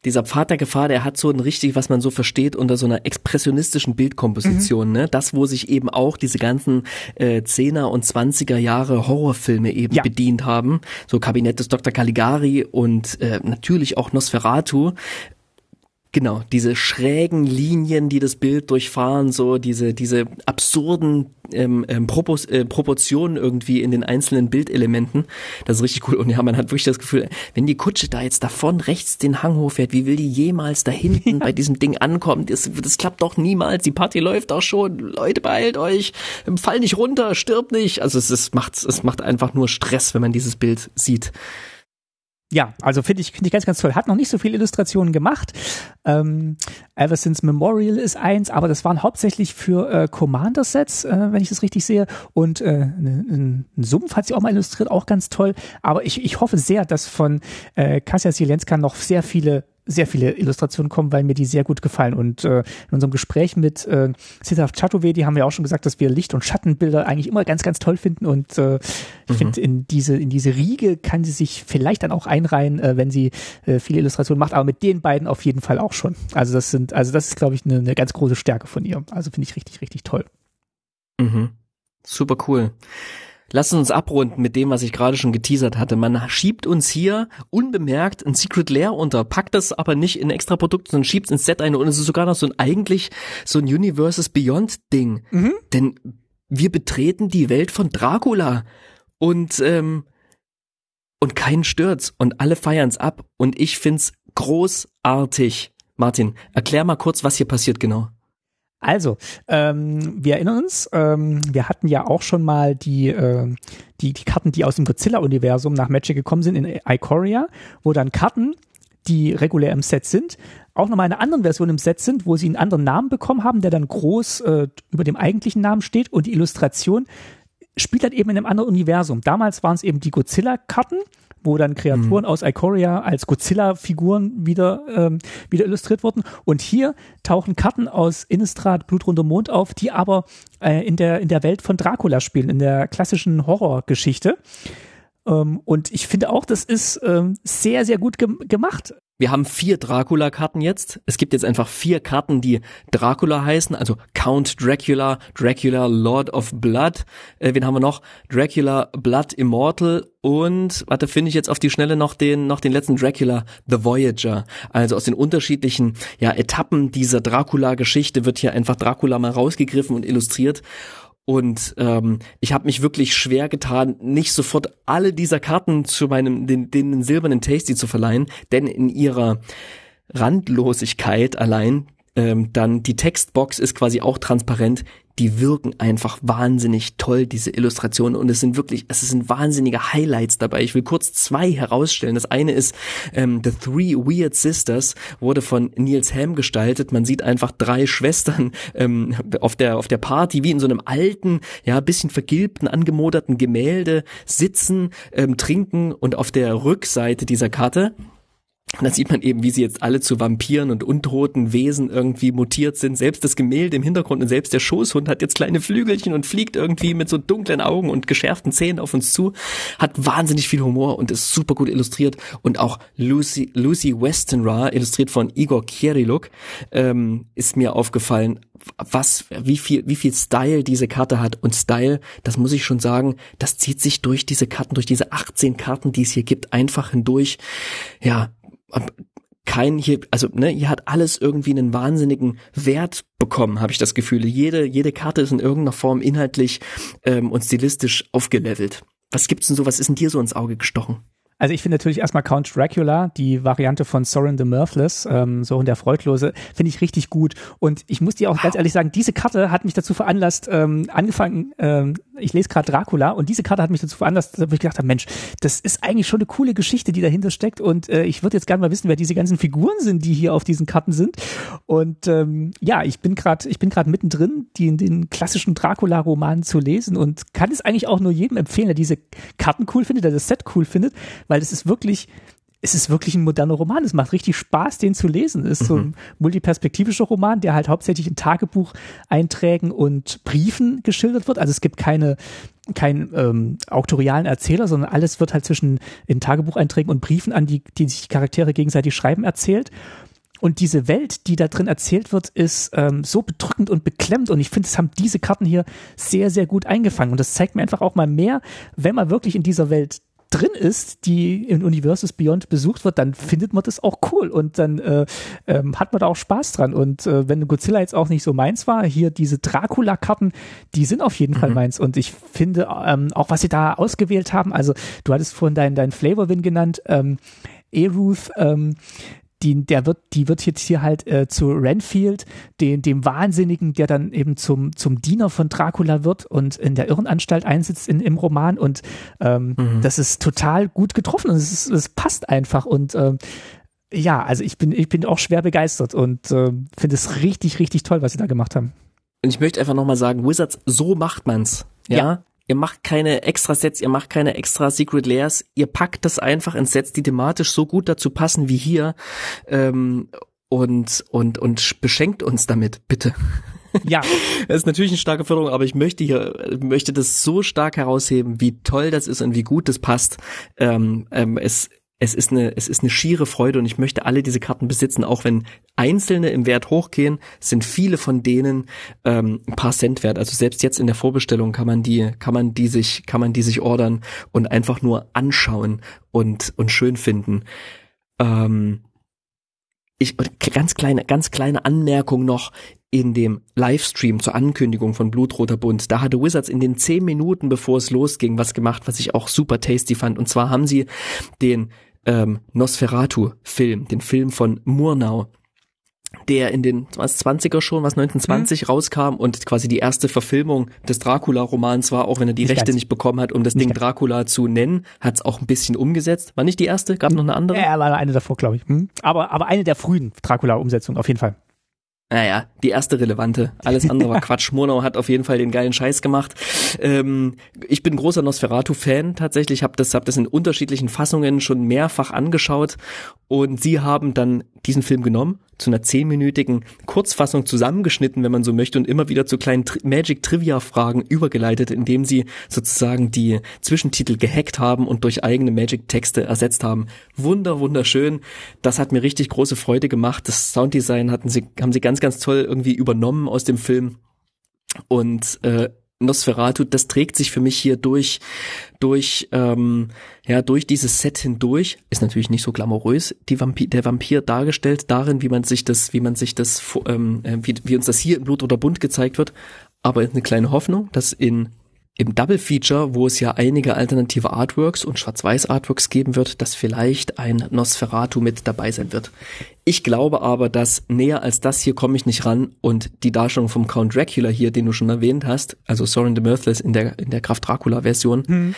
S1: dieser Pfad der Gefahr, der hat so ein richtig, was man so versteht, unter so einer expressionistischen Bildkomposition, mhm. ne? Das, wo sich eben auch diese ganzen äh, 10er und 20er Jahre Horrorfilme eben ja. bedient haben. So Kabinett des Dr. Caligari und äh, natürlich auch Nosferatu. Genau, diese schrägen Linien, die das Bild durchfahren, so diese, diese absurden ähm, ähm, Propos, äh, Proportionen irgendwie in den einzelnen Bildelementen. Das ist richtig cool. Und ja, man hat wirklich das Gefühl, wenn die Kutsche da jetzt davon rechts den Hang hochfährt, wie will die jemals da hinten ja. bei diesem Ding ankommen? Das, das klappt doch niemals. Die Party läuft auch schon. Leute, beeilt euch. Fall nicht runter, stirbt nicht. Also es, es macht, es macht einfach nur Stress, wenn man dieses Bild sieht
S2: ja, also finde ich, finde ich ganz, ganz toll. Hat noch nicht so viele Illustrationen gemacht. Ähm, Ever Since Memorial ist eins, aber das waren hauptsächlich für äh, Commander-Sets, äh, wenn ich das richtig sehe. Und äh, ein, ein Sumpf hat sie auch mal illustriert, auch ganz toll. Aber ich, ich hoffe sehr, dass von äh, Kasia Sielenska noch sehr viele sehr viele Illustrationen kommen, weil mir die sehr gut gefallen. Und äh, in unserem Gespräch mit äh, Siddharth Chaturvedi haben wir auch schon gesagt, dass wir Licht- und Schattenbilder eigentlich immer ganz, ganz toll finden. Und äh, ich mhm. finde, in diese, in diese Riege kann sie sich vielleicht dann auch einreihen, äh, wenn sie äh, viele Illustrationen macht, aber mit den beiden auf jeden Fall auch schon. Also das sind, also das ist, glaube ich, eine, eine ganz große Stärke von ihr. Also finde ich richtig, richtig toll.
S1: Mhm. Super cool. Lass uns abrunden mit dem, was ich gerade schon geteasert hatte. Man schiebt uns hier unbemerkt ein Secret Lair unter, packt das aber nicht in extra Produkte, sondern schiebt es ins Set ein und es ist sogar noch so ein eigentlich so ein Universes Beyond Ding. Mhm. Denn wir betreten die Welt von Dracula und ähm, und keinen stört's und alle feiern's ab und ich find's großartig. Martin, erklär mal kurz, was hier passiert genau.
S2: Also, ähm, wir erinnern uns, ähm, wir hatten ja auch schon mal die, äh, die, die Karten, die aus dem Godzilla-Universum nach Magic gekommen sind in Ikoria, wo dann Karten, die regulär im Set sind, auch nochmal in einer anderen Version im Set sind, wo sie einen anderen Namen bekommen haben, der dann groß äh, über dem eigentlichen Namen steht und die Illustration spielt dann eben in einem anderen Universum. Damals waren es eben die Godzilla-Karten wo dann Kreaturen mhm. aus Ikoria als Godzilla-Figuren wieder, ähm, wieder illustriert wurden. Und hier tauchen Karten aus Innistrad, Blutrunde Mond auf, die aber äh, in, der, in der Welt von Dracula spielen, in der klassischen Horrorgeschichte. Ähm, und ich finde auch, das ist ähm, sehr, sehr gut ge gemacht.
S1: Wir haben vier Dracula-Karten jetzt. Es gibt jetzt einfach vier Karten, die Dracula heißen, also Count Dracula, Dracula Lord of Blood. Äh, wen haben wir noch? Dracula Blood Immortal und warte, finde ich jetzt auf die Schnelle noch den noch den letzten Dracula The Voyager. Also aus den unterschiedlichen ja Etappen dieser Dracula-Geschichte wird hier einfach Dracula mal rausgegriffen und illustriert. Und ähm, ich habe mich wirklich schwer getan, nicht sofort alle dieser Karten zu meinem, den, den silbernen Tasty zu verleihen, denn in ihrer Randlosigkeit allein ähm, dann die Textbox ist quasi auch transparent die wirken einfach wahnsinnig toll, diese Illustrationen. Und es sind wirklich, es sind wahnsinnige Highlights dabei. Ich will kurz zwei herausstellen. Das eine ist ähm, The Three Weird Sisters, wurde von Niels Ham gestaltet. Man sieht einfach drei Schwestern ähm, auf der auf der Party, wie in so einem alten, ja, bisschen vergilbten, angemoderten Gemälde sitzen, ähm, trinken und auf der Rückseite dieser Karte und da sieht man eben, wie sie jetzt alle zu Vampiren und untoten Wesen irgendwie mutiert sind. Selbst das Gemälde im Hintergrund und selbst der Schoßhund hat jetzt kleine Flügelchen und fliegt irgendwie mit so dunklen Augen und geschärften Zähnen auf uns zu. Hat wahnsinnig viel Humor und ist super gut illustriert. Und auch Lucy, Lucy Westenra, illustriert von Igor Kieriluk, ähm, ist mir aufgefallen, was, wie viel, wie viel Style diese Karte hat. Und Style, das muss ich schon sagen, das zieht sich durch diese Karten, durch diese 18 Karten, die es hier gibt, einfach hindurch. Ja, kein hier, also ne, hier hat alles irgendwie einen wahnsinnigen Wert bekommen, habe ich das Gefühl. Jede, jede Karte ist in irgendeiner Form inhaltlich ähm, und stilistisch aufgelevelt. Was gibt's denn so, was ist denn dir so ins Auge gestochen?
S2: Also ich finde natürlich erstmal Count Dracula, die Variante von Sorin the Mirthless, ähm, Sorin der Freudlose, finde ich richtig gut. Und ich muss dir auch wow. ganz ehrlich sagen, diese Karte hat mich dazu veranlasst, ähm, angefangen, ähm, ich lese gerade Dracula und diese Karte hat mich dazu veranlasst, dass ich gedacht habe, Mensch, das ist eigentlich schon eine coole Geschichte, die dahinter steckt. Und äh, ich würde jetzt gerne mal wissen, wer diese ganzen Figuren sind, die hier auf diesen Karten sind. Und ähm, ja, ich bin gerade, ich bin gerade mittendrin, die in den klassischen Dracula-Romanen zu lesen und kann es eigentlich auch nur jedem empfehlen, der diese Karten cool findet, der das Set cool findet, weil es ist wirklich, es ist wirklich ein moderner Roman. Es macht richtig Spaß, den zu lesen. Es ist mhm. so ein multiperspektivischer Roman, der halt hauptsächlich in Tagebucheinträgen und Briefen geschildert wird. Also es gibt keine keinen ähm, autorialen Erzähler, sondern alles wird halt zwischen in Tagebucheinträgen und Briefen an die, die sich die Charaktere gegenseitig schreiben, erzählt. Und diese Welt, die da drin erzählt wird, ist ähm, so bedrückend und beklemmt. Und ich finde, es haben diese Karten hier sehr, sehr gut eingefangen. Und das zeigt mir einfach auch mal mehr, wenn man wirklich in dieser Welt drin ist, die in Universes Beyond besucht wird, dann findet man das auch cool und dann äh, ähm, hat man da auch Spaß dran. Und äh, wenn Godzilla jetzt auch nicht so meins war, hier diese Dracula-Karten, die sind auf jeden mhm. Fall meins. Und ich finde ähm, auch, was sie da ausgewählt haben, also du hattest vorhin deinen dein Flavor-Win genannt, ähm, Eruth, ähm, die, der wird, die wird jetzt hier halt äh, zu Renfield, den, dem Wahnsinnigen, der dann eben zum, zum Diener von Dracula wird und in der Irrenanstalt einsitzt in, im Roman. Und ähm, mhm. das ist total gut getroffen und es, ist, es passt einfach. Und ähm, ja, also ich bin, ich bin auch schwer begeistert und äh, finde es richtig, richtig toll, was sie da gemacht haben.
S1: Und ich möchte einfach nochmal sagen, Wizards, so macht man's. Ja? ja. Ihr macht keine extra Sets, ihr macht keine extra Secret Layers, ihr packt das einfach in Sets, die thematisch so gut dazu passen wie hier ähm, und und und beschenkt uns damit, bitte.
S2: Ja.
S1: Das ist natürlich eine starke Förderung, aber ich möchte hier, möchte das so stark herausheben, wie toll das ist und wie gut das passt. Ähm, ähm, es, es ist eine, es ist eine schiere Freude und ich möchte alle diese Karten besitzen, auch wenn einzelne im Wert hochgehen, sind viele von denen ähm, ein paar Cent wert. Also selbst jetzt in der Vorbestellung kann man die, kann man die sich, kann man die sich ordern und einfach nur anschauen und und schön finden. Ähm, ich ganz kleine, ganz kleine Anmerkung noch in dem Livestream zur Ankündigung von Blutroter Bund. Da hatte Wizards in den zehn Minuten, bevor es losging, was gemacht, was ich auch super tasty fand. Und zwar haben sie den ähm, Nosferatu-Film, den Film von Murnau, der in den was 20er schon, was 1920 mhm. rauskam und quasi die erste Verfilmung des Dracula-Romans war, auch wenn er die nicht Rechte ganz. nicht bekommen hat, um das nicht Ding ganz. Dracula zu nennen, hat es auch ein bisschen umgesetzt. War nicht die erste? Gab noch eine andere?
S2: Ja, war eine davor, glaube ich. Hm? Aber, aber eine der frühen Dracula-Umsetzungen, auf jeden Fall.
S1: Naja, die erste relevante. Alles andere war Quatsch. Murnau hat auf jeden Fall den geilen Scheiß gemacht. Ähm, ich bin großer Nosferatu-Fan tatsächlich, habe das, hab das in unterschiedlichen Fassungen schon mehrfach angeschaut und sie haben dann diesen Film genommen, zu einer zehnminütigen Kurzfassung zusammengeschnitten, wenn man so möchte, und immer wieder zu kleinen Tri Magic-Trivia-Fragen übergeleitet, indem sie sozusagen die Zwischentitel gehackt haben und durch eigene Magic-Texte ersetzt haben. Wunder, wunderschön. Das hat mir richtig große Freude gemacht. Das Sounddesign hatten sie, haben sie ganz, ganz toll irgendwie übernommen aus dem Film. Und äh, Nosferatu, das trägt sich für mich hier durch, durch, ähm, ja, durch dieses Set hindurch. Ist natürlich nicht so glamourös, die Vampir, der Vampir dargestellt darin, wie man sich das, wie man sich das, ähm, äh, wie, wie uns das hier in Blut oder Bunt gezeigt wird. Aber eine kleine Hoffnung, dass in im Double Feature, wo es ja einige alternative Artworks und Schwarz-Weiß Artworks geben wird, dass vielleicht ein Nosferatu mit dabei sein wird. Ich glaube aber, dass näher als das hier komme ich nicht ran und die Darstellung vom Count Dracula hier, den du schon erwähnt hast, also Sorin the Mirthless in der, in der Kraft Dracula Version, hm.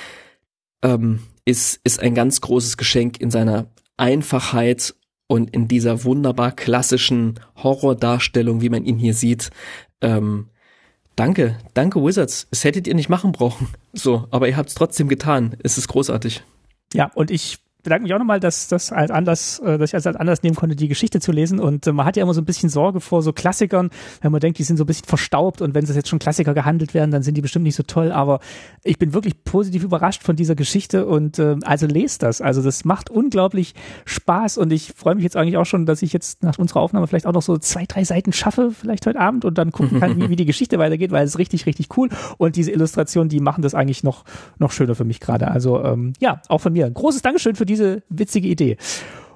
S1: ähm, ist, ist ein ganz großes Geschenk in seiner Einfachheit und in dieser wunderbar klassischen Horrordarstellung, wie man ihn hier sieht. Ähm, Danke, danke Wizards. Es hättet ihr nicht machen brauchen. So, aber ihr habt es trotzdem getan. Es ist großartig.
S2: Ja, und ich bedanke mich auch nochmal, dass das als Anlass, äh, dass ich als Anlass nehmen konnte, die Geschichte zu lesen. Und äh, man hat ja immer so ein bisschen Sorge vor so Klassikern, wenn man denkt, die sind so ein bisschen verstaubt und wenn es jetzt schon Klassiker gehandelt werden, dann sind die bestimmt nicht so toll. Aber ich bin wirklich positiv überrascht von dieser Geschichte und äh, also lest das. Also das macht unglaublich Spaß und ich freue mich jetzt eigentlich auch schon, dass ich jetzt nach unserer Aufnahme vielleicht auch noch so zwei, drei Seiten schaffe, vielleicht heute Abend und dann gucken kann, wie, wie die Geschichte weitergeht, weil es ist richtig, richtig cool. Und diese Illustrationen, die machen das eigentlich noch, noch schöner für mich gerade. Also ähm, ja, auch von mir. Großes Dankeschön für diese witzige Idee.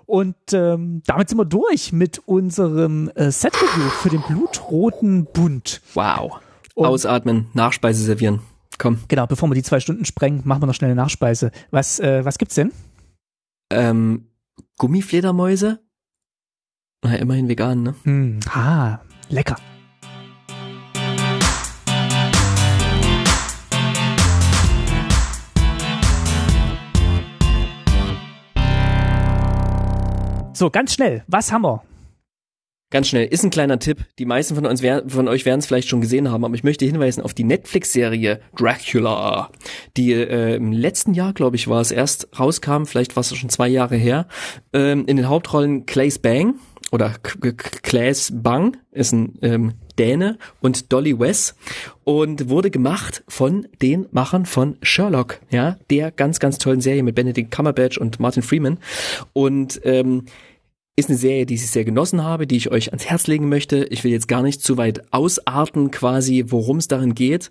S2: Und ähm, damit sind wir durch mit unserem äh, Set-Review für den blutroten Bund.
S1: Wow. Und Ausatmen, Nachspeise servieren. Komm.
S2: Genau, bevor wir die zwei Stunden sprengen, machen wir noch schnell eine Nachspeise. Was, äh, was gibt's denn?
S1: Ähm, Gummifledermäuse? Na, immerhin vegan, ne?
S2: Hm, ah, lecker. So, ganz schnell, was haben wir?
S1: Ganz schnell, ist ein kleiner Tipp. Die meisten von, uns von euch werden es vielleicht schon gesehen haben, aber ich möchte hinweisen auf die Netflix-Serie Dracula, die äh, im letzten Jahr, glaube ich, war es erst rauskam, vielleicht war es schon zwei Jahre her, ähm, in den Hauptrollen Claes Bang oder Claes Bang ist ein ähm, Däne und Dolly West und wurde gemacht von den Machern von Sherlock, ja, der ganz, ganz tollen Serie mit Benedict Cumberbatch und Martin Freeman. Und ähm, ist eine Serie, die ich sehr genossen habe, die ich euch ans Herz legen möchte. Ich will jetzt gar nicht zu weit ausarten, quasi, worum es darin geht.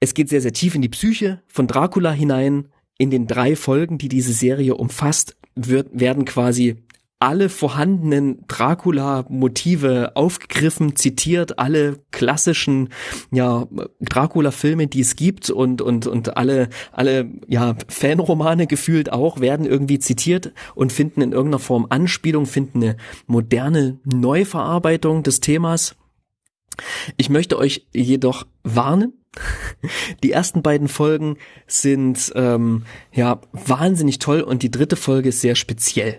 S1: Es geht sehr, sehr tief in die Psyche von Dracula hinein. In den drei Folgen, die diese Serie umfasst, wird, werden quasi alle vorhandenen Dracula-Motive aufgegriffen, zitiert, alle klassischen ja Dracula-Filme, die es gibt und und und alle alle ja Fanromane gefühlt auch werden irgendwie zitiert und finden in irgendeiner Form Anspielung, finden eine moderne Neuverarbeitung des Themas. Ich möchte euch jedoch warnen, die ersten beiden Folgen sind ähm, ja wahnsinnig toll und die dritte Folge ist sehr speziell.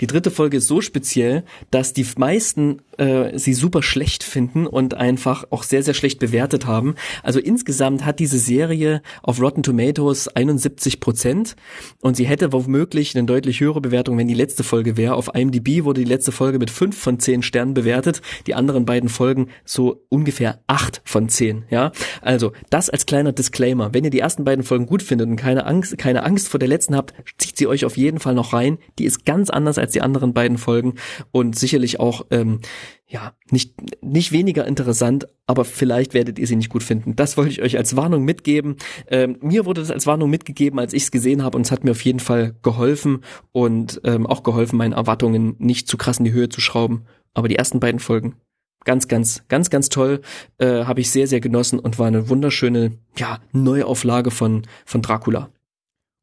S1: Die dritte Folge ist so speziell, dass die meisten äh, sie super schlecht finden und einfach auch sehr, sehr schlecht bewertet haben. Also insgesamt hat diese Serie auf Rotten Tomatoes 71 Prozent und sie hätte womöglich eine deutlich höhere Bewertung, wenn die letzte Folge wäre. Auf IMDb wurde die letzte Folge mit fünf von zehn Sternen bewertet, die anderen beiden Folgen so ungefähr acht von zehn. Ja, also das als kleiner Disclaimer. Wenn ihr die ersten beiden Folgen gut findet und keine Angst, keine Angst vor der letzten habt, zieht sie euch auf jeden Fall noch rein. Die ist ganz anders als die anderen beiden Folgen und sicherlich auch ähm, ja, nicht, nicht weniger interessant, aber vielleicht werdet ihr sie nicht gut finden. Das wollte ich euch als Warnung mitgeben. Ähm, mir wurde das als Warnung mitgegeben, als ich es gesehen habe und es hat mir auf jeden Fall geholfen und ähm, auch geholfen, meine Erwartungen nicht zu krass in die Höhe zu schrauben. Aber die ersten beiden Folgen ganz, ganz, ganz, ganz toll, äh, habe ich sehr, sehr genossen und war eine wunderschöne, ja, Neuauflage von, von Dracula.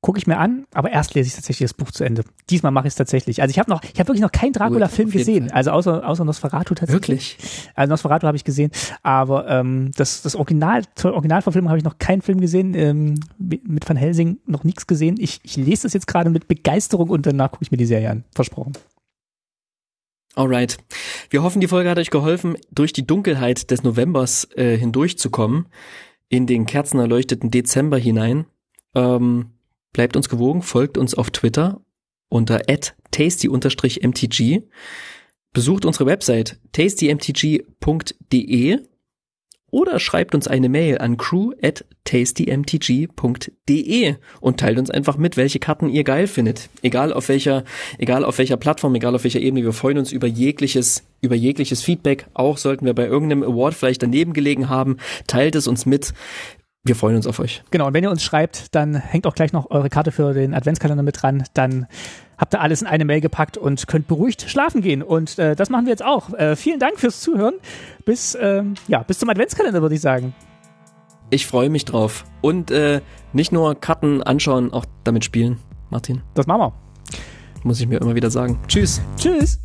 S2: Gucke ich mir an, aber erst lese ich tatsächlich das Buch zu Ende. Diesmal mache ich es tatsächlich. Also ich habe noch, ich habe wirklich noch keinen Dracula-Film gesehen, also außer, außer Nosferatu tatsächlich.
S1: Wirklich?
S2: Also Nosferatu habe ich gesehen, aber ähm, das, das Original, zur Originalverfilmung habe ich noch keinen Film gesehen, ähm, mit Van Helsing noch nichts gesehen. Ich, ich lese das jetzt gerade mit Begeisterung und danach gucke ich mir die Serie an. Versprochen.
S1: Alright. Wir hoffen, die Folge hat euch geholfen, durch die Dunkelheit des Novembers äh, hindurchzukommen, in den kerzenerleuchteten Dezember hinein. Ähm, bleibt uns gewogen, folgt uns auf Twitter unter tasty-mtg. Besucht unsere Website tastymtg.de oder schreibt uns eine Mail an crew at tastymtg.de und teilt uns einfach mit, welche Karten ihr geil findet. Egal auf welcher, egal auf welcher Plattform, egal auf welcher Ebene. Wir freuen uns über jegliches, über jegliches Feedback. Auch sollten wir bei irgendeinem Award vielleicht daneben gelegen haben. Teilt es uns mit. Wir freuen uns auf euch.
S2: Genau, und wenn ihr uns schreibt, dann hängt auch gleich noch eure Karte für den Adventskalender mit dran. Dann habt ihr alles in eine Mail gepackt und könnt beruhigt schlafen gehen. Und äh, das machen wir jetzt auch. Äh, vielen Dank fürs Zuhören. Bis, ähm, ja, bis zum Adventskalender, würde ich sagen.
S1: Ich freue mich drauf. Und äh, nicht nur Karten anschauen, auch damit spielen, Martin.
S2: Das machen wir.
S1: Muss ich mir immer wieder sagen. Tschüss.
S2: Tschüss.